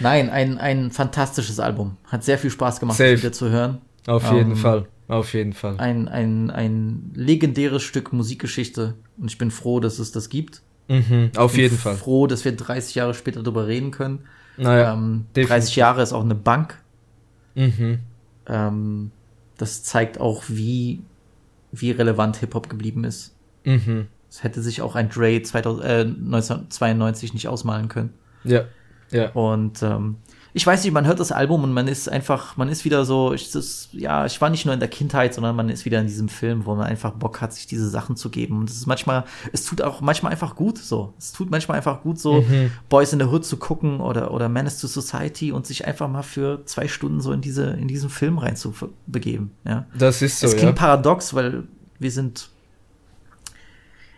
Nein, ein, ein fantastisches Album. Hat sehr viel Spaß gemacht, Safe. das wieder zu hören. Auf jeden Ähm, Fall, auf jeden Fall. Ein, ein, ein legendäres Stück Musikgeschichte und ich bin froh, dass es das gibt. Mhm, auf ich bin jeden Fall. froh, dass wir 30 Jahre später darüber reden können. Naja, ähm, definitiv. 30 Jahre ist auch eine Bank. Mhm. Ähm, das zeigt auch, wie, wie relevant Hip-Hop geblieben ist. Mhm. Das hätte sich auch ein Dre 2000, äh, 1992 nicht ausmalen können. Ja, ja. Und ähm, ich weiß nicht, man hört das Album und man ist einfach, man ist wieder so, ich, das, ja, ich war nicht nur in der Kindheit, sondern man ist wieder in diesem Film, wo man einfach Bock hat, sich diese Sachen zu geben. Und es ist manchmal, es tut auch manchmal einfach gut so. Es tut manchmal einfach gut, so Mhm. Boys in the Hood zu gucken oder, oder Menace to Society und sich einfach mal für zwei Stunden so in diese, in diesen Film rein zu begeben. Ja. Das ist so, Es klingt ja. paradox, weil wir sind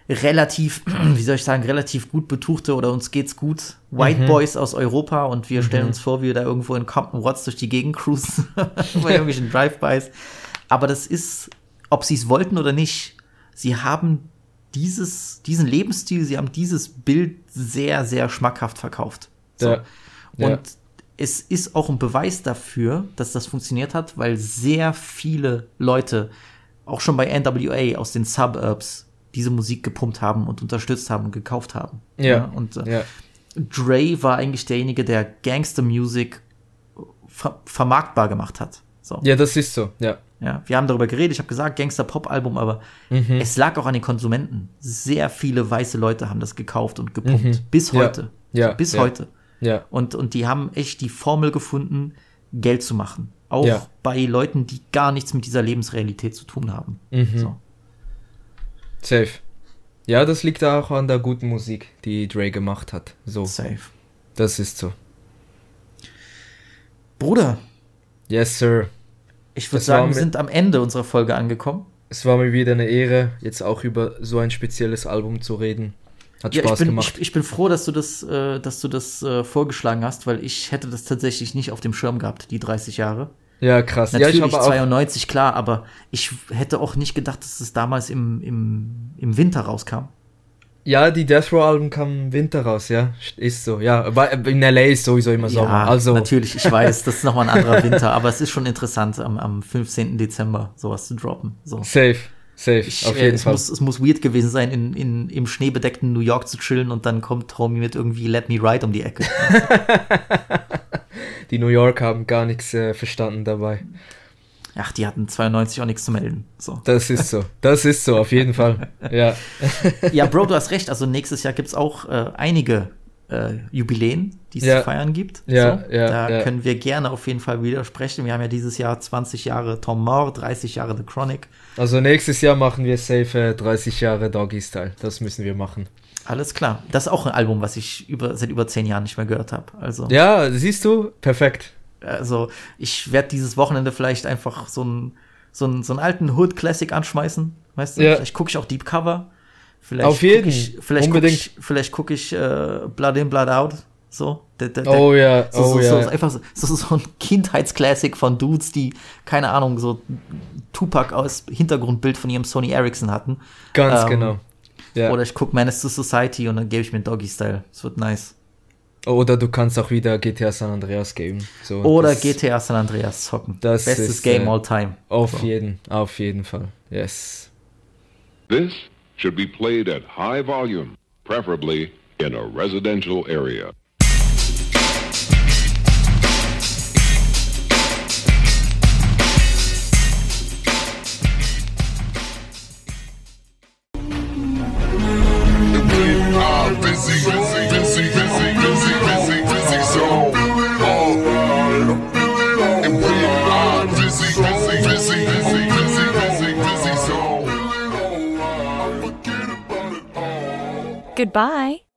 relativ, wie soll ich sagen, relativ gut betuchte oder uns geht's gut. White Mhm. Boys aus Europa und wir stellen Mhm. uns vor, wie wir da irgendwo in Compton Watts durch die Gegend cruisen bei irgendwelchen Drive-Bys. Aber das ist, ob sie es wollten oder nicht, sie haben dieses, diesen Lebensstil, sie haben dieses Bild sehr, sehr schmackhaft verkauft. So. Ja. Und Ja. es ist auch ein Beweis dafür, dass das funktioniert hat, weil sehr viele Leute, auch schon bei NWA aus den Suburbs, diese Musik gepumpt haben und unterstützt haben und gekauft haben. Ja. und äh, Ja. Dre war eigentlich derjenige, der Gangster-Music ver vermarktbar gemacht hat. So. Ja, das ist so, ja. Ja, wir haben darüber geredet, ich habe gesagt, Gangster-Pop-Album, aber Mhm. es lag auch an den Konsumenten. Sehr viele weiße Leute haben das gekauft und gepumpt. Mhm. Bis Ja. heute. Ja, So, bis ja. heute. Ja. Und, und die haben echt die Formel gefunden, Geld zu machen. Auch Ja. bei Leuten, die gar nichts mit dieser Lebensrealität zu tun haben. Mhm. So. Safe. Ja, das liegt auch an der guten Musik, die Dre gemacht hat. So. Safe. Das ist so. Bruder, Yes, Sir. ich würde sagen, wir sind am Ende unserer Folge angekommen. Es war mir wieder eine Ehre, jetzt auch über so ein spezielles Album zu reden. Hat Ja, Spaß ich bin, gemacht. Ich, ich bin froh, dass du das, äh, dass du das äh, vorgeschlagen hast, weil ich hätte das tatsächlich nicht auf dem Schirm gehabt, die 30 Jahre. Ja, krass. Ja, ich Natürlich habe auch- 92, klar, aber ich hätte auch nicht gedacht, dass es damals im, im, im Winter rauskam. Ja, die Death Row Alben kamen im Winter raus, ja. Ist so, ja. Aber in LA ist sowieso immer Sommer. Ja, also, natürlich, ich weiß, das ist nochmal ein anderer Winter, aber es ist schon interessant, am, am 15. Dezember sowas zu droppen. So. Safe, safe, Ich, auf äh, jeden es, Fall. muss, es muss weird gewesen sein, in, in, im schneebedeckten New York zu chillen und dann kommt Homie mit irgendwie Let Me Ride um die Ecke. Die New York haben gar nichts äh, verstanden dabei. Ach, die hatten 92 auch nichts zu melden. So. Das ist so. Das ist so, auf jeden Fall. Ja. ja, Bro, du hast recht. Also nächstes Jahr gibt es auch äh, einige äh, Jubiläen, die es Ja. zu feiern gibt. Ja, so. ja, Da ja. können wir gerne auf jeden Fall widersprechen. Wir haben ja dieses Jahr 20 Jahre Tom Moore, 30 Jahre The Chronic. Also nächstes Jahr machen wir safe äh, 30 Jahre Doggy Style. Das müssen wir machen. Alles klar. Das ist auch ein Album, was ich über, seit über 10 Jahren nicht mehr gehört habe. Also, Ja, siehst du? Perfekt. also ich werde dieses Wochenende vielleicht einfach so einen so einen- so einen alten Hood Classic anschmeißen. Weißt du? Ja. Vielleicht gucke ich auch Deep Cover. Vielleicht Auf jeden. guck Ich, vielleicht gucke Unbedingt. ich, vielleicht guck ich äh, Blood In, Blood Out. So. Der, der, Oh ja, so, oh so, ja. So, einfach so, so, so ein Kindheitsklassik von Dudes, die, keine Ahnung, so Tupac als Hintergrundbild von ihrem Sony Ericsson hatten. Ganz Ähm, genau. Ja. Oder ich gucke Menace to Society und dann gebe ich mir Doggy Style. Das wird nice. Oder du kannst auch wieder GTA San Andreas geben. So, Oder das- GTA San Andreas zocken. Das Bestes ist, Game äh, all time. Auf So. jeden, auf jeden Fall. Yes. This should be played at high volume, preferably in a residential area. Goodbye.